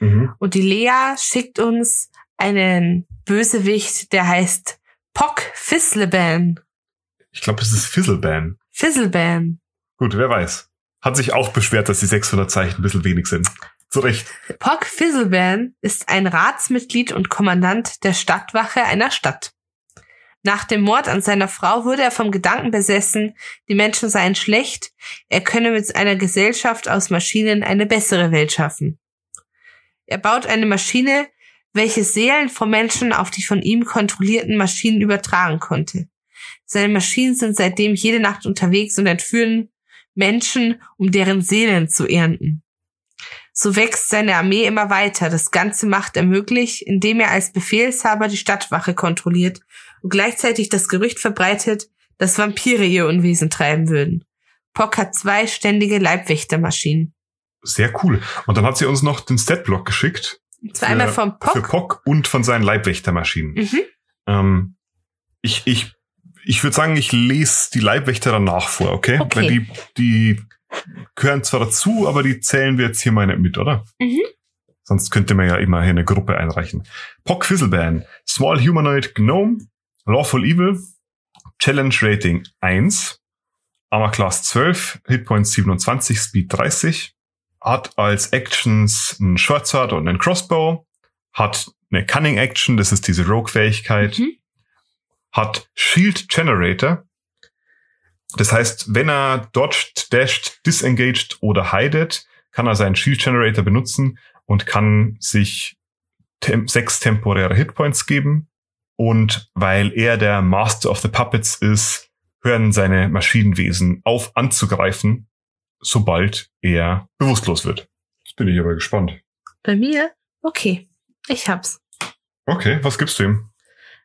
Speaker 1: Mhm.
Speaker 2: Und die Lea schickt uns einen Bösewicht, der heißt Pock Fizzleban.
Speaker 1: Ich glaube, es ist Fizzleban.
Speaker 2: Fizzleban.
Speaker 1: Gut, wer weiß. Hat sich auch beschwert, dass die 600 Zeichen ein bisschen wenig sind. Zu.
Speaker 2: Pock Fizzleban ist ein Ratsmitglied und Kommandant der Stadtwache einer Stadt. Nach dem Mord an seiner Frau wurde er vom Gedanken besessen, die Menschen seien schlecht, er könne mit einer Gesellschaft aus Maschinen eine bessere Welt schaffen. Er baut eine Maschine, welche Seelen vom Menschen auf die von ihm kontrollierten Maschinen übertragen konnte. Seine Maschinen sind seitdem jede Nacht unterwegs und entführen Menschen, um deren Seelen zu ernten. So wächst seine Armee immer weiter. Das Ganze macht er möglich, indem er als Befehlshaber die Stadtwache kontrolliert und gleichzeitig das Gerücht verbreitet, dass Vampire ihr Unwesen treiben würden. Pock hat zwei ständige Leibwächtermaschinen.
Speaker 1: Sehr cool. Und dann hat sie uns noch den Statblock geschickt.
Speaker 2: Zwar einmal vom Pock.
Speaker 1: Für Pock und von seinen Leibwächtermaschinen.
Speaker 2: Mhm.
Speaker 1: Ähm, ich ich, ich würde sagen, ich lese die Leibwächter danach vor, okay?
Speaker 2: Okay.
Speaker 1: Weil die, die gehören zwar dazu, aber die zählen wir jetzt hier mal nicht mit, oder?
Speaker 2: Mhm.
Speaker 1: Sonst könnte man ja immer hier eine Gruppe einreichen. Pock Fizzleban, Small Humanoid Gnome, Lawful Evil, Challenge Rating 1, Armor Class 12, Hitpoints 27, Speed 30, hat als Actions einen Sword und einen Crossbow, hat eine Cunning Action, das ist diese Rogue-Fähigkeit,
Speaker 2: Mhm.
Speaker 1: hat Shield Generator. Das heißt, wenn er dodged, dashed, disengaged oder hidet, kann er seinen Shield Generator benutzen und kann sich tem sechs temporäre Hitpoints geben. Und weil er der Master of the Puppets ist, hören seine Maschinenwesen auf anzugreifen, sobald er bewusstlos wird. Jetzt bin ich aber gespannt.
Speaker 2: Bei mir? Okay. Ich hab's.
Speaker 1: Okay, was gibst du ihm?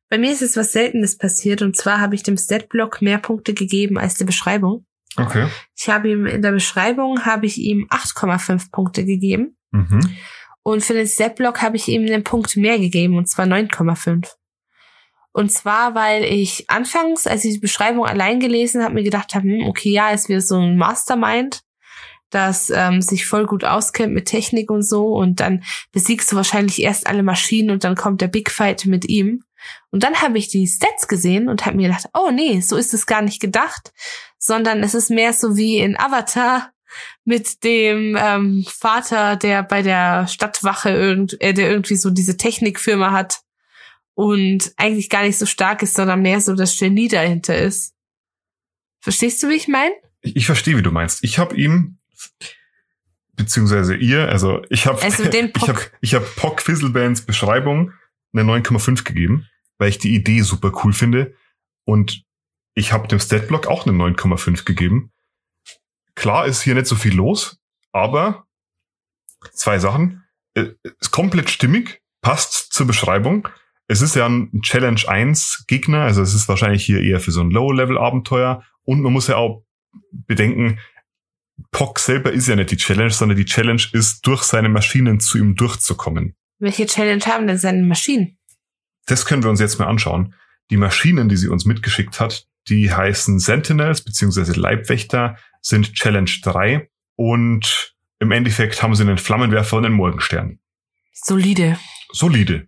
Speaker 2: Bei mir ist jetzt was Seltenes passiert und zwar habe ich dem Statblock mehr Punkte gegeben als der Beschreibung.
Speaker 1: Okay.
Speaker 2: Ich habe ihm in der Beschreibung habe ich ihm 8,5 Punkte gegeben
Speaker 1: Mhm.
Speaker 2: und für den Statblock habe ich ihm einen Punkt mehr gegeben und zwar 9,5. Und zwar, weil ich anfangs, als ich die Beschreibung allein gelesen habe, mir gedacht habe, hm, okay, ja, ist wieder so ein Mastermind, das ähm, sich voll gut auskennt mit Technik und so und dann besiegst du wahrscheinlich erst alle Maschinen und dann kommt der Big Fight mit ihm. Und dann habe ich die Stats gesehen und habe mir gedacht, oh nee, so ist es gar nicht gedacht, sondern es ist mehr so wie in Avatar mit dem ähm, Vater, der bei der Stadtwache irgend, äh, der irgendwie so diese Technikfirma hat und eigentlich gar nicht so stark ist, sondern mehr so das Genie dahinter ist. Verstehst du, wie ich meine?
Speaker 1: Ich, ich verstehe, wie du meinst. Ich habe ihm beziehungsweise ihr, also ich habe
Speaker 2: Also *laughs*
Speaker 1: ich habe ich habe Pock Fizzlebands Beschreibung eine 9,5 gegeben, weil ich die Idee super cool finde und ich habe dem Statblock auch eine 9,5 gegeben. Klar ist hier nicht so viel los, aber zwei Sachen. Äh, Ist komplett stimmig, passt zur Beschreibung. es ist ja ein Challenge 1 Gegner, also es ist wahrscheinlich hier eher für so ein Low-Level-Abenteuer. Und man muss ja auch bedenken, Pock selber ist ja nicht die Challenge, sondern die Challenge ist, durch seine Maschinen zu ihm durchzukommen.
Speaker 2: Welche Challenge haben denn seine Maschinen?
Speaker 1: Das können wir uns jetzt mal anschauen. Die Maschinen, die sie uns mitgeschickt hat, die heißen Sentinels beziehungsweise Leibwächter, sind Challenge 3 und im Endeffekt haben sie einen Flammenwerfer und einen Morgenstern.
Speaker 2: Solide.
Speaker 1: Solide.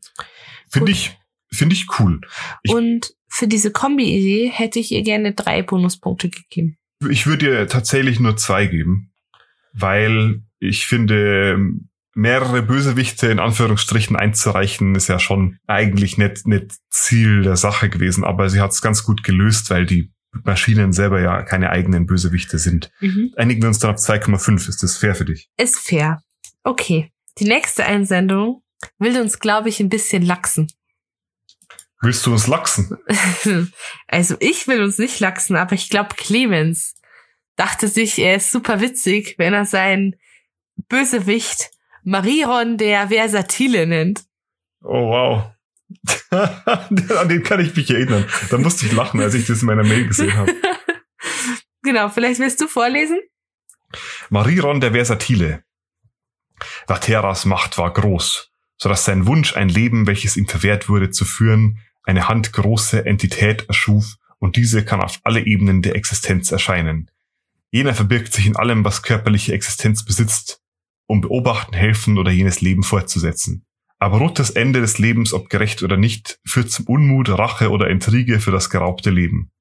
Speaker 1: Finde ich, finde ich cool. Ich,
Speaker 2: Und für diese Kombi-Idee hätte ich ihr gerne drei Bonuspunkte gegeben.
Speaker 1: ich würde ihr tatsächlich nur zwei geben, weil ich finde, mehrere Bösewichte in Anführungsstrichen einzureichen, ist ja schon eigentlich nicht, nicht Ziel der Sache gewesen, aber sie hat es ganz gut gelöst, weil die Maschinen selber ja keine eigenen Bösewichte sind.
Speaker 2: Mhm.
Speaker 1: Einigen wir uns dann auf 2,5. Ist das fair für dich?
Speaker 2: Ist fair. Okay. Die nächste Einsendung will uns, glaube ich, ein bisschen lachsen.
Speaker 1: Willst du uns lachsen? *laughs*
Speaker 2: also ich will uns nicht lachsen, aber ich glaube, Clemens dachte sich, er ist super witzig, wenn er seinen Bösewicht Mariron der Versatile nennt.
Speaker 1: Oh, wow. *laughs* An den kann ich mich erinnern. Da musste ich lachen, als ich das in meiner Mail gesehen habe. *laughs*
Speaker 2: genau, vielleicht willst du vorlesen?
Speaker 1: Mariron der Versatile. Vateras Macht war groß, so dass sein Wunsch, ein Leben, welches ihm verwehrt wurde, zu führen, eine handgroße Entität erschuf und diese kann auf alle Ebenen der Existenz erscheinen. Jener verbirgt sich in allem, was körperliche Existenz besitzt, um beobachten, helfen oder jenes Leben fortzusetzen. Aber Ruthers Ende des Lebens, ob gerecht oder nicht, führt zum Unmut, Rache oder Intrige für das geraubte Leben.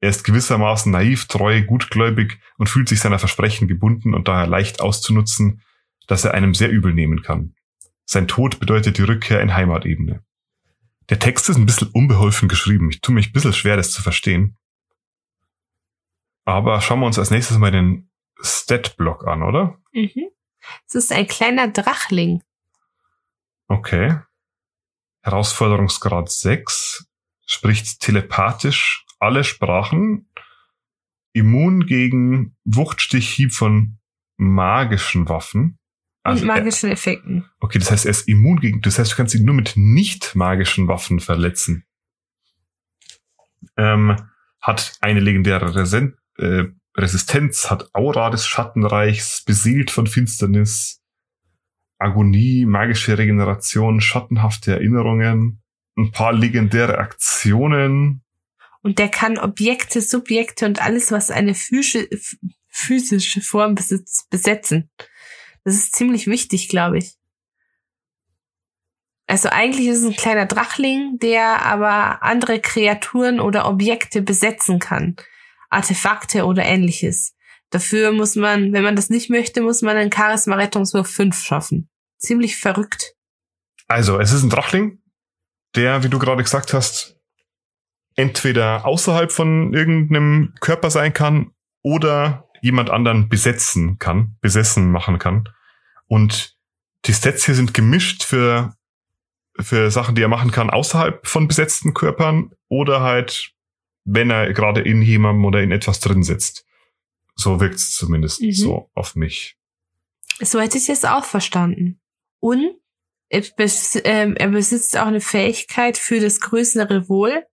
Speaker 1: Er ist gewissermaßen naiv, treu, gutgläubig und fühlt sich seiner Versprechen gebunden und daher leicht auszunutzen, dass er einem sehr übel nehmen kann. Sein Tod bedeutet die Rückkehr in Heimatebene. Der Text ist ein bisschen unbeholfen geschrieben. Ich tue mich ein bisschen schwer, das zu verstehen. Aber schauen wir uns als nächstes mal den Stat-Block an, oder?
Speaker 2: Mhm. Es ist ein kleiner Drachling.
Speaker 1: Okay. Herausforderungsgrad 6. Spricht telepathisch alle Sprachen. Immun gegen Wuchtstichhieb von magischen Waffen.
Speaker 2: und
Speaker 1: er-
Speaker 2: magischen Effekten.
Speaker 1: Okay, das heißt, er ist immun gegen, das heißt, du kannst ihn nur mit nicht magischen Waffen verletzen. Ähm, hat eine legendäre Resen äh, Resistenz, hat Aura des Schattenreichs, beseelt von Finsternis, Agonie, magische Regeneration, schattenhafte Erinnerungen, ein paar legendäre Aktionen.
Speaker 2: Und der kann Objekte, Subjekte und alles, was eine physische, Form besitzt, besetzen. Das ist ziemlich wichtig, glaube ich. Also eigentlich ist es ein kleiner Drachling, der aber andere Kreaturen oder Objekte besetzen kann. Artefakte oder ähnliches. Dafür muss man, wenn man das nicht möchte, muss man einen Charisma-Rettungswurf 5 schaffen. Ziemlich verrückt.
Speaker 1: Also, es ist ein Drachling, der, wie du gerade gesagt hast, entweder außerhalb von irgendeinem Körper sein kann oder jemand anderen besetzen kann, besessen machen kann. Und die Stats hier sind gemischt für, für Sachen, die er machen kann außerhalb von besetzten Körpern oder halt, wenn er gerade in jemandem oder in etwas drin sitzt. So wirkt es zumindest
Speaker 2: Mhm.
Speaker 1: so auf mich.
Speaker 2: So hätte ich es auch verstanden. Und er ähm, er besitzt auch eine Fähigkeit für das größere Wohl,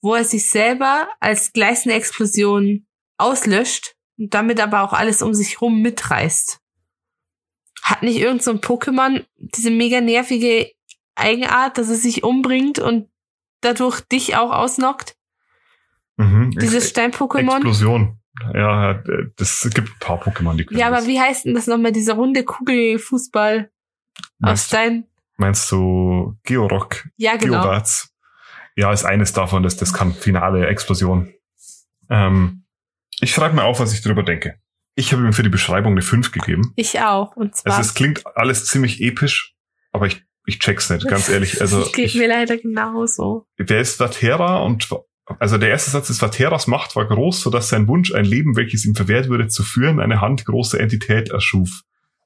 Speaker 2: wo er sich selber als gleißende Explosion auslöscht und damit aber auch alles um sich rum mitreißt. Hat nicht irgend so ein Pokémon diese mega nervige Eigenart, dass es sich umbringt und dadurch dich auch ausnockt?
Speaker 1: Mhm.
Speaker 2: Dieses Stein-Pokémon?
Speaker 1: Explosion. Ja, äh, das gibt ein paar Pokémon, die können
Speaker 2: Ja, aber
Speaker 1: das.
Speaker 2: wie heißt denn das nochmal, dieser runde Kugelfußball aus Stein?
Speaker 1: meinst du Georock?
Speaker 2: Ja, genau.
Speaker 1: Geobarts? Ja, ist eines davon, das, das kann finale Explosion. Ähm, ich schreibe mir auf, was ich drüber denke. Ich habe ihm für die Beschreibung eine 5 gegeben.
Speaker 2: Ich auch. Und zwar.
Speaker 1: Also es klingt alles ziemlich episch, aber ich, ich check's nicht, ganz ehrlich. Also *laughs*
Speaker 2: geht mir leider genauso.
Speaker 1: wer ist Vatera und also der erste Satz ist, Vateras Macht war groß, sodass sein Wunsch, ein Leben, welches ihm verwehrt würde, zu führen, eine handgroße Entität erschuf.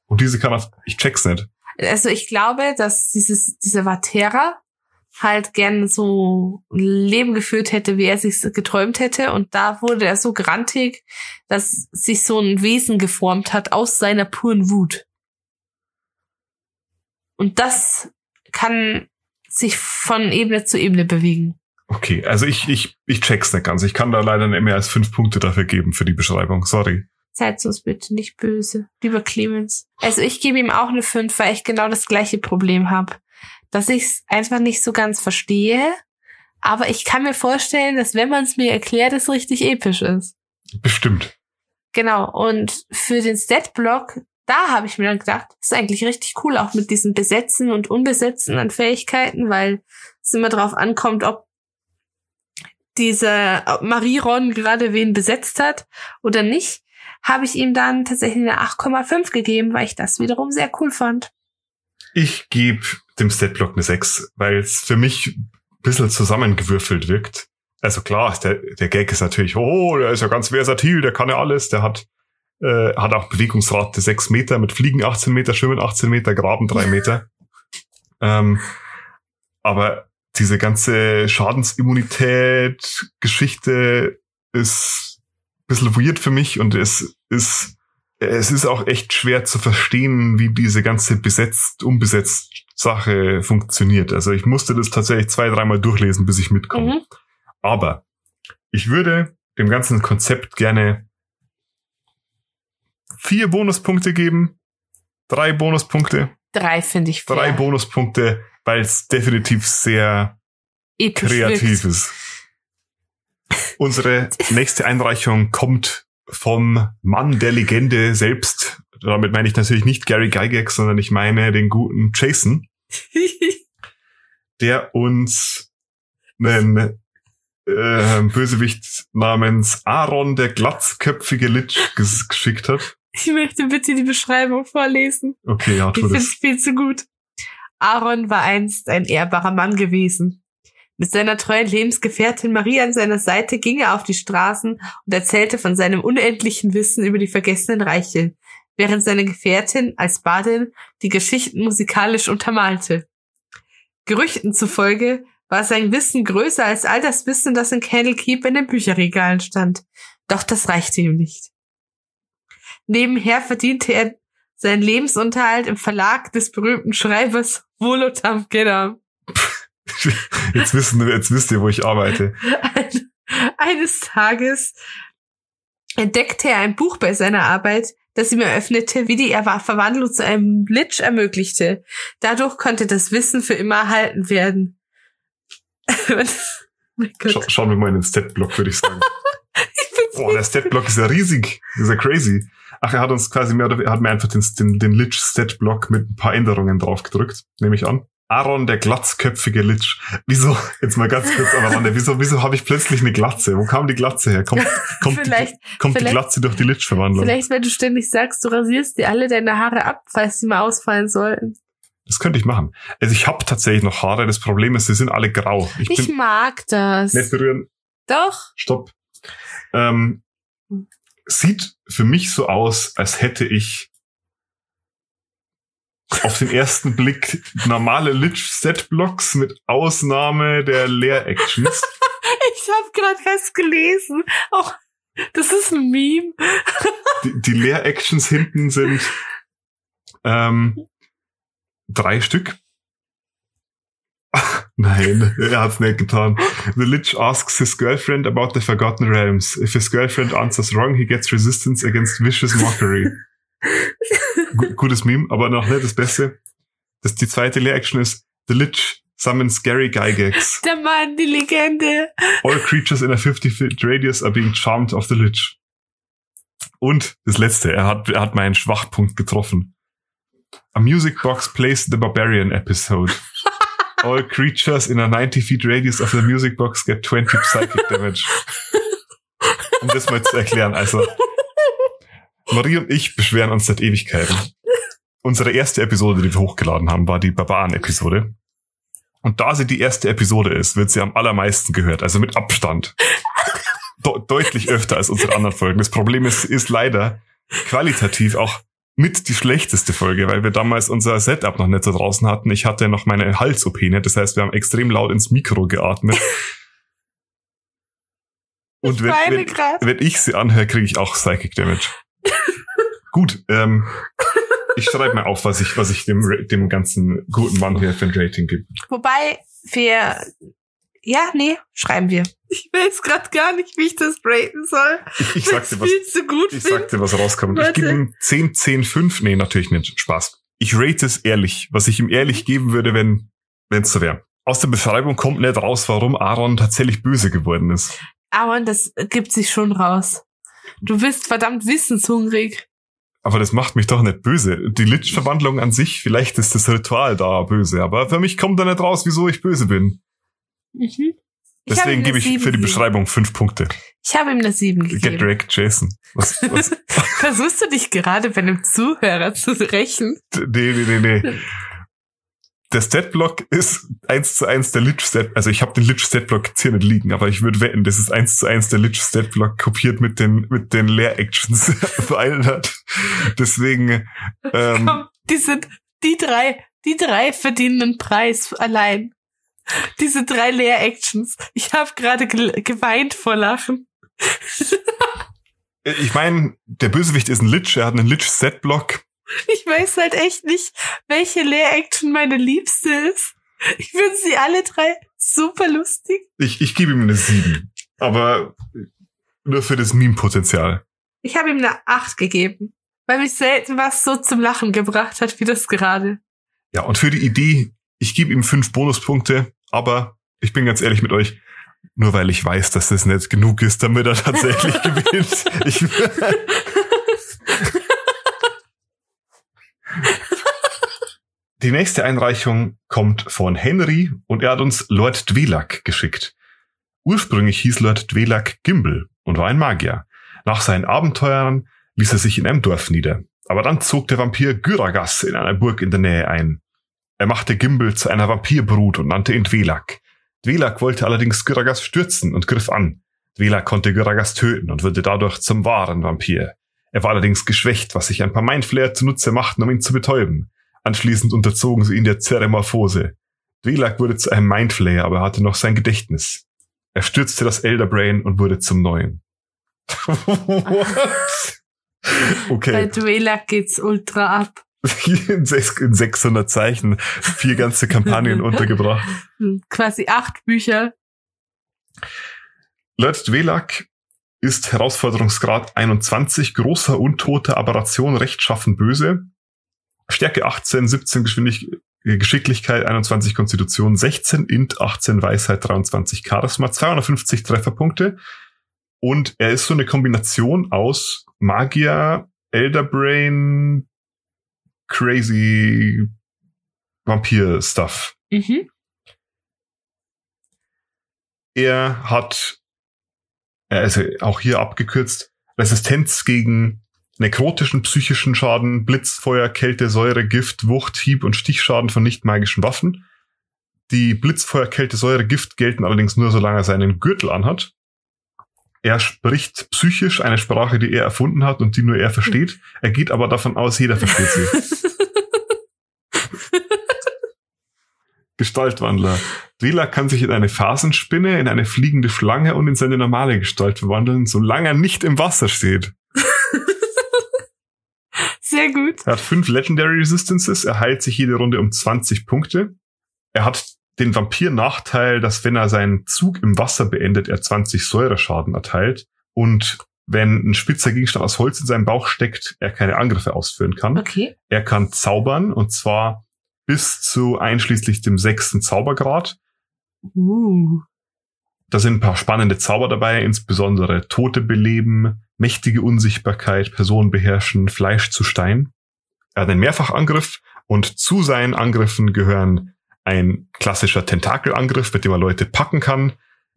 Speaker 1: Und diese kann auf, ich check's nicht.
Speaker 2: Also ich glaube, dass dieses, dieser Vatera halt gern so ein Leben geführt hätte, wie er sich geträumt hätte. Und da wurde er so grantig, dass sich so ein Wesen geformt hat aus seiner puren Wut. Und das kann sich von Ebene zu Ebene bewegen.
Speaker 1: Okay, also ich, ich, ich check's nicht ganz. Ich kann da leider nicht mehr als fünf Punkte dafür geben für die Beschreibung. Sorry.
Speaker 2: Seid uns bitte nicht böse, lieber Clemens. Also ich gebe ihm auch eine 5, weil ich genau das gleiche Problem habe. Dass ich es einfach nicht so ganz verstehe. Aber ich kann mir vorstellen, dass wenn man es mir erklärt, es richtig episch ist.
Speaker 1: Bestimmt.
Speaker 2: Genau. Und für den Stat-Block, da habe ich mir dann gedacht, ist eigentlich richtig cool, auch mit diesen Besetzen und Unbesetzen an Fähigkeiten, weil es immer darauf ankommt, ob diese ob Marie Ron gerade wen besetzt hat oder nicht, habe ich ihm dann tatsächlich eine 8,5 gegeben, weil ich das wiederum sehr cool fand.
Speaker 1: Ich gebe dem Statblock eine 6, weil es für mich ein bisschen zusammengewürfelt wirkt. Also klar, der, der Gag ist natürlich, oh, der ist ja ganz versatil, der kann ja alles, der hat, äh, hat auch Bewegungsrate 6 Meter, mit Fliegen 18 Meter, Schwimmen 18 Meter, Graben 3 Meter. *laughs* ähm, aber diese ganze Schadensimmunität Geschichte ist ein bisschen weird für mich und es ist, es ist auch echt schwer zu verstehen, wie diese ganze besetzt, unbesetzt Sache funktioniert. Also ich musste das tatsächlich zwei, dreimal durchlesen, bis ich mitkomme.
Speaker 2: Mhm.
Speaker 1: Aber ich würde dem ganzen Konzept gerne vier Bonuspunkte geben, drei Bonuspunkte,
Speaker 2: Drei finde ich fair.
Speaker 1: drei Bonuspunkte, weil es definitiv sehr
Speaker 2: Episch
Speaker 1: kreativ
Speaker 2: wirkt.
Speaker 1: ist. Unsere nächste Einreichung kommt vom Mann der Legende selbst. Damit meine ich natürlich nicht Gary Gygax, sondern ich meine den guten Jason, *laughs* der uns einen äh, Bösewicht namens Aaron der glatzköpfige Lich ges geschickt hat.
Speaker 2: ich möchte bitte die Beschreibung vorlesen.
Speaker 1: Okay, ja,
Speaker 2: Ich
Speaker 1: tu
Speaker 2: finde es viel zu gut. Aaron war einst ein ehrbarer Mann gewesen. Mit seiner treuen Lebensgefährtin Marie an seiner Seite ging er auf die Straßen und erzählte von seinem unendlichen Wissen über die vergessenen Reiche, während seine Gefährtin als Badin die Geschichten musikalisch untermalte. Gerüchten zufolge war sein Wissen größer als all das Wissen, das in Candlekeep in den Bücherregalen stand. Doch das reichte ihm nicht. Nebenher verdiente er seinen Lebensunterhalt im Verlag des berühmten Schreibers Volotam Gedam.
Speaker 1: Jetzt wissen jetzt wisst ihr, wo ich arbeite.
Speaker 2: Ein- *laughs* Eines Tages entdeckte er ein Buch bei seiner Arbeit, das ihm eröffnete, wie die Erwa- Verwandlung zu einem Lich ermöglichte. Dadurch konnte das Wissen für immer erhalten werden. *laughs*
Speaker 1: Scha schauen wir mal in den Stat-Block, würde ich sagen. *laughs* Boah, der Stat-Block ist ja riesig. Ist ja crazy. Ach, er hat uns quasi mehr oder er hat mir einfach den, den, den Lich-Stat-Block mit ein paar Änderungen drauf gedrückt, nehme ich an. Aaron, der glatzköpfige Lich. Wieso, jetzt mal ganz kurz aneinander, wieso, wieso habe ich plötzlich eine Glatze? Wo kam die Glatze her? Kommt, kommt,
Speaker 2: Vielleicht,
Speaker 1: die, kommt die
Speaker 2: vielleicht-
Speaker 1: Glatze durch die Lich-Verwandlung?
Speaker 2: vielleicht, wenn du ständig sagst, du rasierst dir alle deine Haare ab, falls sie mal ausfallen sollten.
Speaker 1: Das könnte ich machen. Also ich habe tatsächlich noch Haare. Das Problem ist, sie sind alle grau. Ich
Speaker 2: Ich mag das.
Speaker 1: nicht berühren.
Speaker 2: Doch.
Speaker 1: Stopp. Ähm, sieht für mich so aus, als hätte ich auf den ersten Blick normale Lich-Set-Blocks mit Ausnahme der Leer-Actions. *laughs*
Speaker 2: Ich habe gerade was gelesen. Oh, das ist ein Meme. *laughs*
Speaker 1: Die, die Leer-Actions hinten sind ähm, drei Stück. *laughs* Nein, *laughs* er hat's nicht getan. The Lich asks his girlfriend about the Forgotten Realms. If his girlfriend answers wrong, he gets resistance against vicious mockery. Gu- gutes Meme, aber noch nicht das Beste. Das, die zweite Leer-Action ist The Lich summons Gary Gygax.
Speaker 2: Der Mann, die Legende.
Speaker 1: All creatures in a 50 feet radius are being charmed of the Lich. Und das letzte, er hat, er hat meinen Schwachpunkt getroffen. A music box plays the Barbarian episode. All creatures in a 90 feet radius of the music box get 20 psychic damage. Um das mal zu erklären, also Marie und ich beschweren uns seit Ewigkeiten. Unsere erste Episode, die wir hochgeladen haben, war die Barbaren-Episode. Und da sie die erste Episode ist, wird sie am allermeisten gehört, also mit Abstand. De deutlich öfter als unsere anderen Folgen. Das Problem ist, ist leider qualitativ auch mit die schlechteste Folge, weil wir damals unser Setup noch nicht so draußen hatten. Ich hatte noch meine Hals-OP nicht, das heißt, wir haben extrem laut ins Mikro geatmet. *laughs* Und
Speaker 2: Ich
Speaker 1: wenn, wenn, wenn ich sie anhöre, kriege ich auch Psychic Damage. *laughs* Gut, ähm, Ich schreibe mal auf, was ich, was ich dem, dem ganzen guten Mann hier für ein Rating gebe.
Speaker 2: Wobei wir, ja, nee, schreiben wir. Ich weiß gerade gar nicht, wie ich das raten soll.
Speaker 1: Ich, ich sagte was. Ich
Speaker 2: finde.
Speaker 1: sagte, was rauskommt. Ich
Speaker 2: Warte.
Speaker 1: gebe ihm 10, 10, 5. Nee, natürlich nicht. Spaß. Ich rate es ehrlich, was ich ihm ehrlich geben würde, wenn es so wäre. Aus der Beschreibung kommt nicht raus, warum Aaron tatsächlich böse geworden ist.
Speaker 2: Aber das gibt sich schon raus. Du bist verdammt wissenshungrig.
Speaker 1: Aber das macht mich doch nicht böse. Die Lich-Verwandlung an sich, vielleicht ist das Ritual da böse, aber für mich kommt da nicht raus, wieso ich böse bin.
Speaker 2: Mhm.
Speaker 1: Deswegen gebe ich
Speaker 2: sieben
Speaker 1: für die. Beschreibung fünf Punkte.
Speaker 2: Ich habe ihm eine 7
Speaker 1: Get
Speaker 2: gegeben.
Speaker 1: wrecked, Jason. Was, was? *laughs*
Speaker 2: Versuchst du dich gerade bei einem Zuhörer zu rächen?
Speaker 1: nee, nee, nee, nee. Der Statblock ist eins zu eins der Lich-Stat, also ich habe den Lich-Statblock jetzt hier nicht liegen, aber ich würde wetten, das ist eins zu eins der Lich-Statblock kopiert mit den, mit den Leer-Actions *laughs* verändert. Deswegen, *laughs* ähm,
Speaker 2: Komm, die sind, die drei, die drei verdienen einen Preis allein. *laughs* Diese drei Leer-Actions. Ich habe gerade ge geweint vor Lachen. *laughs*
Speaker 1: ich meine, der Bösewicht ist ein Lich, er hat einen Lich-Statblock.
Speaker 2: Ich weiß halt echt nicht, welche Leer-Action meine liebste ist. Ich finde sie alle drei super lustig.
Speaker 1: Ich, ich gebe ihm eine 7. Aber nur für das Meme-Potenzial.
Speaker 2: Ich habe ihm eine 8 gegeben, weil mich selten was so zum Lachen gebracht hat wie das gerade.
Speaker 1: Ja, und für die Idee, ich gebe ihm fünf Bonuspunkte, aber ich bin ganz ehrlich mit euch, nur weil ich weiß, dass das nicht genug ist, damit er tatsächlich *laughs* gewinnt. Ich, die nächste Einreichung kommt von Henry und er hat uns Lord Dwelak geschickt. Ursprünglich hieß Lord Dwelak Gimbal und war ein Magier. Nach seinen Abenteuern ließ er sich in einem Dorf nieder. Aber dann zog der Vampir Gyragas in einer Burg in der Nähe ein. Er machte Gimbal zu einer Vampirbrut und nannte ihn Dwelak. Dwelak wollte allerdings Gyragas stürzen und griff an. Dwelak konnte Gyragas töten und wurde dadurch zum wahren Vampir. Er war allerdings geschwächt, was sich ein paar Mindflayer zunutze machten, um ihn zu betäuben. Anschließend unterzogen sie ihn der Zeremorphose. Dwelak wurde zu einem Mindflayer, aber er hatte noch sein Gedächtnis. Er stürzte das Elder Brain und wurde zum Neuen. *laughs* What? *laughs*
Speaker 2: Bei
Speaker 1: Okay,
Speaker 2: Duelak geht's ultra ab.
Speaker 1: In, sechs- in 600 Zeichen vier ganze Kampagnen *laughs* untergebracht.
Speaker 2: Quasi acht Bücher.
Speaker 1: Lord Dwelak ist Herausforderungsgrad 21, großer Untoter, Aberration, rechtschaffen, böse. Stärke 18, 17 Geschwindig äh, Geschicklichkeit, 21 Konstitution, 16 Int, 18 Weisheit, 23 Charisma, 250 Trefferpunkte. Und er ist so eine Kombination aus Magier, Elderbrain, Crazy Vampir-Stuff.
Speaker 2: Mhm.
Speaker 1: Er hat, äh, also auch hier abgekürzt, Resistenz gegen nekrotischen psychischen Schaden, Blitz, Feuer, Kälte, Säure, Gift, Wucht, Hieb und Stichschaden von nicht magischen Waffen. Die Blitz, Feuer, Kälte, Säure, Gift gelten allerdings nur, solange er seinen Gürtel anhat. Er spricht psychisch eine Sprache, die er erfunden hat und die nur er versteht. Er geht aber davon aus, jeder versteht sie. *laughs* Gestaltwandler. Dwela kann sich in eine Phasenspinne, in eine fliegende Schlange und in seine normale Gestalt verwandeln, solange er nicht im Wasser steht. *laughs*
Speaker 2: Sehr gut.
Speaker 1: Er hat fünf Legendary Resistances, er heilt sich jede Runde um 20 Punkte. Er hat den Vampir-Nachteil, dass wenn er seinen Zug im Wasser beendet, er 20 Säureschaden erteilt. Und wenn ein spitzer Gegenstand aus Holz in seinem Bauch steckt, er keine Angriffe ausführen kann.
Speaker 2: Okay.
Speaker 1: Er kann zaubern und zwar bis zu einschließlich dem sechsten Zaubergrad.
Speaker 2: Uh.
Speaker 1: Da sind ein paar spannende Zauber dabei, insbesondere Tote beleben, mächtige Unsichtbarkeit, Personen beherrschen, Fleisch zu Stein. Er hat einen Mehrfachangriff und zu seinen Angriffen gehören ein klassischer Tentakelangriff, mit dem er Leute packen kann,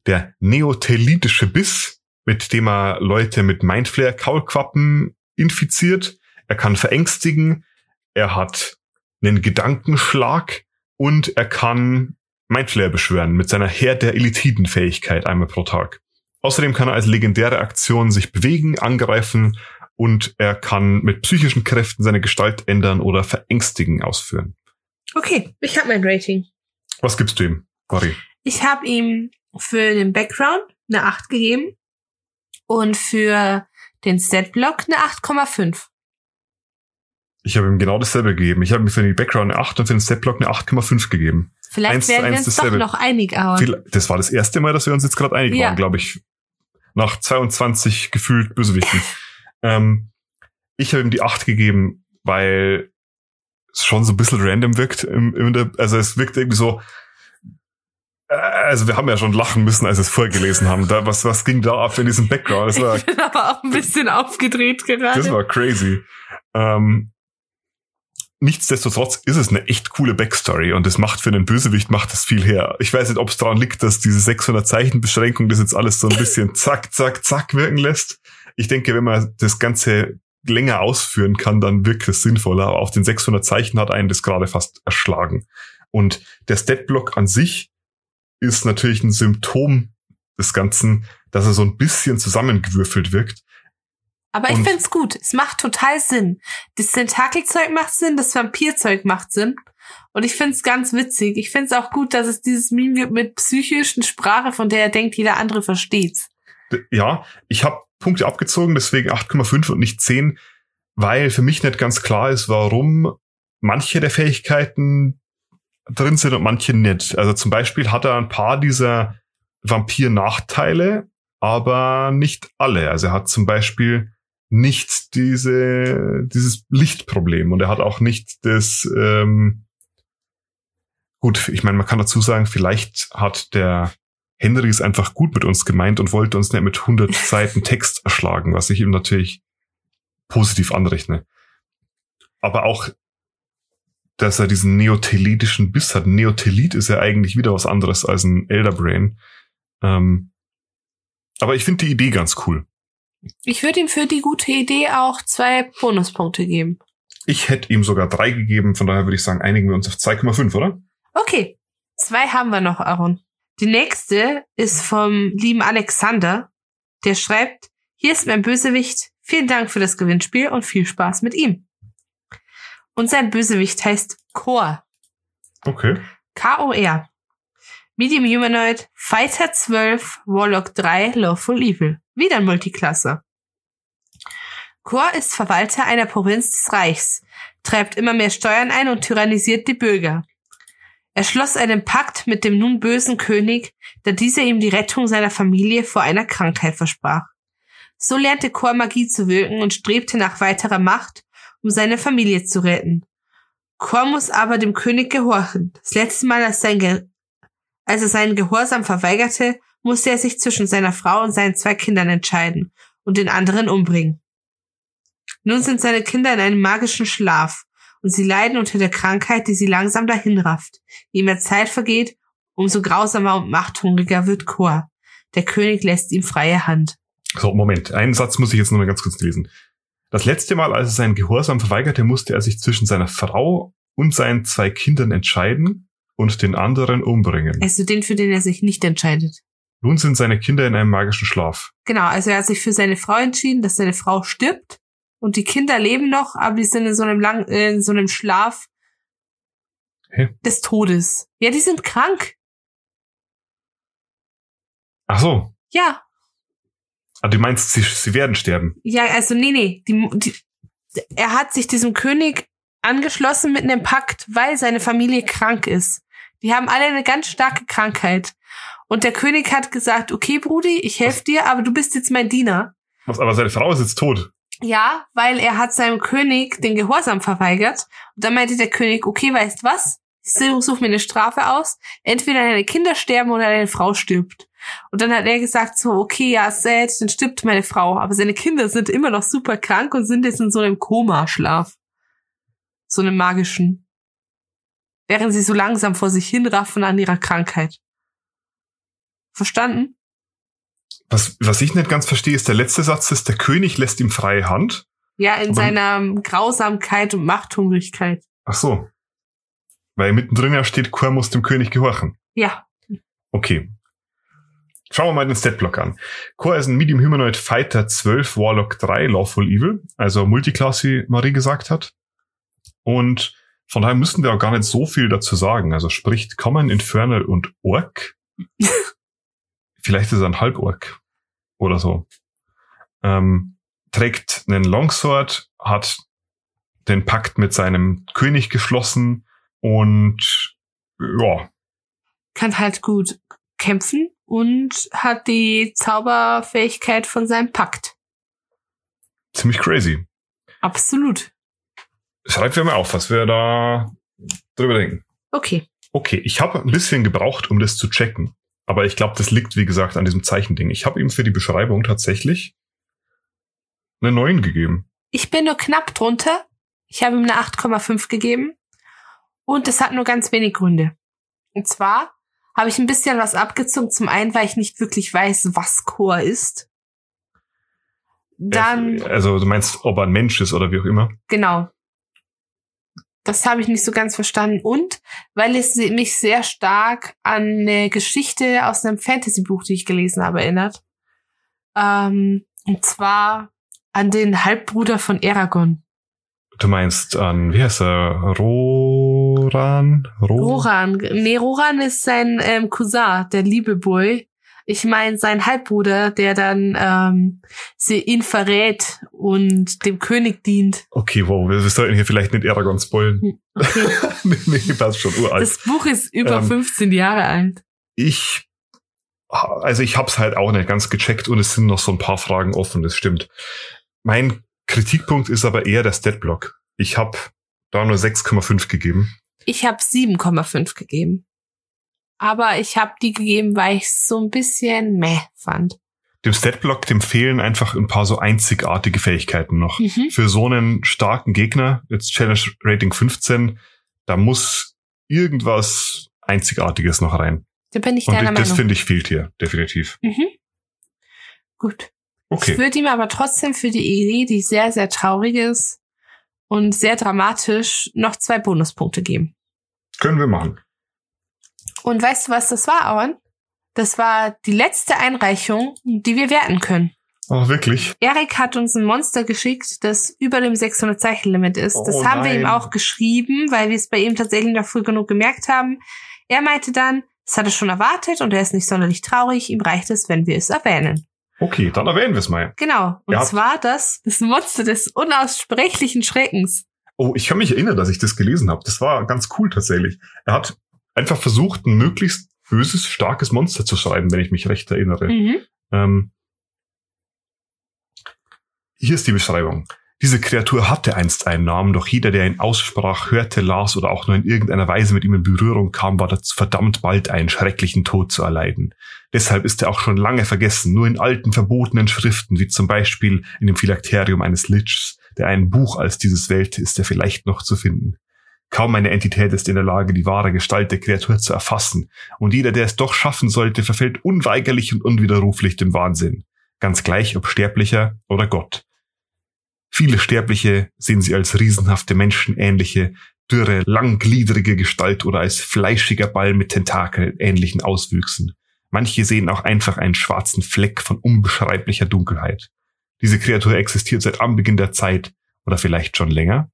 Speaker 1: der neothelitische Biss, mit dem er Leute mit Mindflayer Kaulquappen infiziert. Er kann verängstigen, er hat einen Gedankenschlag und er kann Mindflayer beschwören mit seiner Herr der Elitiden-Fähigkeit einmal pro Tag. Außerdem kann er als legendäre Aktion sich bewegen, angreifen und er kann mit psychischen Kräften seine Gestalt ändern oder verängstigen ausführen.
Speaker 2: Okay, ich habe mein Rating.
Speaker 1: Was gibst du ihm, Mari?
Speaker 2: Ich habe ihm für den Background eine 8 gegeben und für den Statblock eine 8,5.
Speaker 1: Ich habe ihm genau dasselbe gegeben. Ich habe mir für den Background eine 8 und für den Stepblock eine 8,5 gegeben.
Speaker 2: Vielleicht
Speaker 1: Eins
Speaker 2: werden wir
Speaker 1: eins
Speaker 2: uns doch
Speaker 1: dasselbe.
Speaker 2: noch einig, aber
Speaker 1: Das war das erste Mal, dass wir uns jetzt gerade einig
Speaker 2: Ja.
Speaker 1: waren, glaube ich. Nach 22 gefühlt Bösewichten. *laughs* ähm, ich habe ihm die 8 gegeben, weil schon so ein bisschen random wirkt. Im, im der, also es wirkt irgendwie so. äh, Also wir haben ja schon lachen müssen, als wir es vorgelesen haben. Da, was, was ging da ab in diesem Background? Das war,
Speaker 2: ich bin aber auch ein bisschen aufgedreht gerade.
Speaker 1: das war crazy. Ähm, nichtsdestotrotz ist es eine echt coole Backstory und es macht für einen Bösewicht macht das viel her. Ich weiß nicht, ob es daran liegt, dass diese 600 Zeichen Beschränkung das jetzt alles so ein bisschen zack, zack, zack wirken lässt. Ich denke, wenn man das Ganze länger ausführen kann, dann wirkt es sinnvoller. Aber auf den 600 Zeichen hat einen das gerade fast erschlagen. Und der Statblock an sich ist natürlich ein Symptom des Ganzen, dass er so ein bisschen zusammengewürfelt wirkt.
Speaker 2: Aber ich
Speaker 1: Und-
Speaker 2: find's gut. Es macht total Sinn. Das Tentakelzeug macht Sinn, das Vampirzeug macht Sinn. Und ich find's ganz witzig. Ich find's auch gut, dass es dieses Meme gibt mit psychischen Sprache, von der er denkt, jeder andere versteht's.
Speaker 1: Ja, ich habe Punkte abgezogen, deswegen 8,5 und nicht 10, weil für mich nicht ganz klar ist, warum manche der Fähigkeiten drin sind und manche nicht. Also zum Beispiel hat er ein paar dieser Vampir-Nachteile, aber nicht alle. Also er hat zum Beispiel nicht diese, dieses Lichtproblem und er hat auch nicht das, ähm, gut, ich meine, man kann dazu sagen, vielleicht hat der Henry ist einfach gut mit uns gemeint und wollte uns nicht mit 100 *laughs* Seiten Text erschlagen, was ich ihm natürlich positiv anrechne. Aber auch, dass er diesen neothelitischen Biss hat. Neothelit ist ja eigentlich wieder was anderes als ein Elderbrain. Ähm, aber ich finde die Idee ganz cool.
Speaker 2: Ich würde ihm für die gute Idee auch zwei Bonuspunkte geben.
Speaker 1: Ich hätte ihm sogar drei gegeben, von daher würde ich sagen, einigen wir uns auf 2,5, oder?
Speaker 2: Okay, zwei haben wir noch, Aaron. Die nächste ist vom lieben Alexander. Der schreibt, hier ist mein Bösewicht. Vielen Dank für das Gewinnspiel und viel Spaß mit ihm. Und sein Bösewicht heißt Kor.
Speaker 1: Okay.
Speaker 2: K-O-R. Medium Humanoid, Fighter 12, Warlock 3, Lawful Evil. Wieder ein Multiklasse. Kor ist Verwalter einer Provinz des Reichs, treibt immer mehr Steuern ein und tyrannisiert die Bürger. Er schloss einen Pakt mit dem nun bösen König, da dieser ihm die Rettung seiner Familie vor einer Krankheit versprach. So lernte Kor Magie zu wirken und strebte nach weiterer Macht, um seine Familie zu retten. Kor muss aber dem König gehorchen. Das letzte Mal, als, sein Ge als er seinen Gehorsam verweigerte, musste er sich zwischen seiner Frau und seinen zwei Kindern entscheiden und den anderen umbringen. Nun sind seine Kinder in einem magischen Schlaf und sie leiden unter der Krankheit, die sie langsam dahinrafft. Je mehr Zeit vergeht, umso grausamer und machthungriger wird Kor. Der König lässt ihm freie Hand.
Speaker 1: So, Moment. Einen Satz muss ich jetzt noch mal ganz kurz lesen. Das letzte Mal, als er seinen Gehorsam verweigerte, musste er sich zwischen seiner Frau und seinen zwei Kindern entscheiden und den anderen umbringen.
Speaker 2: Also den, für den er sich nicht entscheidet.
Speaker 1: Nun sind seine Kinder in einem magischen Schlaf.
Speaker 2: Genau, also er hat sich für seine Frau entschieden, dass seine Frau stirbt und die Kinder leben noch, aber die sind in so einem lang, äh, in so einem Schlaf
Speaker 1: Hä?
Speaker 2: des Todes. Ja, die sind krank.
Speaker 1: Ach so.
Speaker 2: Ja,
Speaker 1: Ah, du meinst, sie, sie werden sterben.
Speaker 2: ja, also nee, nee, die, die, er hat sich diesem König angeschlossen mit einem Pakt, weil seine Familie krank ist. Die haben alle eine ganz starke Krankheit. Und der König hat gesagt, okay, Brudi, ich helfe dir, aber du bist jetzt mein Diener.
Speaker 1: Was, aber seine Frau ist jetzt tot.
Speaker 2: Ja, weil er hat seinem König den Gehorsam verweigert. Und dann meinte der König, okay, weißt was? Ich suche mir eine Strafe aus. Entweder deine Kinder sterben oder deine Frau stirbt. Und dann hat er gesagt so, okay, ja, sad, dann stirbt meine Frau. Aber seine Kinder sind immer noch super krank und sind jetzt in so einem Koma-Schlaf. So einem magischen. Während sie so langsam vor sich hinraffen an ihrer Krankheit. Verstanden?
Speaker 1: Was, was ich nicht ganz verstehe, ist der letzte Satz, ist, der König lässt ihm freie Hand.
Speaker 2: Ja, in
Speaker 1: Aber-
Speaker 2: seiner Grausamkeit und Machthungrigkeit.
Speaker 1: Ach so. Weil mittendrin ja steht, Chor muss dem König gehorchen.
Speaker 2: Ja,
Speaker 1: Okay. Schauen wir mal den Statblock an. Core ist ein Medium Humanoid Fighter 12 Warlock 3 Lawful Evil, also Multiclass, wie Marie gesagt hat. Und von daher müssen wir auch gar nicht so viel dazu sagen. Also spricht Common, Infernal und Orc. *laughs* Vielleicht ist er ein Halborg oder so. Ähm, trägt einen Longsword, hat den Pakt mit seinem König geschlossen und ja,
Speaker 2: Kann halt gut kämpfen und hat die Zauberfähigkeit von seinem Pakt.
Speaker 1: ziemlich crazy.
Speaker 2: Absolut.
Speaker 1: Schreibt mir mal auf, was wir da drüber denken.
Speaker 2: Okay.
Speaker 1: Okay, ich habe ein bisschen gebraucht, um das zu checken. Aber ich glaube, das liegt, wie gesagt, an diesem Zeichending. Ich habe ihm für die Beschreibung tatsächlich eine 9 gegeben.
Speaker 2: Ich bin nur knapp drunter. Ich habe ihm eine 8,5 gegeben. Und es hat nur ganz wenig Gründe. Und zwar habe ich ein bisschen was abgezogen. Zum einen, weil ich nicht wirklich weiß, was Chor ist. Dann,
Speaker 1: Also du meinst, ob er ein Mensch ist oder wie auch immer.
Speaker 2: genau. Das habe ich nicht so ganz verstanden. Und weil es mich sehr stark an eine Geschichte aus einem Fantasy-Buch, die ich gelesen habe, erinnert. Ähm, und zwar an den Halbbruder von Eragon.
Speaker 1: Du meinst an, wie heißt er? Roran? Ro
Speaker 2: Roran. Nee, Roran ist sein ähm, Cousin, der liebe Boy. Ich meine sein Halbbruder, der dann ähm, sie ihn verrät und dem König dient.
Speaker 1: Okay, wow, wir, sollten hier vielleicht nicht Aragon spoilen.
Speaker 2: Hm, Okay. *laughs*
Speaker 1: nee, nee, passt schon, uralt.
Speaker 2: Das Buch ist über
Speaker 1: Ähm,
Speaker 2: 15 Jahre alt.
Speaker 1: ich, also ich hab's halt auch nicht ganz gecheckt und es sind noch so ein paar Fragen offen, das stimmt. Mein Kritikpunkt ist aber eher der Statblock. Ich habe da nur 6,5 gegeben.
Speaker 2: Ich habe 7,5 gegeben. Aber ich habe die gegeben, weil ich so ein bisschen meh fand.
Speaker 1: Dem Statblock, dem fehlen einfach ein paar so einzigartige Fähigkeiten noch.
Speaker 2: Mhm.
Speaker 1: Für so einen starken Gegner, jetzt Challenge Rating 15, da muss irgendwas Einzigartiges noch rein.
Speaker 2: Da bin ich
Speaker 1: Und
Speaker 2: deiner
Speaker 1: das
Speaker 2: Meinung.
Speaker 1: finde ich fehlt hier, definitiv.
Speaker 2: Mhm. Gut. Ich
Speaker 1: Okay.
Speaker 2: würde ihm aber trotzdem für die Idee, die sehr, sehr traurig ist und sehr dramatisch, noch zwei Bonuspunkte geben.
Speaker 1: Können wir machen.
Speaker 2: Und weißt du, was das war, Aaron? Das war die letzte Einreichung, die wir werten können.
Speaker 1: Oh, wirklich?
Speaker 2: Erik hat uns ein Monster geschickt, das über dem 600 Zeichenlimit ist. Das
Speaker 1: Oh
Speaker 2: haben wir ihm
Speaker 1: nein.
Speaker 2: auch geschrieben, weil wir es bei ihm tatsächlich noch früh genug gemerkt haben. Er meinte dann, das hat er schon erwartet und er ist nicht sonderlich traurig. Ihm reicht es, wenn wir es erwähnen.
Speaker 1: Okay, dann erwähnen wir es mal.
Speaker 2: Genau. Und
Speaker 1: Ja.
Speaker 2: zwar das, das Monster des unaussprechlichen Schreckens.
Speaker 1: Oh, ich kann mich erinnern, dass ich das gelesen habe. Das war ganz cool tatsächlich. Er hat einfach versucht, ein möglichst böses, starkes Monster zu schreiben, wenn ich mich recht erinnere.
Speaker 2: Mhm.
Speaker 1: Ähm, hier ist die Beschreibung. Diese Kreatur hatte einst einen Namen, doch jeder, der ihn aussprach, hörte, las oder auch nur in irgendeiner Weise mit ihm in Berührung kam, war dazu verdammt bald einen schrecklichen Tod zu erleiden. Deshalb ist er auch schon lange vergessen, nur in alten verbotenen Schriften, wie zum Beispiel in dem Phylakterium eines Lichs, der ein Buch als dieses wählte, ist er vielleicht noch zu finden. Kaum eine Entität ist in der Lage, die wahre Gestalt der Kreatur zu erfassen, und jeder, der es doch schaffen sollte, verfällt unweigerlich und unwiderruflich dem Wahnsinn. Ganz gleich, ob Sterblicher oder Gott. Viele Sterbliche sehen sie als riesenhafte menschenähnliche, dürre, langgliedrige Gestalt oder als fleischiger Ball mit Tentakeln ähnlichen Auswüchsen. Manche sehen auch einfach einen schwarzen Fleck von unbeschreiblicher Dunkelheit. Diese Kreatur existiert seit Anbeginn der Zeit oder vielleicht schon länger.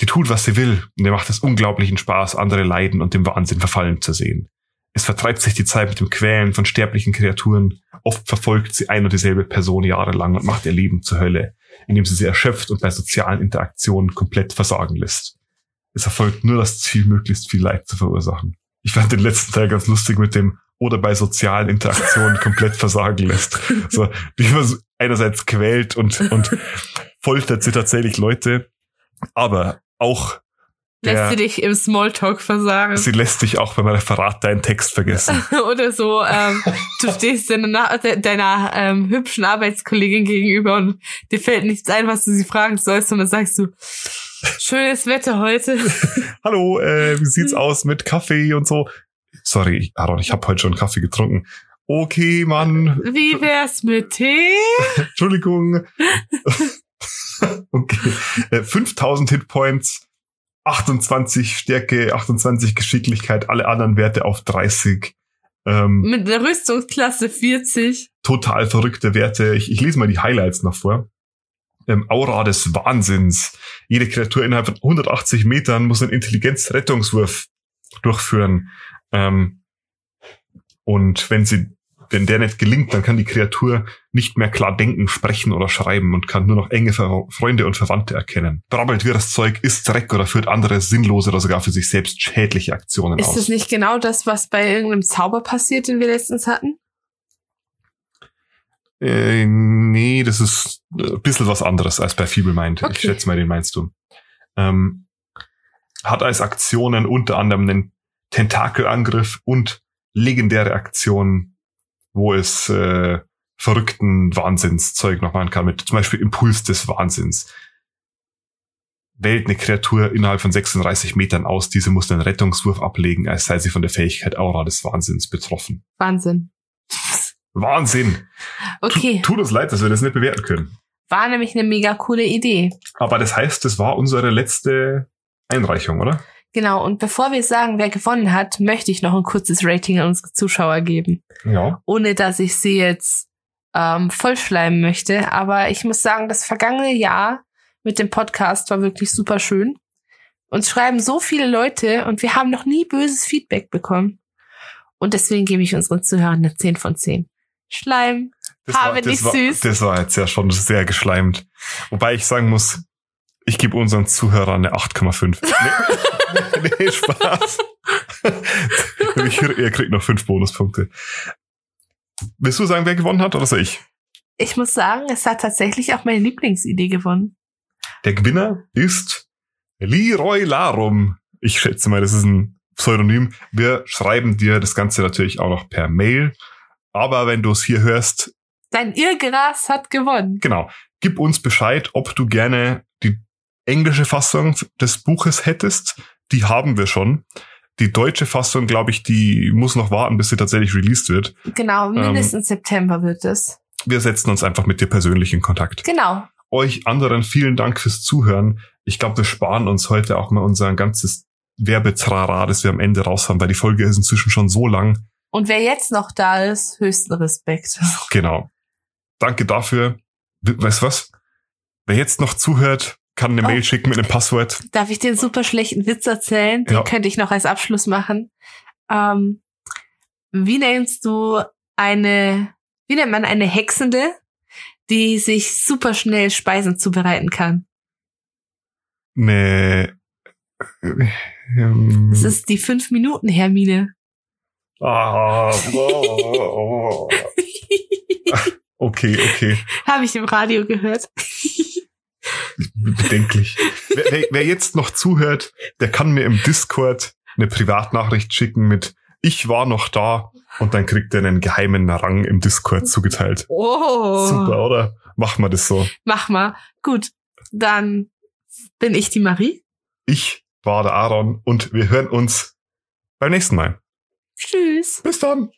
Speaker 1: Die tut, was sie will, und ihr macht es unglaublichen Spaß, andere leiden und dem Wahnsinn verfallen zu sehen. Es vertreibt sich die Zeit mit dem Quälen von sterblichen Kreaturen. Oft verfolgt sie ein und dieselbe Person jahrelang und macht ihr Leben zur Hölle, indem sie sie erschöpft und bei sozialen Interaktionen komplett versagen lässt. Es erfolgt nur das Ziel, möglichst viel Leid zu verursachen. Ich fand den letzten Teil ganz lustig mit dem oder bei sozialen Interaktionen komplett versagen lässt. So, die einerseits quält und, und *laughs* foltert sie tatsächlich Leute, aber auch
Speaker 2: Lässt
Speaker 1: der,
Speaker 2: sie dich im Smalltalk versagen.
Speaker 1: sie lässt sich auch beim Referat deinen Text vergessen. *laughs*
Speaker 2: Oder so, ähm, du stehst deiner, deiner ähm, hübschen Arbeitskollegin gegenüber und dir fällt nichts ein, was du sie fragen sollst und dann sagst du, schönes Wetter heute. *laughs*
Speaker 1: Hallo, äh, wie sieht's aus mit Kaffee und so? Sorry, Aaron, ich habe heute schon Kaffee getrunken. Okay, Mann,
Speaker 2: Wie wär's mit Tee? *laughs*
Speaker 1: Entschuldigung. *laughs* okay, äh, 5000 Hitpoints, 28 Stärke, 28 Geschicklichkeit, alle anderen Werte auf 30. Ähm,
Speaker 2: Mit der Rüstungsklasse 40.
Speaker 1: total verrückte Werte. Ich, ich lese mal die Highlights noch vor. Ähm, Aura des Wahnsinns. Jede Kreatur innerhalb von 180 Metern muss einen Intelligenzrettungswurf durchführen. Ähm, und wenn sie wenn der nicht gelingt, dann kann die Kreatur nicht mehr klar denken, sprechen oder schreiben und kann nur noch enge Ver Freunde und Verwandte erkennen. Brabbelt wirres Zeug, isst Dreck oder führt andere sinnlose oder sogar für sich selbst schädliche Aktionen
Speaker 2: Ist
Speaker 1: aus.
Speaker 2: das nicht genau das, was bei irgendeinem Zauber passiert, den wir letztens hatten?
Speaker 1: Äh, nee, das ist ein bisschen was anderes als bei Feeble Mind.
Speaker 2: Okay.
Speaker 1: Ich schätze mal, den meinst du. Ähm, hat als Aktionen unter anderem einen Tentakelangriff und legendäre Aktionen, wo es äh, verrückten Wahnsinnszeug noch machen kann, mit zum Beispiel Impuls des Wahnsinns. Wählt eine Kreatur innerhalb von 36 Metern aus, diese muss einen Rettungswurf ablegen, als sei sie von der Fähigkeit Aura des Wahnsinns betroffen.
Speaker 2: Wahnsinn.
Speaker 1: Wahnsinn!
Speaker 2: Okay,
Speaker 1: Tut uns leid, dass wir das nicht bewerten können.
Speaker 2: war nämlich eine mega coole Idee.
Speaker 1: Aber das heißt, das war unsere letzte Einreichung, oder?
Speaker 2: Genau, und bevor wir sagen, wer gewonnen hat, möchte ich noch ein kurzes Rating an unsere Zuschauer geben.
Speaker 1: Ja.
Speaker 2: Ohne dass ich sie jetzt ähm, vollschleimen möchte. Aber ich muss sagen, das vergangene Jahr mit dem Podcast war wirklich super schön. Uns schreiben so viele Leute und wir haben noch nie böses Feedback bekommen. Und deswegen gebe ich unseren Zuhörern eine 10 von 10. Schleim.
Speaker 1: Das
Speaker 2: Habe
Speaker 1: das
Speaker 2: nicht
Speaker 1: war,
Speaker 2: süß.
Speaker 1: Das war jetzt ja schon sehr geschleimt. Wobei ich sagen muss, ich gebe unseren Zuhörern eine 8,5. *laughs* Nee, *laughs* nee, Spaß. *laughs* ich, ihr kriegt noch fünf Bonuspunkte. Willst du sagen, wer gewonnen hat oder soll ich?
Speaker 2: Ich muss sagen, es hat tatsächlich auch meine Lieblingsidee gewonnen.
Speaker 1: Der Gewinner ist Leroy Larum. Ich schätze mal, das ist ein Pseudonym. Wir schreiben dir das Ganze natürlich auch noch per Mail. Aber wenn du es hier hörst,
Speaker 2: Dein Irrgras hat gewonnen.
Speaker 1: genau, gib uns Bescheid, ob du gerne die englische Fassung des Buches hättest. Die haben wir schon. Die deutsche Fassung, glaube ich, die muss noch warten, bis sie tatsächlich released wird.
Speaker 2: Genau, mindestens September wird es.
Speaker 1: Wir setzen uns einfach mit dir persönlich in Kontakt.
Speaker 2: Genau.
Speaker 1: Euch anderen vielen Dank fürs Zuhören. Ich glaube, wir sparen uns heute auch mal unser ganzes Werbetrara, das wir am Ende raus haben, weil die Folge ist inzwischen schon so lang.
Speaker 2: Und wer jetzt noch da ist, höchsten Respekt. *laughs*
Speaker 1: Genau. Danke dafür. We- Weißt du was? Wer jetzt noch zuhört, kann eine
Speaker 2: Oh.
Speaker 1: Mail schicken mit einem Passwort.
Speaker 2: Darf ich den super schlechten Witz erzählen? Den
Speaker 1: Ja.
Speaker 2: könnte ich noch als Abschluss machen. Ähm, wie nennst du eine, wie nennt man eine Hexende, die sich super schnell Speisen zubereiten kann?
Speaker 1: Ne. Ähm,
Speaker 2: Das ist die fünf Minuten Hermine.
Speaker 1: ah, oh, *laughs* oh. Okay, okay.
Speaker 2: Habe ich im Radio gehört.
Speaker 1: Bedenklich. Wer, wer, jetzt noch zuhört, der kann mir im Discord eine Privatnachricht schicken mit Ich war noch da und dann kriegt er einen geheimen Rang im Discord zugeteilt.
Speaker 2: Oh.
Speaker 1: Super, oder? Machen wir das so.
Speaker 2: Mach mal. Gut. Dann bin ich die Marie.
Speaker 1: Ich war der Aaron und wir hören uns beim nächsten Mal.
Speaker 2: Tschüss.
Speaker 1: Bis dann.